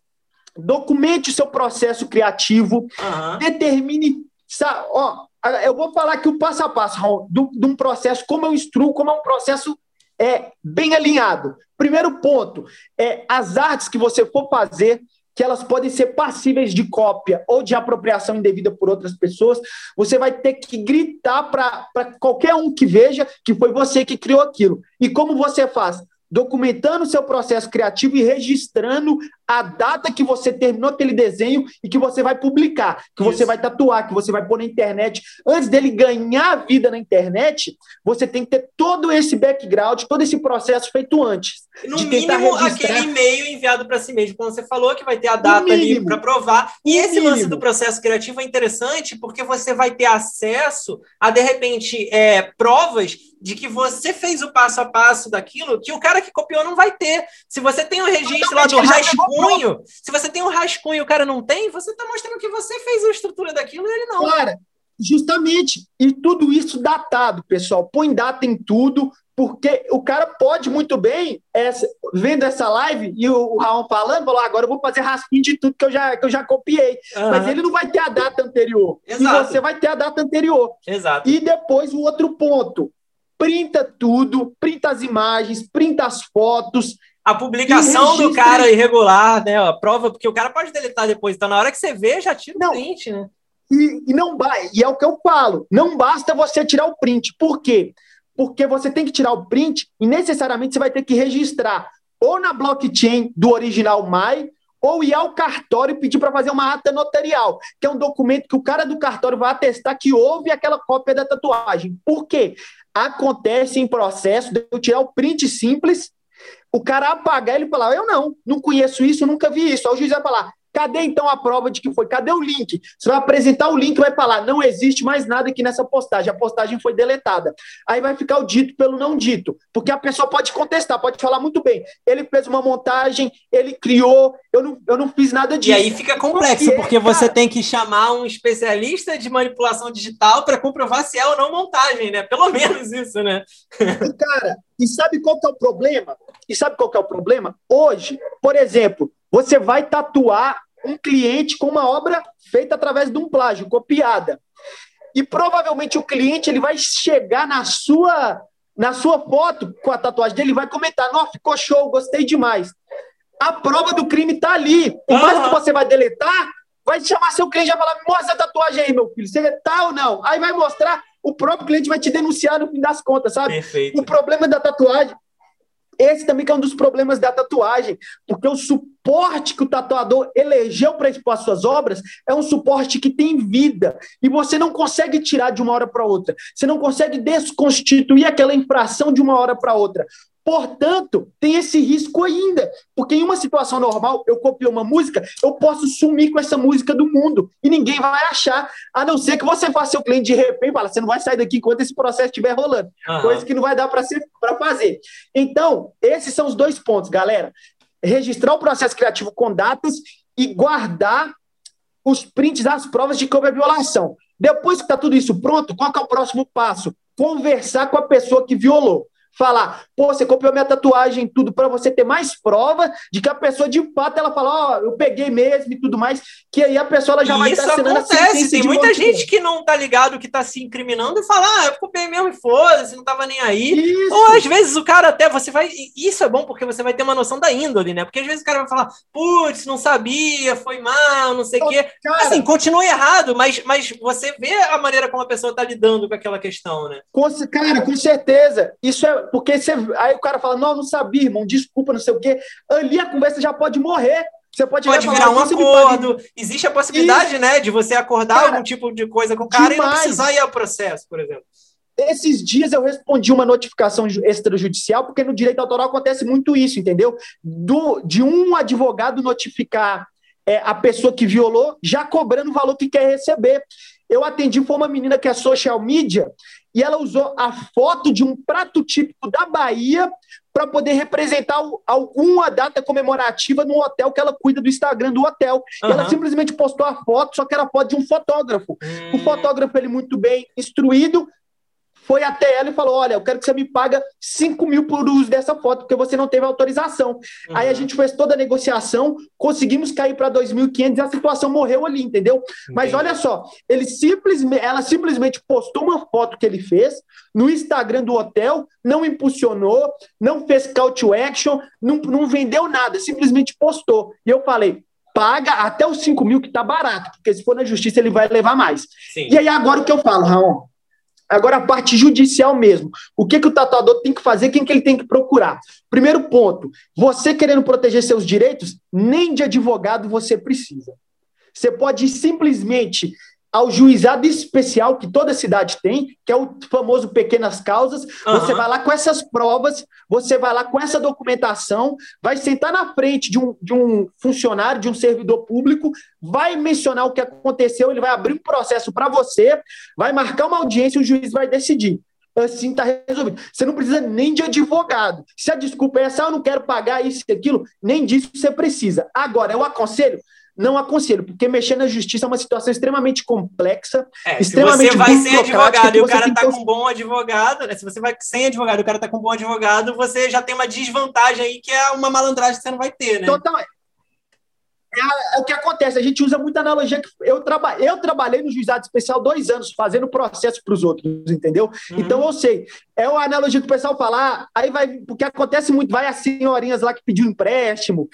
documente o seu processo criativo, uhum. determine. Sabe, ó, eu vou falar aqui o passo a passo de um processo, como eu instruo, como é um processo é, bem alinhado. Primeiro ponto, é as artes que você for fazer, que elas podem ser passíveis de cópia ou de apropriação indevida por outras pessoas, você vai ter que gritar para qualquer um que veja que foi você que criou aquilo. E como você faz? Documentando o seu processo criativo e registrando a data que você terminou aquele desenho e que você vai publicar, que Isso. você vai tatuar, que você vai pôr na internet. Antes dele ganhar vida na internet, você tem que ter todo esse background, todo esse processo feito antes. No mínimo, registrar... aquele e-mail enviado para si mesmo, como você falou, que vai ter a data ali para provar. E esse mínimo. lance do processo criativo é interessante porque você vai ter acesso a, de repente, é, provas de que você fez o passo a passo daquilo que o cara que copiou não vai ter. Se você tem o registro lá do rascunho, se você tem um rascunho e o cara não tem, você está mostrando que você fez a estrutura daquilo e ele não. Cara, justamente. E tudo isso datado, pessoal. Põe data em tudo, porque o cara pode muito bem, essa, vendo essa live e o, o Raul falando, falou: ah, agora eu vou fazer rascunho de tudo que eu já, que eu já copiei. Uhum. Mas ele não vai ter a data anterior. Exato. E você vai ter a data anterior. Exato. E depois o outro ponto printa tudo, printa as imagens, printa as fotos. A publicação do cara irregular, né? A prova, porque o cara pode deletar depois. Então, na hora que você vê, já tira o não, print, né? E, e, não, e é o que eu falo: não basta você tirar o print. Por quê? porque você tem que tirar o print e necessariamente você vai ter que registrar ou na blockchain do original MAI, ou ir ao cartório e pedir para fazer uma ata notarial, que é um documento que o cara do cartório vai atestar que houve aquela cópia da tatuagem. Por quê? Acontece em processo de eu tirar o print simples, o cara apagar ele falar: Eu não, não conheço isso, nunca vi isso. Aí o juiz vai falar: Cadê então a prova de que foi? Cadê o link? Você vai apresentar o link e vai falar: não existe mais nada aqui nessa postagem, a postagem foi deletada. Aí vai ficar o dito pelo não dito, porque a pessoa pode contestar, pode falar muito bem. Ele fez uma montagem, ele criou, eu não, eu não fiz nada disso. E aí fica complexo, porque, porque você tem que chamar um especialista de manipulação digital para comprovar se é ou não montagem, né? Pelo menos isso, né? E, cara, e sabe qual que é o problema? E sabe qual que é o problema? Hoje, por exemplo, você vai tatuar um cliente com uma obra feita através de um plágio, copiada. E provavelmente o cliente ele vai chegar na sua na sua foto com a tatuagem dele, vai comentar: "Nossa, ficou show, gostei demais". A prova do crime está ali. Por mais que você vai deletar, vai chamar seu cliente e vai falar: "Mostra a tatuagem aí, meu filho. Você tá ou não?". Aí vai mostrar, o próprio cliente vai te denunciar no fim das contas, sabe? Perfeito. O problema da tatuagem esse também é um dos problemas da tatuagem, porque o suporte que o tatuador elegeu para expor as suas obras é um suporte que tem vida e você não consegue tirar de uma hora para outra. Você não consegue desconstituir aquela infração de uma hora para outra. Portanto, tem esse risco ainda, porque em uma situação normal, eu copio uma música, eu posso sumir com essa música do mundo e ninguém vai achar, a não ser que você faça seu cliente de repente e fala, você não vai sair daqui enquanto esse processo estiver rolando, uhum. coisa que não vai dar para fazer. Então, esses são os dois pontos, galera. Registrar o processo criativo com datas e guardar os prints das provas de como é violação. Depois que está tudo isso pronto, qual é o próximo passo? Conversar com a pessoa que violou falar, pô, você copiou minha tatuagem tudo para você ter mais prova de que a pessoa de fato ela fala, ó, oh, eu peguei mesmo e tudo mais, que aí a pessoa ela já e vai estar assinando acontece, tem muita gente que não tá ligado que tá se incriminando e fala, ah, eu copiei mesmo e foda-se, não tava nem aí. Isso. Ou às vezes o cara até, você vai, isso é bom porque você vai ter uma noção da índole, né? Porque às vezes o cara vai falar, putz, não sabia, foi mal, não sei o quê. Cara, assim, continua errado, mas, mas você vê a maneira como a pessoa tá lidando com aquela questão, né? Com, cara, com certeza. Isso é porque você, aí o cara fala, não, não sabia, irmão, desculpa, não sei o quê. Ali a conversa já pode morrer. Você pode, pode virar um acordo. Existe a possibilidade, Isso. né, de você acordar cara, algum tipo de coisa com o cara demais. e não precisar ir ao processo, por exemplo. Esses dias eu respondi uma notificação extrajudicial, porque no direito autoral acontece muito isso, entendeu? Do, de um advogado notificar é, a pessoa que violou, já cobrando o valor que quer receber. Eu atendi, foi uma menina que é social media, e ela usou a foto de um prato típico da Bahia para poder representar alguma data comemorativa no hotel que ela cuida do Instagram do hotel. Uhum. E ela simplesmente postou a foto, só que era foto de um fotógrafo. Hum. O fotógrafo, ele muito bem instruído, foi até ela e falou: Olha, eu quero que você me paga 5 mil por uso dessa foto, porque você não teve autorização. Uhum. Aí a gente fez toda a negociação, conseguimos cair para 2.500 e a situação morreu ali, entendeu? Entendi. Mas olha só, ele simplesmente, ela simplesmente postou uma foto que ele fez no Instagram do hotel, não impulsionou, não fez call to action, não, não vendeu nada, simplesmente postou. E eu falei: paga até os 5 mil, que tá barato, porque se for na justiça ele vai levar mais. Sim. E aí agora o que eu falo, Raon? Agora, a parte judicial mesmo. O que, que o tatuador tem que fazer, quem que ele tem que procurar? Primeiro ponto, você querendo proteger seus direitos, nem de advogado você precisa. Você pode simplesmente ao juizado especial que toda cidade tem, que é o famoso pequenas causas. Uhum. Você vai lá com essas provas, você vai lá com essa documentação, vai sentar na frente de um, de um funcionário, de um servidor público, vai mencionar o que aconteceu, ele vai abrir um processo para você, vai marcar uma audiência e o juiz vai decidir. Assim está resolvido. Você não precisa nem de advogado. Se a desculpa é essa, ah, eu não quero pagar isso e aquilo, nem disso você precisa. Agora, eu aconselho não aconselho, porque mexer na justiça é uma situação extremamente complexa. É, extremamente se você vai sem advogado e o cara está com um bom advogado, né? Se você vai sem advogado e o cara está com um bom advogado, você já tem uma desvantagem aí que é uma malandragem que você não vai ter, né? Totalmente. É, é, o que acontece, a gente usa muita analogia. Que eu, traba, eu trabalhei no juizado especial dois anos, fazendo processo para os outros, entendeu? Uhum. Então eu sei. É uma analogia que o pessoal fala, ah, aí vai, porque acontece muito, vai as senhorinhas lá que pediu empréstimo,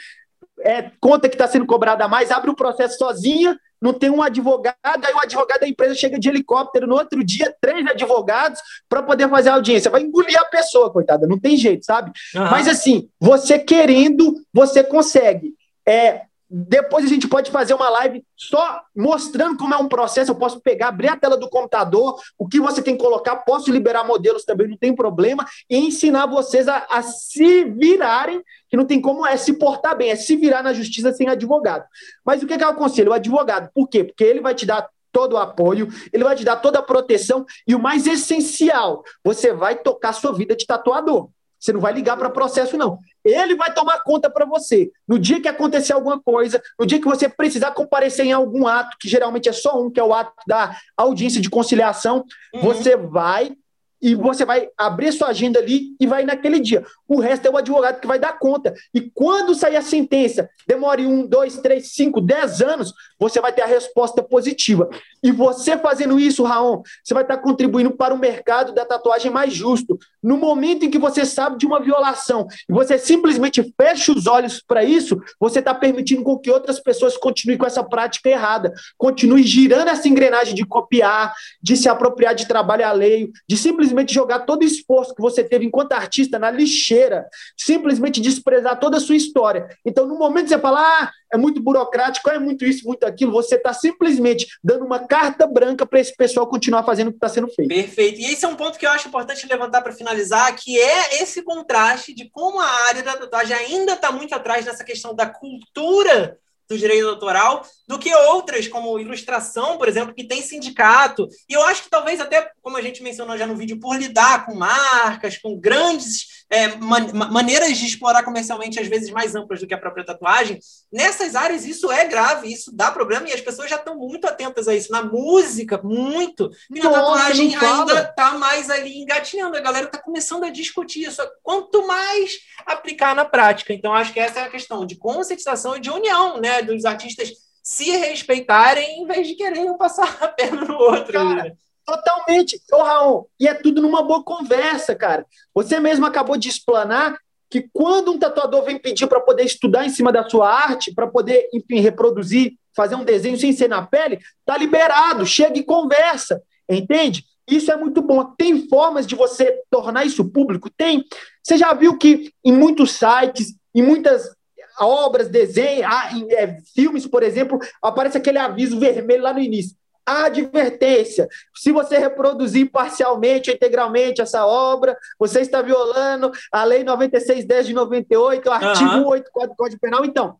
é, conta que está sendo cobrada a mais, abre o processo sozinha, não tem um advogado, aí o advogado da empresa chega de helicóptero no outro dia, três advogados para poder fazer a audiência. Vai engolir a pessoa, coitada, não tem jeito, sabe? Uhum. Mas assim, você querendo, você consegue. É, depois a gente pode fazer uma live só mostrando como é um processo. Eu posso pegar, abrir a tela do computador, o que você tem que colocar, posso liberar modelos também, não tem problema, e ensinar vocês a, a se virarem, que não tem como é se portar bem, é se virar na justiça sem advogado. Mas o que, que eu aconselho? O advogado. Por quê? Porque ele vai te dar todo o apoio, ele vai te dar toda a proteção e o mais essencial, você vai tocar sua vida de tatuador. Você não vai ligar para processo, não. Ele vai tomar conta para você. No dia que acontecer alguma coisa, no dia que você precisar comparecer em algum ato, que geralmente é só um, que é o ato da audiência de conciliação, uhum. você vai e você vai abrir sua agenda ali e vai naquele dia. O resto é o advogado que vai dar conta. E quando sair a sentença, demore um, dois, três, cinco, dez anos, você vai ter a resposta positiva. E você fazendo isso, Raon, você vai estar contribuindo para o mercado da tatuagem mais justo. No momento em que você sabe de uma violação e você simplesmente fecha os olhos para isso, você está permitindo com que outras pessoas continuem com essa prática errada, continue girando essa engrenagem de copiar, de se apropriar de trabalho alheio, de simplesmente jogar todo o esforço que você teve enquanto artista na lixeira, simplesmente desprezar toda a sua história. Então, no momento que você fala, ah, é muito burocrático, é muito isso, muito aquilo, você está simplesmente dando uma carta branca para esse pessoal continuar fazendo o que está sendo feito. Perfeito. E esse é um ponto que eu acho importante levantar para finalizar, que é esse contraste de como a área da tatuagem ainda está muito atrás nessa questão da cultura do direito autoral do que outras, como ilustração, por exemplo, que tem sindicato. E eu acho que talvez até, como a gente mencionou já no vídeo, por lidar com marcas, com grandes é, man maneiras de explorar comercialmente, às vezes mais amplas do que a própria tatuagem, nessas áreas isso é grave, isso dá problema e as pessoas já estão muito atentas a isso. Na música, muito. E na Nossa, tatuagem ainda está mais ali engatinhando. A galera está começando a discutir isso. Quanto mais aplicar na prática. Então, acho que essa é a questão de conscientização e de união né, dos artistas se respeitarem em vez de quererem passar a perna no outro. Cara, né? Totalmente. Ô, Raul, e é tudo numa boa conversa, cara. Você mesmo acabou de explanar que quando um tatuador vem pedir para poder estudar em cima da sua arte, para poder, enfim, reproduzir, fazer um desenho sem ser na pele, tá liberado, chega e conversa, entende? Isso é muito bom. Tem formas de você tornar isso público? Tem. Você já viu que em muitos sites, em muitas obras, desenhos, ah, é, filmes, por exemplo, aparece aquele aviso vermelho lá no início advertência. Se você reproduzir parcialmente ou integralmente essa obra, você está violando a Lei 9610 de 98, o artigo uhum. 84 do Código Penal. Então,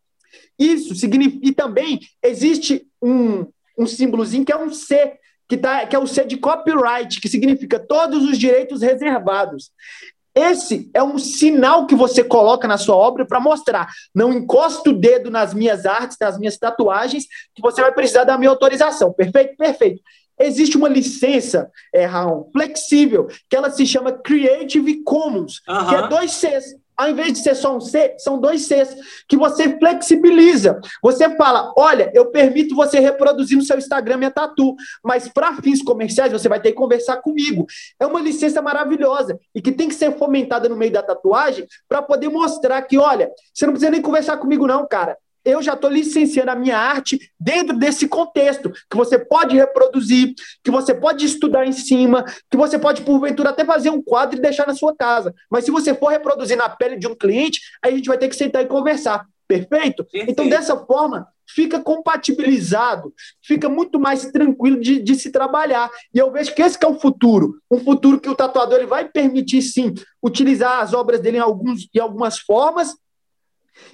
isso significa. E também existe um, um símbolozinho que é um C, que, tá, que é o C de copyright, que significa todos os direitos reservados. Esse é um sinal que você coloca na sua obra para mostrar. Não encosta o dedo nas minhas artes, nas minhas tatuagens, que você vai precisar da minha autorização. Perfeito? Perfeito. Existe uma licença, é, Raul, flexível, que ela se chama Creative Commons, que é dois Cs ao invés de ser só um C, são dois Cs, que você flexibiliza. Você fala: olha, eu permito você reproduzir no seu Instagram minha tatu, mas para fins comerciais você vai ter que conversar comigo. É uma licença maravilhosa e que tem que ser fomentada no meio da tatuagem para poder mostrar que, olha, você não precisa nem conversar comigo, não, cara eu já estou licenciando a minha arte dentro desse contexto, que você pode reproduzir, que você pode estudar em cima, que você pode, porventura, até fazer um quadro e deixar na sua casa. Mas se você for reproduzir na pele de um cliente, aí a gente vai ter que sentar e conversar. Perfeito? Perfeito. Então, dessa forma, fica compatibilizado, fica muito mais tranquilo de, de, se trabalhar. E eu vejo que esse que é o futuro, um futuro que o tatuador ele vai permitir, sim, utilizar as obras dele em, alguns, em algumas formas,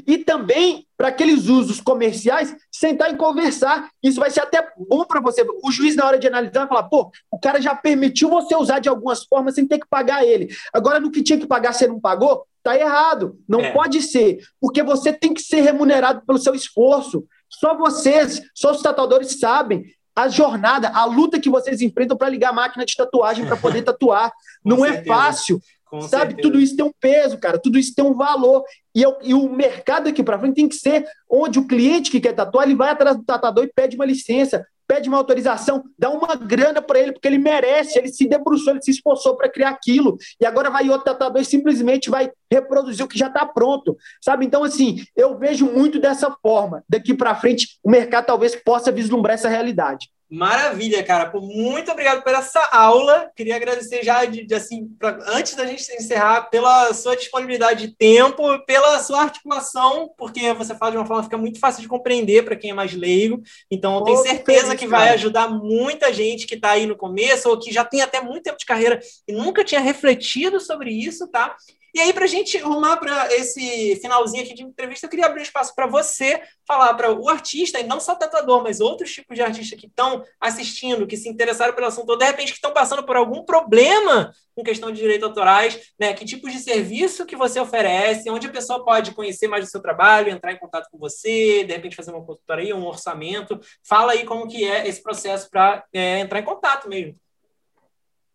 e também para aqueles usos comerciais, sentar e conversar. Isso vai ser até bom para você. O juiz, na hora de analisar, vai falar: pô, o cara já permitiu você usar de algumas formas sem ter que pagar ele. Agora, no que tinha que pagar, você não pagou? Tá errado. Não é. pode ser. Porque você tem que ser remunerado pelo seu esforço. Só vocês, só os tatuadores sabem a jornada, a luta que vocês enfrentam para ligar a máquina de tatuagem para poder tatuar. não é fácil. Com Sabe, certeza. tudo isso tem um peso, cara, tudo isso tem um valor. E, eu, e o mercado aqui para frente tem que ser onde o cliente que quer tatuar, ele vai atrás do tatuador e pede uma licença. pede uma autorização, dá uma grana para ele, porque ele merece, ele se debruçou, ele se esforçou para criar aquilo, e agora vai outro tatuador e simplesmente vai reproduzir o que já está pronto, sabe? Então, assim, eu vejo muito dessa forma. Daqui para frente, o mercado talvez possa vislumbrar essa realidade. Maravilha, cara. muito obrigado por essa aula. Queria agradecer já, de, de assim, pra, antes da gente encerrar, pela sua disponibilidade de tempo, pela sua articulação, porque você fala de uma forma que fica muito fácil de compreender para quem é mais leigo. Então, eu tenho certeza que vai ajudar muita gente que está aí no começo ou que já tem até muito tempo de carreira e nunca tinha refletido sobre isso, tá? E aí, para a gente arrumar para esse finalzinho aqui de entrevista, eu queria abrir espaço para você falar para o artista, e não só tatuador, mas outros tipos de artistas que estão assistindo, que se interessaram pelo assunto, ou de repente que estão passando por algum problema com questão de direitos autorais, né? Que tipos de serviço que você oferece, onde a pessoa pode conhecer mais do seu trabalho, entrar em contato com você, de repente fazer uma consultoria, um orçamento. Fala aí como que é esse processo para é, entrar em contato mesmo.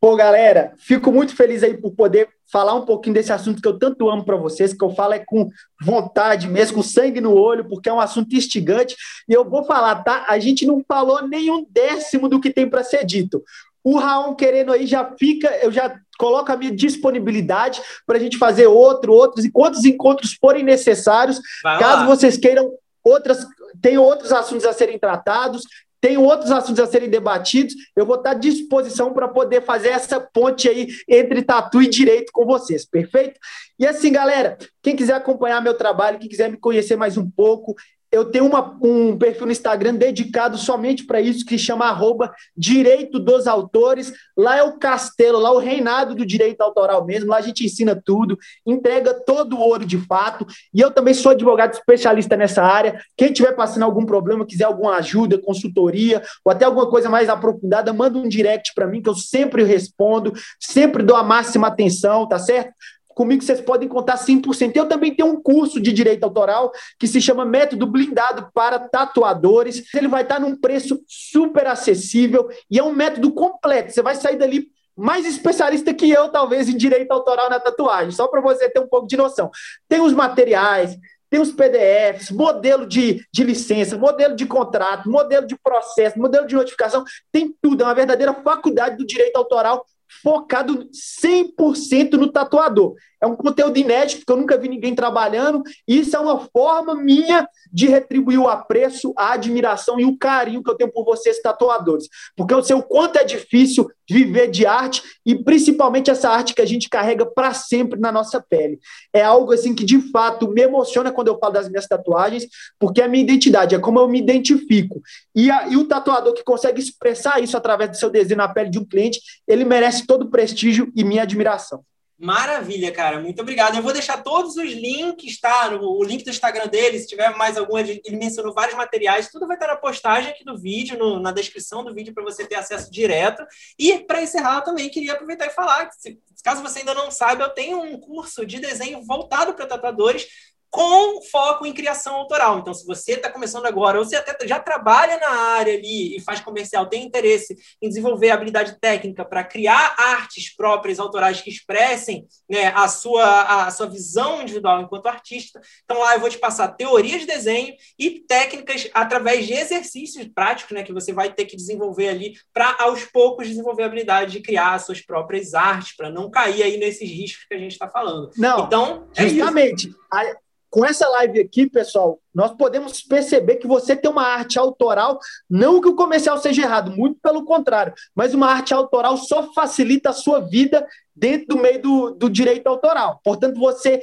Pô, galera, fico muito feliz aí por poder falar um pouquinho desse assunto que eu tanto amo para vocês, que eu falo é com vontade mesmo, com sangue no olho, porque é um assunto instigante. E eu vou falar, tá? A gente não falou nenhum décimo do que tem para ser dito. O Raon querendo aí já fica, eu já coloco a minha disponibilidade para a gente fazer outro, outros, e quantos encontros forem necessários, caso vocês queiram outras, tem outros assuntos a serem tratados, tem outros assuntos a serem debatidos. Eu vou estar à disposição para poder fazer essa ponte aí entre tatu e direito com vocês, perfeito? E assim, galera, quem quiser acompanhar meu trabalho, quem quiser me conhecer mais um pouco, eu tenho uma, um perfil no Instagram dedicado somente para isso, que chama arroba Direito dos Autores. Lá é o castelo, lá é o reinado do direito autoral mesmo. Lá a gente ensina tudo, entrega todo o ouro de fato. E eu também sou advogado especialista nessa área. Quem tiver passando algum problema, quiser alguma ajuda, consultoria, ou até alguma coisa mais aprofundada, manda um direct para mim, que eu sempre respondo, sempre dou a máxima atenção, tá certo? Comigo vocês podem contar 100%. Eu também tenho um curso de direito autoral que se chama Método Blindado para Tatuadores. Ele vai estar num preço super acessível e é um método completo. Você vai sair dali mais especialista que eu, talvez, em direito autoral na tatuagem, só para você ter um pouco de noção. Tem os materiais, tem os PDFs, modelo de, de licença, modelo de contrato, modelo de processo, modelo de notificação, tem tudo. É uma verdadeira faculdade do direito autoral focado 100% no tatuador. É um conteúdo inédito que eu nunca vi ninguém trabalhando. Isso é uma forma minha de retribuir o apreço, a admiração e o carinho que eu tenho por vocês, tatuadores. Porque eu sei o quanto é difícil viver de arte e principalmente essa arte que a gente carrega para sempre na nossa pele. É algo assim que de fato me emociona quando eu falo das minhas tatuagens, porque é a minha identidade, é como eu me identifico. E, a, e o tatuador que consegue expressar isso através do seu desenho na pele de um cliente, ele merece todo o prestígio e minha admiração. Maravilha, cara. Muito obrigado. Eu vou deixar todos os links, tá? O link do Instagram dele, se tiver mais algum, ele mencionou vários materiais, tudo vai estar na postagem aqui do vídeo, no, na descrição do vídeo, para você ter acesso direto. E, para encerrar, também queria aproveitar e falar que, se, caso você ainda não saiba, eu tenho um curso de desenho voltado para tatuadores com foco em criação autoral. Então, se você está começando agora, ou você até já trabalha na área ali e faz comercial, tem interesse em desenvolver habilidade técnica para criar artes próprias, autorais que expressem né, a, sua, a sua visão individual enquanto artista, então lá eu vou te passar teoria de desenho e técnicas através de exercícios práticos né, que você vai ter que desenvolver ali para, aos poucos, desenvolver a habilidade de criar as suas próprias artes, para não cair aí nesses riscos que a gente está falando. Não, então, é justamente. Isso com essa live aqui, pessoal, nós podemos perceber que você tem uma arte autoral, não que o comercial seja errado, muito pelo contrário, mas uma arte autoral só facilita a sua vida dentro do meio do, do direito autoral. Portanto, você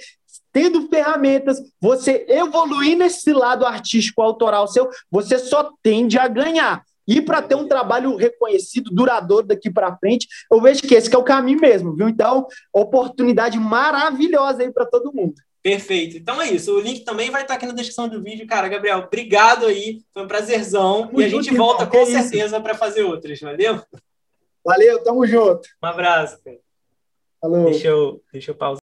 tendo ferramentas, você evoluir nesse lado artístico autoral seu, você só tende a ganhar. E para ter um trabalho reconhecido, duradouro daqui para frente, eu vejo que esse que é o caminho mesmo, viu? Então, oportunidade maravilhosa aí para todo mundo. Perfeito. Então é isso. O link também vai estar aqui na descrição do vídeo. Cara, Gabriel, obrigado aí. Foi um prazerzão. Tamo e a gente junto, volta irmão. com certeza para fazer outras. Valeu? Valeu, tamo junto. Um abraço. Falou. Deixa eu, deixa eu pausar.